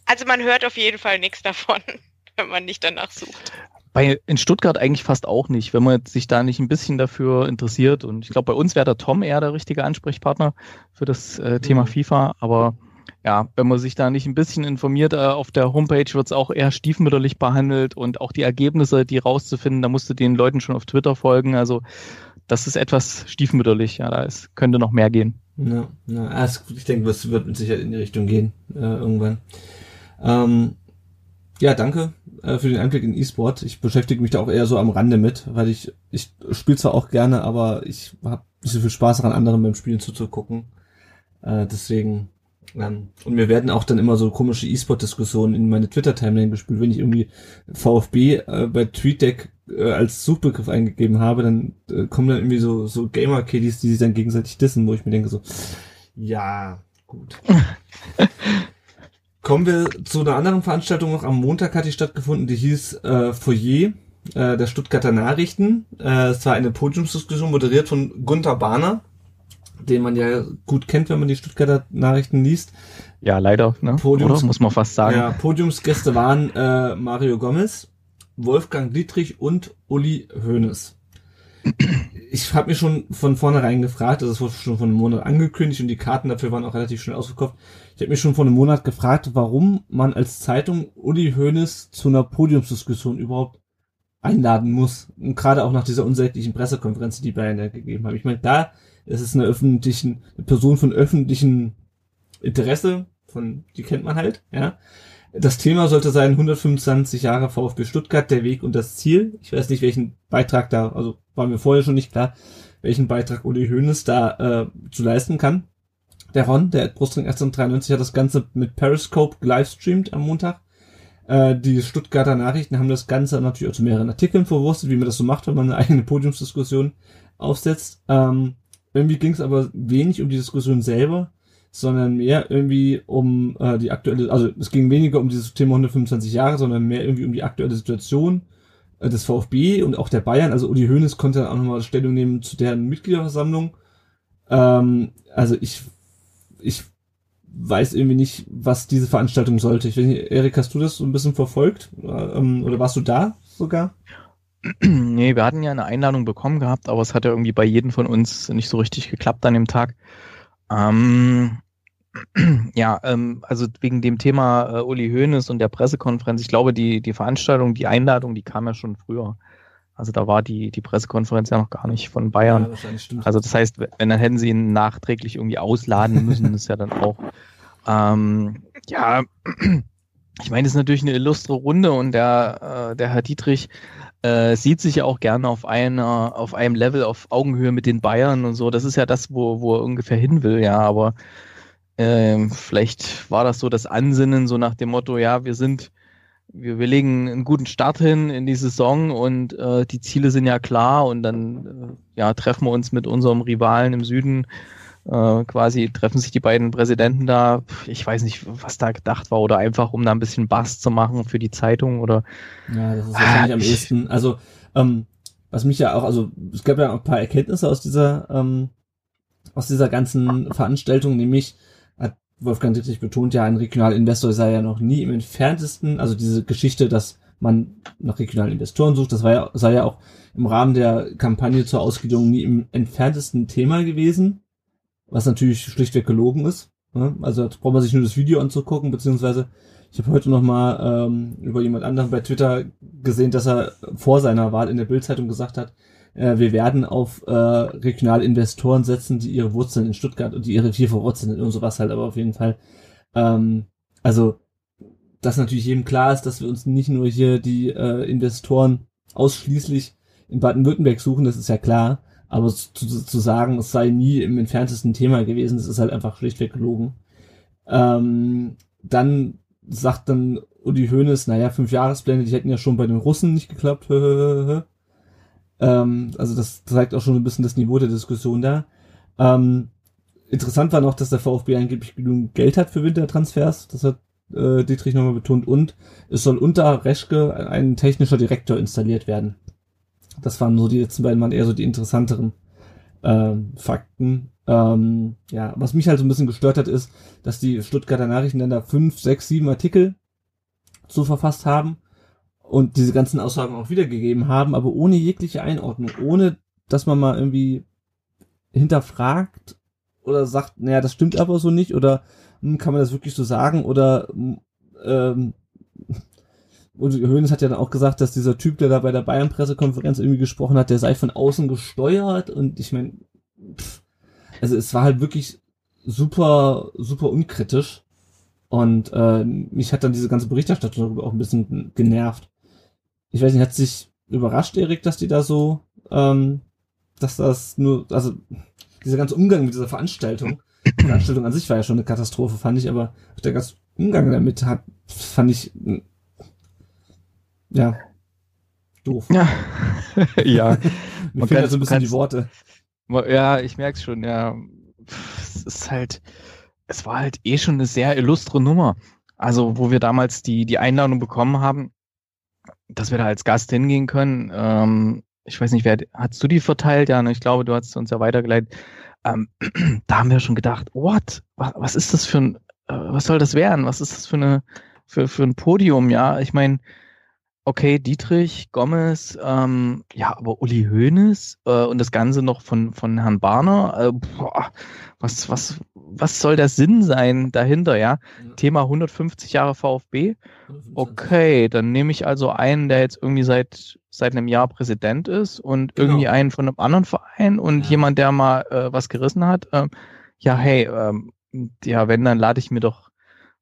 Also man hört auf jeden Fall nichts davon, wenn man nicht danach sucht. Bei, in Stuttgart eigentlich fast auch nicht, wenn man sich da nicht ein bisschen dafür interessiert. Und ich glaube, bei uns wäre der Tom eher der richtige Ansprechpartner für das äh, Thema mhm. FIFA. Aber ja, wenn man sich da nicht ein bisschen informiert, äh, auf der Homepage wird es auch eher stiefmütterlich behandelt und auch die Ergebnisse, die rauszufinden, da musst du den Leuten schon auf Twitter folgen. Also das ist etwas stiefmütterlich. Ja, da ist, könnte noch mehr gehen. Ja, ja ich denke, das wird mit Sicherheit in die Richtung gehen, äh, irgendwann. Ähm, Ja, danke äh, für den Einblick in E-Sport. Ich beschäftige mich da auch eher so am Rande mit, weil ich, ich spiele zwar auch gerne, aber ich habe nicht so viel Spaß daran, anderen beim Spielen zuzugucken. Äh, deswegen, und mir werden auch dann immer so komische E-Sport-Diskussionen in meine Twitter-Timeline gespielt. Wenn ich irgendwie VfB äh, bei TweetDeck äh, als Suchbegriff eingegeben habe, dann äh, kommen dann irgendwie so, so Gamer-Kiddies, die sich dann gegenseitig dissen, wo ich mir denke so, ja, gut. Kommen wir zu einer anderen Veranstaltung noch. Am Montag hat die stattgefunden, die hieß äh, Foyer äh, der Stuttgarter Nachrichten. Äh, es war eine Podiumsdiskussion moderiert von Gunther Bahner, den man ja gut kennt, wenn man die Stuttgarter Nachrichten liest. Ja, leider, ne? Podiums- Oder? muss man fast sagen. Ja, Podiumsgäste waren äh, Mario Gomez, Wolfgang Dietrich und Uli Hoeneß. Ich habe mich schon von vornherein gefragt, das wurde schon von einem Monat angekündigt und die Karten dafür waren auch relativ schnell ausverkauft. Ich habe mich schon vor einem Monat gefragt, warum man als Zeitung Uli Hoeneß zu einer Podiumsdiskussion überhaupt einladen muss. Und gerade auch nach dieser unsäglichen Pressekonferenz, die die Bayern ja gegeben haben. Ich meine, da ist es eine öffentlichen, eine Person von öffentlichem Interesse, von, die kennt man halt, ja. Das Thema sollte sein 125 Jahre VfB Stuttgart, der Weg und das Ziel. Ich weiß nicht, welchen Beitrag da, also war mir vorher schon nicht klar, welchen Beitrag Uli Hoeneß da äh, zu leisten kann. Der Ron, der Brustring 1893, hat das Ganze mit Periscope gelivestreamt am Montag. Äh, die Stuttgarter Nachrichten haben das Ganze natürlich auch zu mehreren Artikeln verwurstet, wie man das so macht, wenn man eine eigene Podiumsdiskussion aufsetzt. Ähm, irgendwie ging es aber wenig um die Diskussion selber, sondern mehr irgendwie um äh, die aktuelle, also es ging weniger um dieses Thema 125 Jahre, sondern mehr irgendwie um die aktuelle Situation äh, des VfB und auch der Bayern. Also Uli Hoeneß konnte dann auch nochmal Stellung nehmen zu deren Mitgliederversammlung. Ähm, also ich, ich weiß irgendwie nicht, was diese Veranstaltung sollte. Ich weiß nicht, Erik, hast du das so ein bisschen verfolgt? Ähm, oder warst du da sogar? Nee, wir hatten ja eine Einladung bekommen gehabt, aber es hat ja irgendwie bei jedem von uns nicht so richtig geklappt an dem Tag. Ähm, ja, ähm, also wegen dem Thema äh, Uli Hoeneß und der Pressekonferenz, ich glaube, die, die Veranstaltung, die Einladung, die kam ja schon früher. Also da war die, die Pressekonferenz ja noch gar nicht von Bayern. Ja. Also das heißt, wenn dann hätten sie ihn nachträglich irgendwie ausladen müssen, das ist ja dann auch. Ähm, ja, ich meine, das ist natürlich eine illustre Runde und der, äh, der Herr Dietrich äh, sieht sich ja auch gerne auf einer, auf einem Level auf Augenhöhe mit den Bayern und so. Das ist ja das, wo, wo er ungefähr hin will, ja, aber ähm, vielleicht war das so das Ansinnen, so nach dem Motto, ja, wir sind, wir, wir legen einen guten Start hin in die Saison und äh, die Ziele sind ja klar und dann äh, ja, treffen wir uns mit unserem Rivalen im Süden äh, quasi treffen sich die beiden Präsidenten da. Ich weiß nicht, was da gedacht war oder einfach, um da ein bisschen Bass zu machen für die Zeitung oder. Ja, das ist wahrscheinlich Ah, am ehesten. Also, ähm, was mich ja auch, also es gab ja auch ein paar Erkenntnisse aus dieser, ähm, aus dieser ganzen Veranstaltung, nämlich hat Wolfgang Dietrich betont, ja, ein Regionalinvestor sei ja noch nie im entferntesten, also diese Geschichte, dass man nach regionalen Investoren sucht, das war ja, sei ja auch im Rahmen der Kampagne zur Ausgliederung nie im entferntesten Thema gewesen, was natürlich schlichtweg gelogen ist. Ne? Also da braucht man sich nur das Video anzugucken, beziehungsweise ich habe heute noch mal ähm, über jemand anderen bei Twitter gesehen, dass er vor seiner Wahl in der Bildzeitung gesagt hat, äh, wir werden auf äh, regionale Investoren setzen, die ihre Wurzeln in Stuttgart und die ihre vier verwurzeln sind und sowas halt, aber auf jeden Fall. Ähm, also, dass natürlich jedem klar ist, dass wir uns nicht nur hier die äh, Investoren ausschließlich in Baden-Württemberg suchen, das ist ja klar. Aber zu, zu sagen, es sei nie im entferntesten Thema gewesen, das ist halt einfach schlichtweg gelogen. Ähm, dann sagt dann Uli Hoeneß, naja, fünf Jahrespläne, die hätten ja schon bei den Russen nicht geklappt. ähm, also das zeigt auch schon ein bisschen das Niveau der Diskussion da. Ähm, interessant war noch, dass der VfB angeblich genug Geld hat für Wintertransfers. Das hat äh, Dietrich nochmal betont. Und es soll unter Reschke ein technischer Direktor installiert werden. Das waren so die letzten beiden waren eher so die interessanteren ähm, Fakten. Ähm, ja, was mich halt so ein bisschen gestört hat, ist, dass die Stuttgarter Nachrichten dann da fünf, sechs, sieben Artikel zu verfasst haben und diese ganzen Aussagen auch wiedergegeben haben, aber ohne jegliche Einordnung, ohne dass man mal irgendwie hinterfragt oder sagt, naja, das stimmt aber so nicht oder hm, kann man das wirklich so sagen oder hm, ähm, und Hönes hat ja dann auch gesagt, dass dieser Typ, der da bei der Bayern-Pressekonferenz irgendwie gesprochen hat, der sei von außen gesteuert und ich meine, also es war halt wirklich super, super unkritisch. Und äh, mich hat dann diese ganze Berichterstattung darüber auch ein bisschen genervt. Ich weiß nicht, hat sich überrascht, Erik, dass die da so, ähm, dass das nur, also dieser ganze Umgang mit dieser Veranstaltung, die Veranstaltung an sich war ja schon eine Katastrophe, fand ich, aber der ganze Umgang damit hat, fand ich, ja, doof. Ja. ja. Man fehlen so ein bisschen die Worte. Ja, ich merk's schon, ja. Es ist halt, es war halt eh schon eine sehr illustre Nummer. Also, wo wir damals die, die Einladung bekommen haben, dass wir da als Gast hingehen können. Ähm, ich weiß nicht, wer, hast du die verteilt? Ja, ne, ich glaube, du hast uns ja weitergeleitet. Ähm, da haben wir schon gedacht, what? Was, was ist das für ein, äh, was soll das werden? Was ist das für eine, für, für ein Podium? Ja, ich meine, okay, Dietrich, Gomez, ähm, ja, aber Uli Hoeneß äh, und das Ganze noch von, von Herrn Barner, äh, boah, was, was, was soll der Sinn sein dahinter, ja? Thema 150 Jahre VfB. Okay, dann nehme ich also einen, der jetzt irgendwie seit, seit einem Jahr Präsident ist und Genau. irgendwie einen von einem anderen Verein und Ja. jemand, der mal äh, was gerissen hat. Ähm, ja, hey, ähm, ja, wenn, dann lade ich mir doch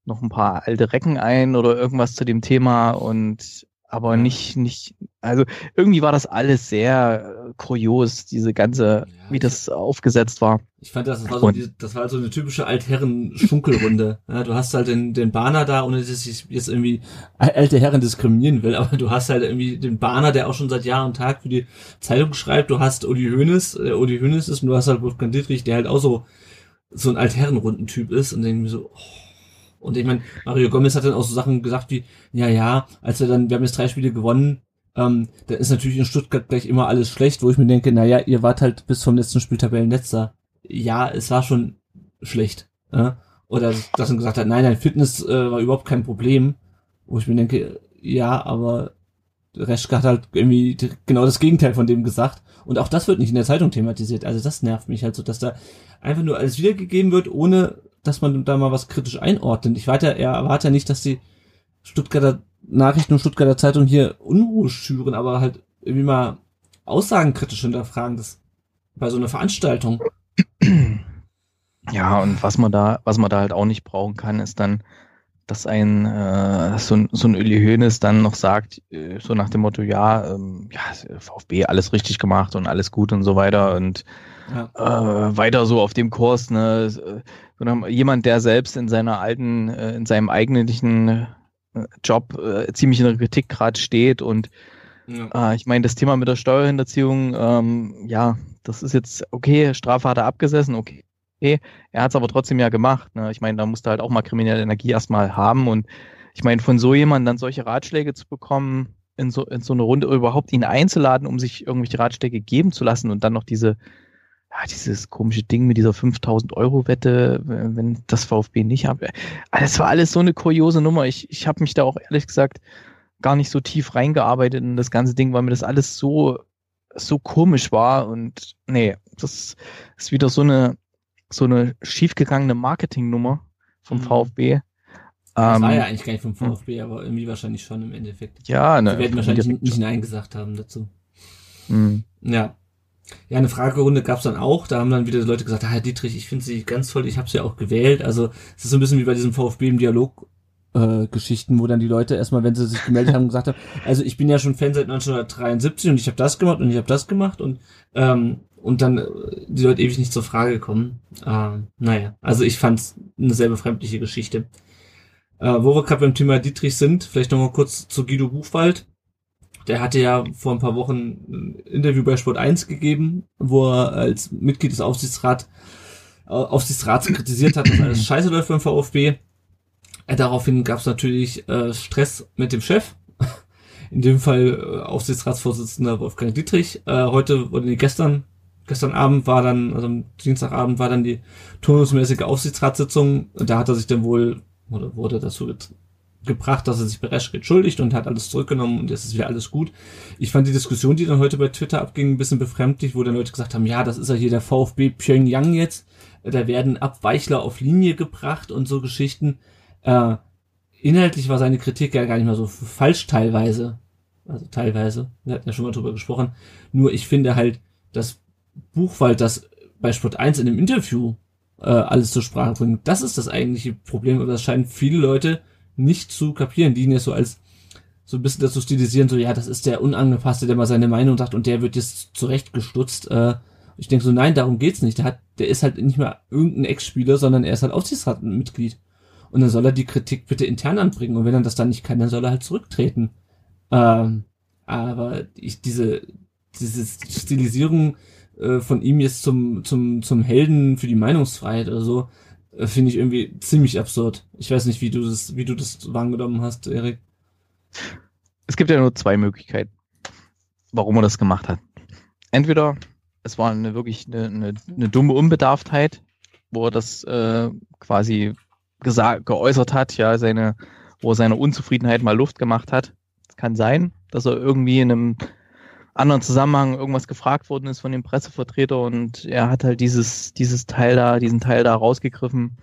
noch ein paar alte Recken ein oder irgendwas zu dem Thema und aber nicht, nicht, also irgendwie war das alles sehr äh, kurios, diese ganze, Ja, wie das aufgesetzt war. Ich fand das, das war so, die, das war so eine typische Altherren-Schunkelrunde. Ja, du hast halt den, den Bahner da, ohne dass ich jetzt irgendwie alte Herren diskriminieren will, aber du hast halt irgendwie den Bahner, der auch schon seit Jahr und Tag für die Zeitung schreibt. Du hast Uli Hoeneß, äh, Uli Hoeneß ist und du hast halt Wolfgang Dietrich, der halt auch so, so ein Altherrenrundentyp ist und irgendwie so, oh. Und ich meine, Mario Gomez hat dann auch so Sachen gesagt wie, ja, ja, als wir dann, wir haben jetzt drei Spiele gewonnen, ähm, da ist natürlich in Stuttgart gleich immer alles schlecht, wo ich mir denke, naja, ihr wart halt bis zum letzten Spiel Tabellenletzter. Ja, es war schon schlecht. Ja? Oder dass er gesagt hat, nein, dein Fitness äh, war überhaupt kein Problem. Wo ich mir denke, ja, aber Reschke hat halt irgendwie genau das Gegenteil von dem gesagt. Und auch das wird nicht in der Zeitung thematisiert. Also das nervt mich halt so, dass da einfach nur alles wiedergegeben wird, ohne dass man da mal was kritisch einordnet. Ich warte, er erwarte ja nicht, dass die Stuttgarter Nachrichten und Stuttgarter Zeitung hier Unruhe schüren, aber halt irgendwie mal Aussagen kritisch hinterfragen, das bei so einer Veranstaltung. Ja, und was man da, was man da halt auch nicht brauchen kann, ist dann, dass ein äh, so ein so ein Uli Hoeneß dann noch sagt, äh, so nach dem Motto, ja, ähm, ja, VfB alles richtig gemacht und alles gut und so weiter und Ja. äh, weiter so auf dem Kurs, ne, äh, sondern jemand, der selbst in seiner alten, äh, in seinem eigentlichen äh, Job äh, ziemlich in der Kritik gerade steht und Ja. ich meine, das Thema mit der Steuerhinterziehung, ähm, ja, das ist jetzt okay, Strafe hat er abgesessen, okay. Er hat es aber trotzdem ja gemacht. Ne? Ich meine, da musste halt auch mal kriminelle Energie erstmal haben. Und ich meine, von so jemandem dann solche Ratschläge zu bekommen, in so, in so eine Runde überhaupt ihn einzuladen, um sich irgendwelche Ratschläge geben zu lassen und dann noch diese, ja, dieses komische Ding mit dieser 5000 Euro Wette, wenn das VfB nicht hat. Das war alles so eine kuriose Nummer. Ich, ich habe mich da auch ehrlich gesagt gar nicht so tief reingearbeitet in das ganze Ding, weil mir das alles so, so komisch war. Und nee, das ist wieder so eine, so eine schiefgegangene Marketingnummer vom Mhm. VfB. Das Ähm, war ja eigentlich gar nicht vom VfB, aber irgendwie wahrscheinlich schon im Endeffekt. ja, ne, Sie werden wahrscheinlich nicht Nein gesagt haben dazu. Mhm. Ja. Ja, eine Fragerunde gab's dann auch. Da haben dann wieder Leute gesagt, ah, Herr Dietrich, ich finde Sie ganz toll, ich habe Sie auch gewählt. Also es ist so ein bisschen wie bei diesem VfB im Dialog. Äh, Geschichten, wo dann die Leute erstmal, wenn sie sich gemeldet haben, gesagt haben, also ich bin ja schon Fan seit 1973 und ich habe das gemacht und ich habe das gemacht und ähm, und dann äh, die Leute ewig nicht zur Frage kommen. Ähm, naja, also ich fand's eine sehr befremdliche Geschichte. Äh, wo wir gerade beim Thema Dietrich sind, vielleicht nochmal kurz zu Guido Buchwald. Der hatte ja vor ein paar Wochen ein Interview bei Sport 1 gegeben, wo er als Mitglied des Aufsichtsrat, äh, Aufsichtsrats kritisiert hat, dass alles scheiße läuft beim VfB. Äh, daraufhin gab es natürlich äh, Stress mit dem Chef. In dem Fall äh, Aufsichtsratsvorsitzender Wolfgang Dietrich. Äh, heute oder nee, gestern, gestern Abend war dann, also am Dienstagabend war dann die turnusmäßige Aufsichtsratssitzung. Und Da hat er sich dann wohl oder wurde dazu gebracht, dass er sich bei Reschke entschuldigt und hat alles zurückgenommen und jetzt ist wieder alles gut. Ich fand die Diskussion, die dann heute bei Twitter abging, ein bisschen befremdlich, wo dann Leute gesagt haben, ja, das ist ja hier der VfB Pyongyang jetzt. Da werden Abweichler auf Linie gebracht und so Geschichten. Äh, inhaltlich war seine Kritik ja gar nicht mal so falsch teilweise. Also teilweise. Wir hatten ja schon mal drüber gesprochen. Nur ich finde halt, dass Buchwald das bei Sport 1 in dem Interview äh, alles zur Sprache bringen. Das ist das eigentliche Problem, aber das scheinen viele Leute nicht zu kapieren, die ihn jetzt so als so ein bisschen dazu stilisieren, so ja, das ist der Unangepasste, der mal seine Meinung sagt und der wird jetzt zurechtgestutzt. Äh, ich denke so, nein, darum geht's nicht. Der hat, der ist halt nicht mehr irgendein Ex-Spieler, sondern er ist halt Aufsichtsratmitglied. Und dann soll er die Kritik bitte intern anbringen. Und wenn er das dann nicht kann, dann soll er halt zurücktreten. Ähm, aber ich, diese, diese Stilisierung äh, von ihm jetzt zum, zum, zum Helden für die Meinungsfreiheit oder so, finde ich irgendwie ziemlich absurd. Ich weiß nicht, wie du das, wie du das wahrgenommen hast, Erik. Es gibt ja nur zwei Möglichkeiten, warum er das gemacht hat. Entweder es war eine wirklich eine, eine, eine dumme Unbedarftheit, wo er das äh, quasi geäußert hat, ja, seine, wo er seine Unzufriedenheit mal Luft gemacht hat. Es kann sein, dass er irgendwie in einem anderen Zusammenhang irgendwas gefragt worden ist von dem Pressevertreter und er hat halt dieses, dieses Teil da, diesen Teil da rausgegriffen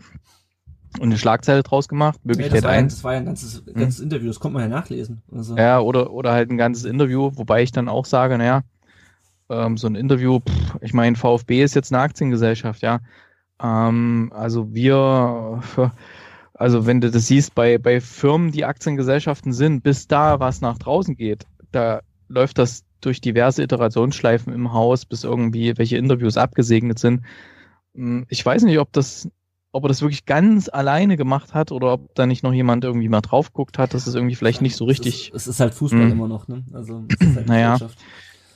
und eine Schlagzeile draus gemacht. Möglichkeit ja, das, war, das war ja ein ganzes, ganzes hm. Interview, das konnte man ja nachlesen. Also. Ja, oder, oder halt ein ganzes Interview, wobei ich dann auch sage, naja, ähm, so ein Interview, pff, ich meine, VfB ist jetzt eine Aktiengesellschaft, ja. Ähm, also wir, also wenn du das siehst, bei, bei Firmen, die Aktiengesellschaften sind, bis da was nach draußen geht, da läuft das durch diverse Iterationsschleifen im Haus, bis irgendwie welche Interviews abgesegnet sind. Hm, ich weiß nicht, ob das ob er das wirklich ganz alleine gemacht hat oder ob da nicht noch jemand irgendwie mal drauf guckt hat, das ist irgendwie vielleicht nicht so richtig. Es ist, es ist halt Fußball mh. immer noch, ne? Also, halt naja.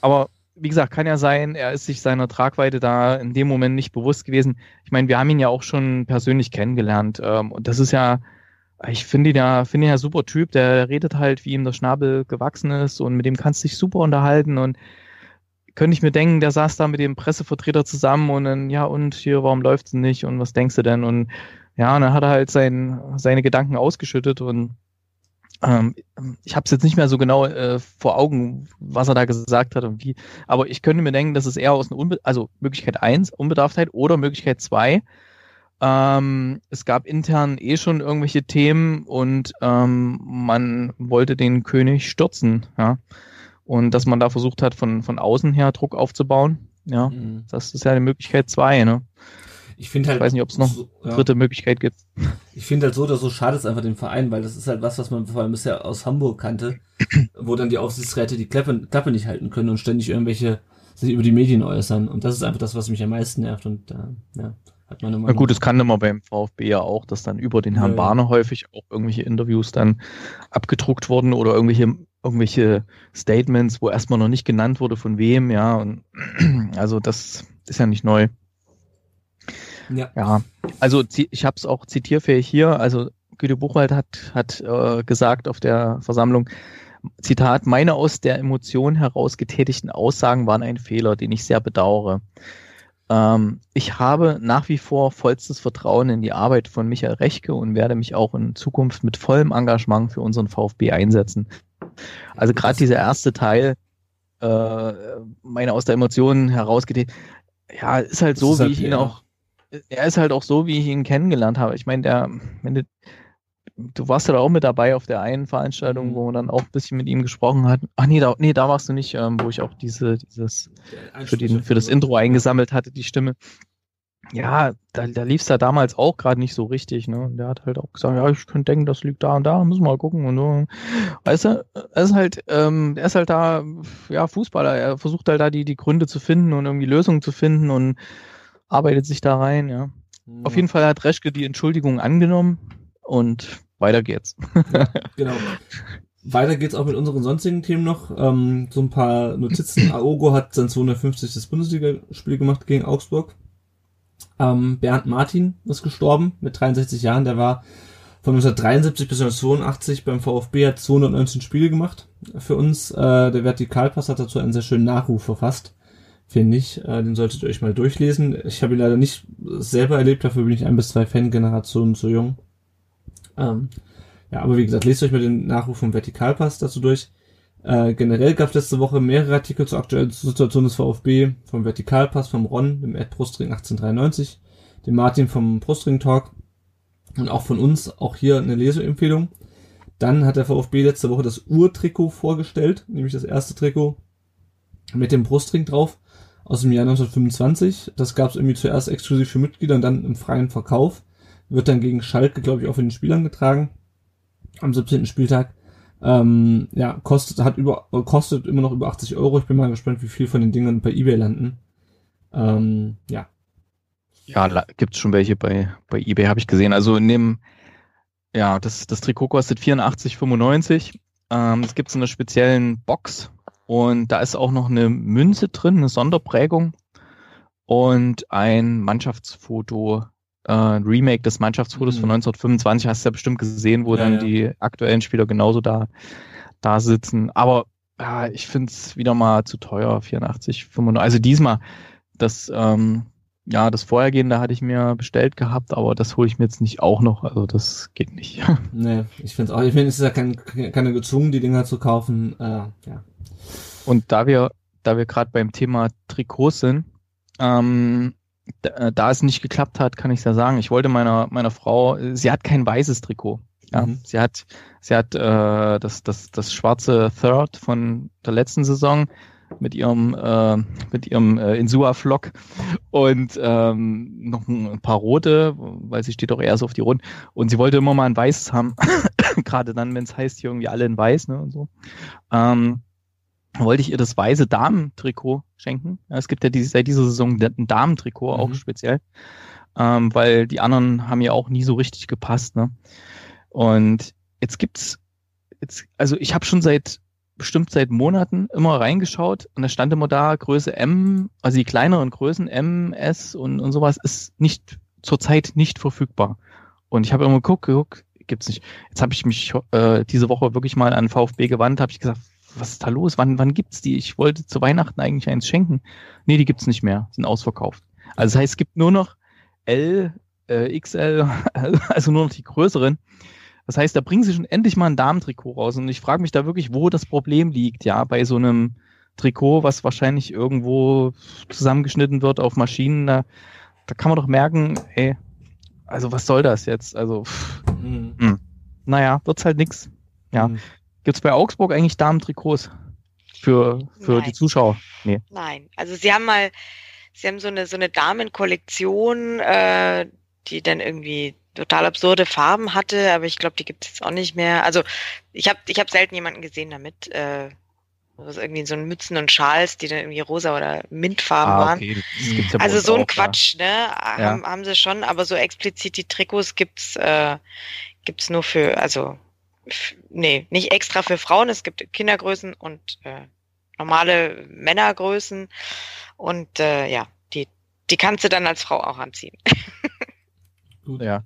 Aber wie gesagt, kann ja sein, er ist sich seiner Tragweite da in dem Moment nicht bewusst gewesen. Ich meine, wir haben ihn ja auch schon persönlich kennengelernt. Ähm, und das ist ja, ich finde ihn ja, finde ihn ja super Typ, der redet halt, wie ihm der Schnabel gewachsen ist und mit dem kannst du dich super unterhalten. Und könnte ich mir denken, der saß da mit dem Pressevertreter zusammen und dann, ja, und hier, warum läuft's nicht? Und was denkst du denn? Und ja, und dann hat er halt sein, seine Gedanken ausgeschüttet und ähm, ich habe es jetzt nicht mehr so genau äh, vor Augen, was er da gesagt hat und wie, aber ich könnte mir denken, dass es eher aus einer Unbe also Möglichkeit eins Unbedarftheit oder Möglichkeit zwei ähm, es gab intern eh schon irgendwelche Themen und ähm, man wollte den König stürzen, ja. Und dass man da versucht hat, von, von außen her Druck aufzubauen. Ja, mhm. das ist ja eine Möglichkeit zwei, ne? Ich finde halt. Ich weiß nicht, ob es noch so, ja. dritte Möglichkeit gibt. Ich finde halt so oder so schade es einfach den Verein, weil das ist halt was, was man vor allem bisher aus Hamburg kannte, wo dann die Aufsichtsräte die Klappe, Klappe nicht halten können und ständig irgendwelche sich über die Medien äußern. Und das ist einfach das, was mich am meisten nervt. Und äh, ja, hat man immer. Na gut, das kann immer beim VfB ja auch, dass dann über den Herrn ja, Bahner häufig auch irgendwelche Interviews dann abgedruckt wurden oder irgendwelche irgendwelche Statements, wo erstmal noch nicht genannt wurde von wem, ja. Und also das ist ja nicht neu. Ja. ja. Also ich habe es auch zitierfähig hier. Also Güte Buchwald hat, hat äh, gesagt auf der Versammlung, Zitat, meine aus der Emotion heraus getätigten Aussagen waren ein Fehler, den ich sehr bedauere. Ähm, ich habe nach wie vor vollstes Vertrauen in die Arbeit von Michael Rechke und werde mich auch in Zukunft mit vollem Engagement für unseren VfB einsetzen. Also gerade dieser erste Teil, äh, meine aus der Emotion herausgetätigt, ja, ist halt so, ist wie halt, ich ihn auch er ist halt auch so, wie ich ihn kennengelernt habe. Ich meine, der, wenn du, du warst ja da auch mit dabei auf der einen Veranstaltung, mhm. wo man dann auch ein bisschen mit ihm gesprochen hat. Ach nee, da, nee, da warst du nicht, ähm, wo ich auch diese, dieses für, den, für das Intro eingesammelt hatte, die Stimme. Ja, da, da lief es ja damals auch gerade nicht so richtig, ne? Und der hat halt auch gesagt, ja, ich könnte denken, das liegt da und da, müssen wir mal gucken und so. Weißt du, er ist halt, ähm, er ist halt da, ja, Fußballer, er versucht halt da die, die Gründe zu finden und irgendwie Lösungen zu finden und arbeitet sich da rein, ja. ja. Auf jeden Fall hat Reschke die Entschuldigung angenommen und weiter geht's. Ja, genau. Weiter geht's auch mit unseren sonstigen Themen noch. Ähm, so ein paar Notizen. Aogo hat sein 250. Bundesligaspiel gemacht gegen Augsburg. Ähm, Bernd Martin ist gestorben mit 63 Jahren. Der war von 1973 bis 1982 beim VfB, hat 219 Spiele gemacht für uns. Äh, der Vertikalpass hat dazu einen sehr schönen Nachruf verfasst finde ich. Äh, den solltet ihr euch mal durchlesen. Ich habe ihn leider nicht selber erlebt, dafür bin ich ein bis zwei Fangenerationen zu jung. Ähm, ja, aber wie gesagt, lest euch mal den Nachruf vom Vertikalpass dazu durch. Äh, generell gab es letzte Woche mehrere Artikel zur aktuellen Situation des VfB, vom Vertikalpass, vom Ron, dem Ed Brustring 1893, dem Martin vom Brustring Talk und auch von uns, auch hier eine Leseempfehlung. Dann hat der VfB letzte Woche das Urtrikot vorgestellt, nämlich das erste Trikot mit dem Brustring drauf aus dem Jahr 1925. Das gab es irgendwie zuerst exklusiv für Mitglieder und dann im freien Verkauf. Wird dann gegen Schalke, glaube ich, auch von den Spielern getragen. Am 17. Spieltag. Ähm, ja, kostet, hat über, kostet immer noch über 80 Euro. Ich bin mal gespannt, wie viel von den Dingen bei eBay landen. Ähm, ja. Ja, gibt's schon welche bei, bei eBay, habe ich gesehen. Also in dem, ja, das, das Trikot kostet 84,95. Ähm, das gibt's in einer speziellen Box und da ist auch noch eine Münze drin, eine Sonderprägung und ein Mannschaftsfoto, äh, Remake des Mannschaftsfotos mhm. von 1925, hast du ja bestimmt gesehen, wo ja, dann ja. die aktuellen Spieler genauso da, da sitzen. Aber ja, ich find's wieder mal zu teuer, 84, 95. Also diesmal, das, ähm, ja, das Vorhergehende hatte ich mir bestellt gehabt, aber das hole ich mir jetzt nicht auch noch. Also das geht nicht. Nee, ich finde es auch. Ich finde, es ist ja kein, keine gezwungen, die Dinger zu kaufen. Äh, ja. Und da wir, da wir gerade beim Thema Trikots sind, ähm, da, äh, da es nicht geklappt hat, kann ich ja sagen. Ich wollte meiner meiner Frau, sie hat kein weißes Trikot. Ja, mhm. sie hat sie hat äh, das das das schwarze Third von der letzten Saison mit ihrem äh, mit ihrem äh, Insua Flock und ähm, noch ein paar rote, weil sie steht auch eher so auf die Runden und sie wollte immer mal ein weißes haben, gerade dann, wenn es heißt hier irgendwie alle in weiß ne und so. Ähm, wollte ich ihr das weiße Damentrikot schenken. Ja, es gibt ja diese, seit dieser Saison ein Damentrikot mhm. auch speziell, ähm, weil die anderen haben ja auch nie so richtig gepasst. Ne? Und jetzt gibt's jetzt, also ich habe schon seit bestimmt seit Monaten immer reingeschaut und da stand immer da Größe M, also die kleineren Größen M, S und, und sowas ist nicht zurzeit nicht verfügbar. Und ich habe immer geguckt, geguckt, gibt's nicht. Jetzt habe ich mich äh, diese Woche wirklich mal an VfB gewandt, habe ich gesagt, was ist da los? Wann, wann gibt's die? Ich wollte zu Weihnachten eigentlich eins schenken. Nee, die gibt's nicht mehr, sind ausverkauft. Also das heißt, es gibt nur noch L, äh, XL, also nur noch die größeren. Das heißt, da bringen sie schon endlich mal ein Damentrikot raus. Und ich frage mich da wirklich, wo das Problem liegt, ja, bei so einem Trikot, was wahrscheinlich irgendwo zusammengeschnitten wird auf Maschinen. Da, da kann man doch merken, ey, also was soll das jetzt? Also, pff, mhm. Hm. naja, wird's halt nix. Ja. Mhm. Gibt's bei Augsburg eigentlich Damentrikots für, für Nein. die Zuschauer? Nee. Nein. Also sie haben mal, sie haben so eine, so eine Damenkollektion, äh, die dann irgendwie total absurde Farben hatte, aber ich glaube, die gibt es jetzt auch nicht mehr. Also ich habe ich hab selten jemanden gesehen damit. Äh, also irgendwie so ein Mützen und Schals, die dann irgendwie rosa oder Mintfarben ah, okay. waren. Ja also so ein auch, Quatsch, ja. ne? Haben, ja. haben sie schon, aber so explizit die Trikots gibt's äh, gibt's nur für, also nee, nicht extra für Frauen. Es gibt Kindergrößen und äh, normale Männergrößen und äh, ja, die die kannst du dann als Frau auch anziehen. Gut. Ja.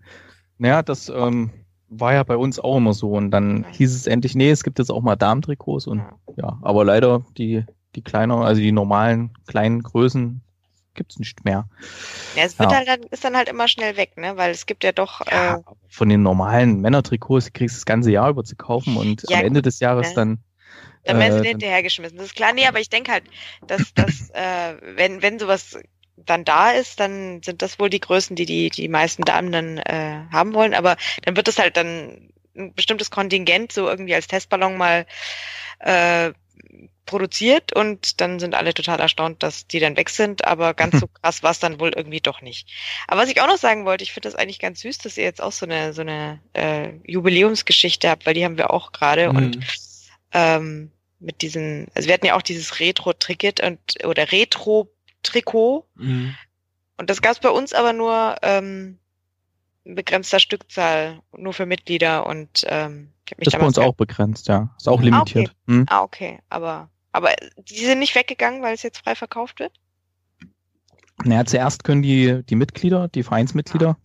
Naja, das ähm, war ja bei uns auch immer so. Und dann hieß es endlich, nee, es gibt jetzt auch mal Damentrikots und ja, aber leider die, die kleineren, also die normalen kleinen Größen gibt's nicht mehr. Ja, es wird ja. halt, ist dann halt immer schnell weg, ne? Weil es gibt ja doch. Ja, äh, von den normalen Männertrikots kriegst du das ganze Jahr über zu kaufen und ja, am Ende des Jahres ne? dann. Dann werden sie äh, hinterhergeschmissen. Das ist klar, nee, aber ich denke halt, dass, dass äh, wenn, wenn sowas dann da ist, dann sind das wohl die Größen, die die, die meisten Damen dann äh, haben wollen. Aber dann wird es halt dann ein bestimmtes Kontingent so irgendwie als Testballon mal äh, produziert und dann sind alle total erstaunt, dass die dann weg sind, aber ganz so krass war es dann wohl irgendwie doch nicht. Aber was ich auch noch sagen wollte, ich finde das eigentlich ganz süß, dass ihr jetzt auch so eine so eine äh, Jubiläumsgeschichte habt, weil die haben wir auch gerade mhm. und ähm, mit diesen, also wir hatten ja auch dieses Retro-Ticket und oder Retro Trikot. Mhm. Und das gab es bei uns aber nur ähm, in begrenzter Stückzahl, nur für Mitglieder und ähm, ich mich Das ist bei uns auch begrenzt, ja. Ist auch limitiert. Ah, okay. Hm? Ah, okay. Aber, aber die sind nicht weggegangen, weil es jetzt frei verkauft wird? Naja, zuerst können die, die Mitglieder, die Vereinsmitglieder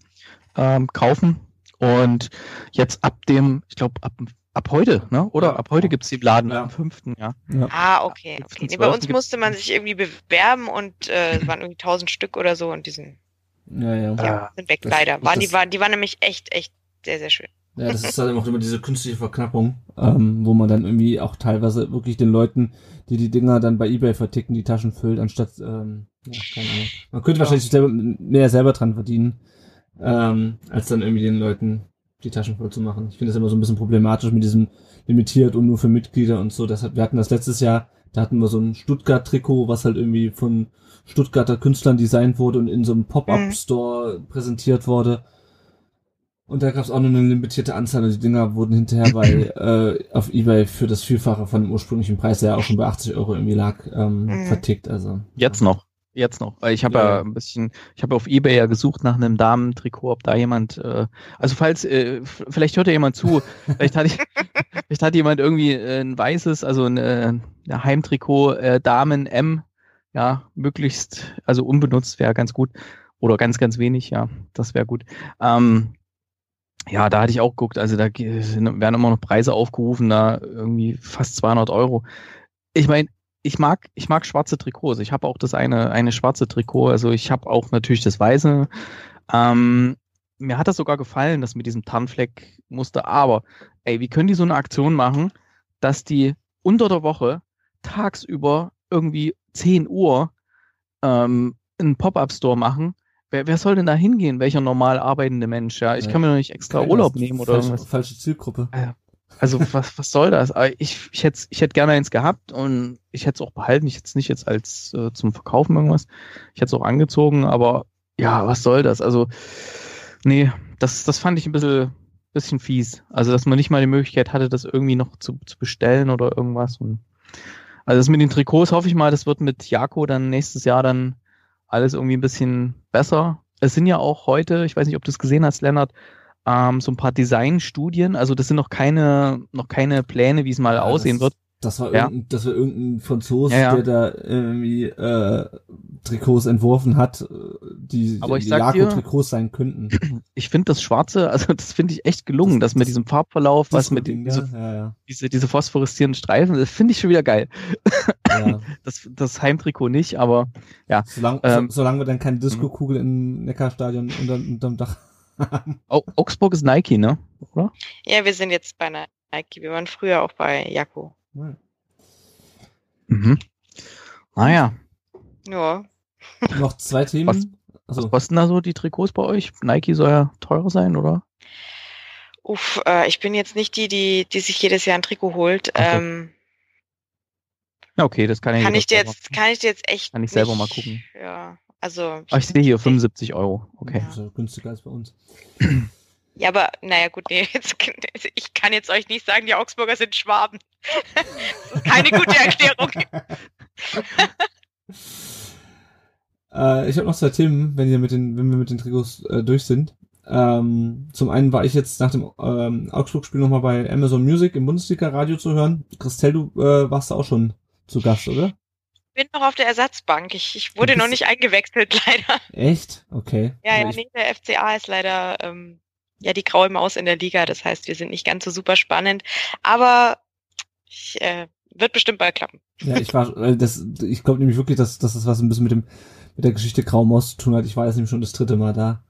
ah. ähm, kaufen. Und jetzt ab dem, ich glaube, ab Ab heute, ne? Oder ja. ab heute gibt's die Laden ja. am 5. Ja. ja. Ah, okay. okay. Nee, bei uns musste man sich irgendwie bewerben und äh, es waren irgendwie 1000 Stück oder so und die sind, ja, ja. ja sind weg das, leider. Waren, die, waren, die waren nämlich echt, echt sehr, sehr schön. Ja, das ist halt auch immer diese künstliche Verknappung, ähm, wo man dann irgendwie auch teilweise wirklich den Leuten, die die Dinger dann bei Ebay verticken, die Taschen füllt, anstatt, ähm, ja, keine Ahnung. Man könnte wahrscheinlich selber, mehr selber dran verdienen, ähm, als dann irgendwie den Leuten die Taschen voll zu machen. Ich finde das immer so ein bisschen problematisch mit diesem limitiert und nur für Mitglieder und so. Deshalb, wir hatten das letztes Jahr, da hatten wir so ein Stuttgart-Trikot, was halt irgendwie von Stuttgarter Künstlern designt wurde und in so einem Pop-Up-Store präsentiert wurde. Und da gab es auch nur eine limitierte Anzahl und die Dinger wurden hinterher bei äh, auf Ebay für das Vielfache von dem ursprünglichen Preis, der ja auch schon bei 80 Euro irgendwie lag, ähm, Mhm. vertickt. Also Jetzt noch. Jetzt noch. Weil ich habe Ja, ja, ein bisschen, ich habe auf Ebay ja gesucht nach einem Damentrikot, ob da jemand, äh, also falls, äh, vielleicht hört ja jemand zu, vielleicht hat, ich, vielleicht hat jemand irgendwie äh, ein weißes, also ein, ein Heimtrikot, äh, Damen M, ja, möglichst, also unbenutzt wäre ganz gut. Oder ganz, ganz wenig, ja, das wäre gut. Ähm, ja, da hatte ich auch geguckt, also da werden immer noch Preise aufgerufen, da irgendwie fast 200 Euro. Ich meine, ich mag, ich mag schwarze Trikots. Ich habe auch das eine, eine schwarze Trikot. Also ich habe auch natürlich das weiße. Ähm, mir hat das sogar gefallen, das mit diesem Tarnfleck-Muster. Aber, ey, wie können die so eine Aktion machen, dass die unter der Woche tagsüber irgendwie 10 Uhr ähm, einen Pop-Up-Store machen? Wer, wer soll denn da hingehen? Welcher normal arbeitende Mensch? Ja, ich Ja. kann mir doch nicht extra keiner Urlaub nehmen oder falsche, irgendwas. falsche Zielgruppe. Also was, was soll das? Ich, ich hätte ich hätte gerne eins gehabt und ich hätte es auch behalten. Ich hätte es nicht jetzt als äh, zum Verkaufen irgendwas. Ich hätte es auch angezogen, aber ja, was soll das? Also nee, das, das fand ich ein bisschen, bisschen fies. Also dass man nicht mal die Möglichkeit hatte, das irgendwie noch zu, zu bestellen oder irgendwas. Und, also das mit den Trikots hoffe ich mal, das wird mit Jako dann nächstes Jahr dann alles irgendwie ein bisschen besser. Es sind ja auch heute, ich weiß nicht, ob du es gesehen hast, Lennart, ähm, so ein paar Designstudien. Also das sind noch keine, noch keine Pläne, wie es mal Ja, aussehen wird. Das war, Ja. irgendein, das war irgendein Franzose, Ja, ja. der da irgendwie äh, Trikots entworfen hat, äh, die, Aber ich die Jaco-Trikots sein könnten. Ich finde das Schwarze, also das finde ich echt gelungen, das, Das- mit das- diesem Farbverlauf, was mit den, diese, ja, ja, diese, diese phosphoreszierenden Streifen, das finde ich schon wieder geil. ja, ja. Das, das Heimtrikot nicht, aber Solange, Ähm, so, solange wir dann keine Disco-Kugel im Neckarstadion unter, unterm Dach haben. Au Augsburg ist Nike, ne? Oder? Ja, wir sind jetzt bei Nike. Wir waren früher auch bei Jakko. Mhm. Naja, Ja. Noch zwei Themen. Was- Also, was kosten da so die Trikots bei euch? Nike soll ja teurer sein, oder? Uff, äh, ich bin jetzt nicht die, die, die sich jedes Jahr ein Trikot holt. So. Ähm, Ja, okay, das kann ja kann ich dir jetzt, kann ich dir jetzt echt Kann ich selber nicht, mal gucken. Ja, also. Ah, ich sehe hier 75 Euro. Okay. Das ist ja günstiger als bei uns. Ja, aber naja, gut, nee, jetzt, ich kann jetzt euch nicht sagen, die Augsburger sind Schwaben. das ist keine gute Erklärung. Äh, ich habe noch zwei Themen, wenn, ihr mit den, wenn wir mit den Trikots äh, durch sind. Ähm, zum einen war ich jetzt nach dem ähm, Augsburg-Spiel nochmal bei Amazon Music im Bundesliga-Radio zu hören. Christelle, du äh, warst da auch schon zu Gast, oder? Ich bin noch auf der Ersatzbank. Ich, ich wurde noch nicht eingewechselt, leider. Echt? Okay. Ja, ja, ich, nee, der FCA ist leider ähm, ja die graue Maus in der Liga. Das heißt, wir sind nicht ganz so super spannend. Aber ich, äh, wird bestimmt bald klappen. ja, ich war, äh, das, ich glaube nämlich wirklich, dass, dass das was ein bisschen mit dem mit der Geschichte Grau Maus zu tun hat. Ich war jetzt nämlich schon das dritte Mal da.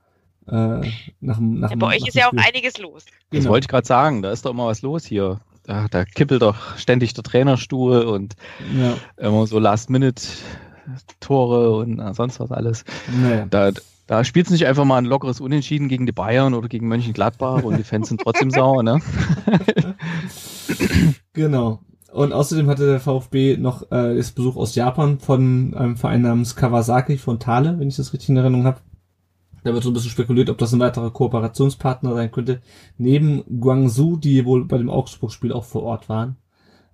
Äh, nach, dem- nach, Ja, dem- bei euch nach ist dem ja auch einiges los. Das Genau. wollte ich gerade sagen, da ist doch immer was los hier. Da, da kippelt doch ständig der Trainerstuhl und Ja, immer so Last-Minute-Tore und äh, sonst was alles. naja. Da, da spielt es nicht einfach mal ein lockeres Unentschieden gegen die Bayern oder gegen Mönchengladbach und die Fans sind trotzdem sauer, ne? Genau. Und außerdem hatte der VfB noch äh, das Besuch aus Japan von einem Verein namens Kawasaki von Thale, wenn ich das richtig in Erinnerung habe. Da wird so ein bisschen spekuliert, ob das ein weiterer Kooperationspartner sein könnte. Neben Guangzhou, die wohl bei dem Augsburg-Spiel auch vor Ort waren.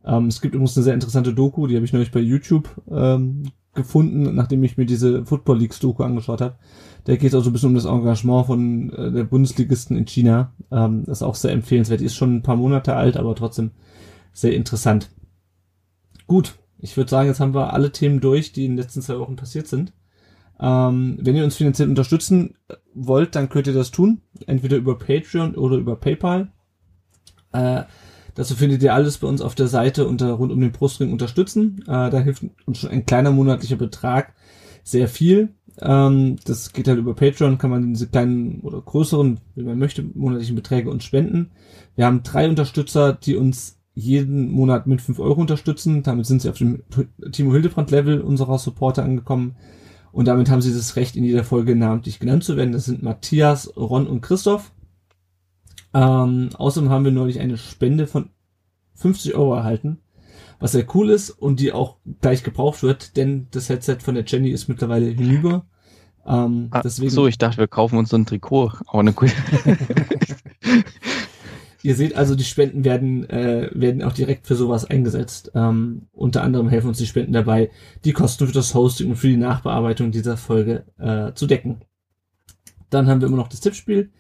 Ähm, es gibt übrigens eine sehr interessante Doku, die habe ich neulich bei YouTube ähm, gefunden, nachdem ich mir diese Football Leagues Doku angeschaut habe. Da geht es auch so ein bisschen um das Engagement von äh, der Bundesligisten in China. Ähm, das ist auch sehr empfehlenswert. Die ist schon ein paar Monate alt, aber trotzdem sehr interessant. Gut, ich würde sagen, jetzt haben wir alle Themen durch, die in den letzten zwei Wochen passiert sind. Ähm, wenn ihr uns finanziell unterstützen wollt, dann könnt ihr das tun. Entweder über Patreon oder über PayPal. Äh, dazu findet ihr alles bei uns auf der Seite unter rund um den Brustring unterstützen. Äh, da hilft uns schon ein kleiner monatlicher Betrag sehr viel. Ähm, das geht halt über Patreon, kann man diese kleinen oder größeren, wie man möchte, monatlichen Beträge uns spenden. Wir haben drei Unterstützer, die uns jeden Monat mit 5 Euro unterstützen. Damit sind sie auf dem Timo Hildebrand Level unserer Supporter angekommen. Und damit haben sie das Recht, in jeder Folge namentlich genannt zu werden. Das sind Matthias, Ron und Christoph. Ähm, außerdem haben wir neulich eine Spende von 50 Euro erhalten, was sehr cool ist und die auch gleich gebraucht wird, denn das Headset von der Jenny ist mittlerweile hinüber. Ähm, Ah, deswegen, so, ich dachte, wir kaufen uns so ein Trikot. Aber eine gute. Ihr seht also, die Spenden werden, äh, werden auch direkt für sowas eingesetzt. Ähm, unter anderem helfen uns die Spenden dabei, die Kosten für das Hosting und für die Nachbearbeitung dieser Folge äh, zu decken. Dann haben wir immer noch das Tippspiel.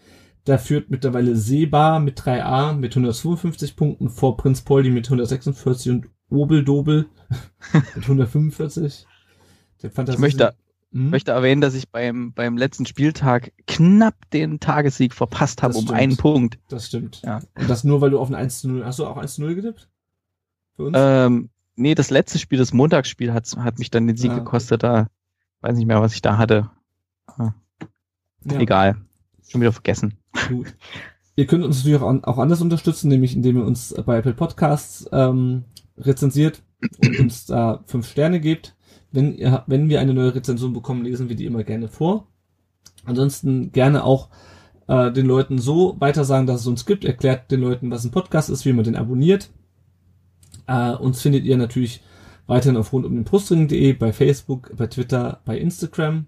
Da führt mittlerweile Seba mit 3a mit 152 Punkten vor Prinz Poldi mit 146 und Obeldobel mit 145. Der Ich möchte, Hm? möchte erwähnen, dass ich beim, beim letzten Spieltag knapp den Tagessieg verpasst habe um stimmt. einen Punkt. Das stimmt. Ja. Und das nur, weil du auf ein 1 zu 0, hast du auch 1 zu 0 getippt? Für uns? Ähm, nee, das letzte Spiel, das Montagsspiel, hat, hat mich dann den Sieg Ah, gekostet. Da weiß nicht mehr, was ich da hatte. Ja. Egal. Schon wieder vergessen. Ihr könnt uns natürlich auch, auch anders unterstützen, nämlich indem ihr uns bei Apple Podcasts ähm, rezensiert und uns da fünf Sterne gebt. Wenn, ihr, wenn wir eine neue Rezension bekommen, lesen wir die immer gerne vor. Ansonsten gerne auch äh, den Leuten so weitersagen, dass es uns gibt. Erklärt den Leuten, was ein Podcast ist, wie man den abonniert. Äh, uns findet ihr natürlich weiterhin auf rund um den Brustring.de, bei Facebook, bei Twitter, bei Instagram.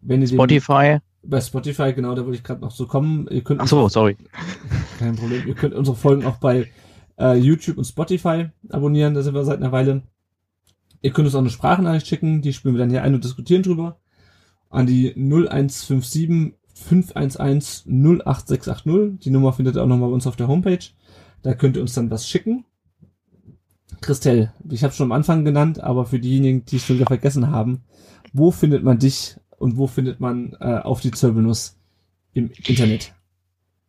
Wenn ihr den- Spotify. Bei Spotify, genau, da wollte ich gerade noch so kommen. Ihr könnt Ach so, sorry. kein Problem. Ihr könnt unsere Folgen auch bei äh, YouTube und Spotify abonnieren. Da sind wir seit einer Weile. Ihr könnt uns auch eine Sprachnachricht schicken. Die spielen wir dann hier ein und diskutieren drüber. An die 0157 511 08680. Die Nummer findet ihr auch nochmal bei uns auf der Homepage. Da könnt ihr uns dann was schicken. Christelle, ich habe schon am Anfang genannt, aber für diejenigen, die es schon wieder vergessen haben, wo findet man dich und wo findet man äh, auf die Zirbelnuss im Internet?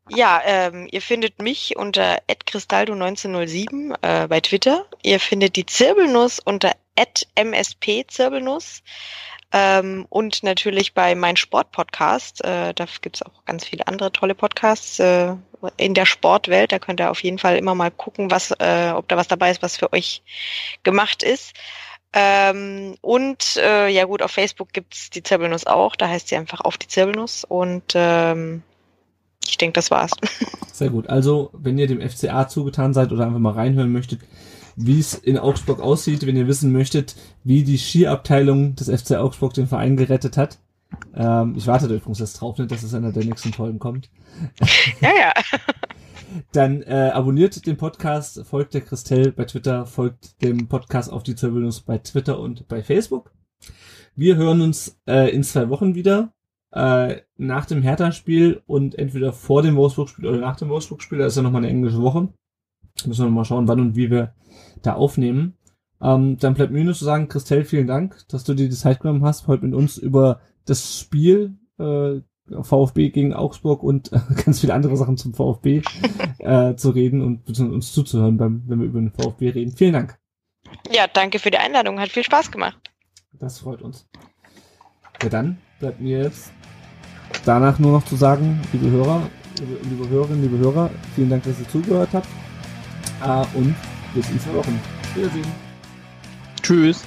Ja, ähm, ihr findet mich unter @cristaldo1907 äh, bei Twitter. Ihr findet die Zirbelnuss unter @msp-zirbelnuss ähm, und natürlich bei mein Sport Podcast. Äh, da gibt's auch ganz viele andere tolle Podcasts äh, in der Sportwelt. Da könnt ihr auf jeden Fall immer mal gucken, was, äh, ob da was dabei ist, was für euch gemacht ist. Ähm, und äh, ja gut, auf Facebook gibt's die Zirbelnuss auch. Da heißt sie einfach auf die Zirbelnuss und ähm, ich denke, das war's. Sehr gut. Also, wenn ihr dem FCA zugetan seid oder einfach mal reinhören möchtet, wie es in Augsburg aussieht, wenn ihr wissen möchtet, wie die Skiabteilung des FC Augsburg den Verein gerettet hat. Ähm, ich warte da übrigens jetzt drauf, nicht, dass es einer der nächsten Folgen kommt. ja, ja. Dann äh, abonniert den Podcast, folgt der Christelle bei Twitter, folgt dem Podcast auf die Zirbelnuss bei Twitter und bei Facebook. Wir hören uns äh, in zwei Wochen wieder. Äh, nach dem Hertha-Spiel und entweder vor dem Wolfsburg-Spiel oder nach dem Wolfsburg-Spiel. Da ist ja nochmal eine englische Woche. Müssen wir mal schauen, wann und wie wir da aufnehmen. Ähm, dann bleibt mir nur zu sagen, Christelle, vielen Dank, dass du dir die Zeit genommen hast, heute mit uns über das Spiel äh, VfB gegen Augsburg und äh, ganz viele andere Sachen zum VfB äh, zu reden und beziehungsweise uns zuzuhören, beim, wenn wir über den VfB reden. Vielen Dank. Ja, danke für die Einladung. Hat viel Spaß gemacht. Das freut uns. Ja, dann bleibt mir jetzt danach nur noch zu sagen, liebe Hörer, liebe, liebe Hörerinnen, liebe Hörer, vielen Dank, dass ihr zugehört habt. Äh, und bis in zwei Wochen. Wiedersehen. Tschüss.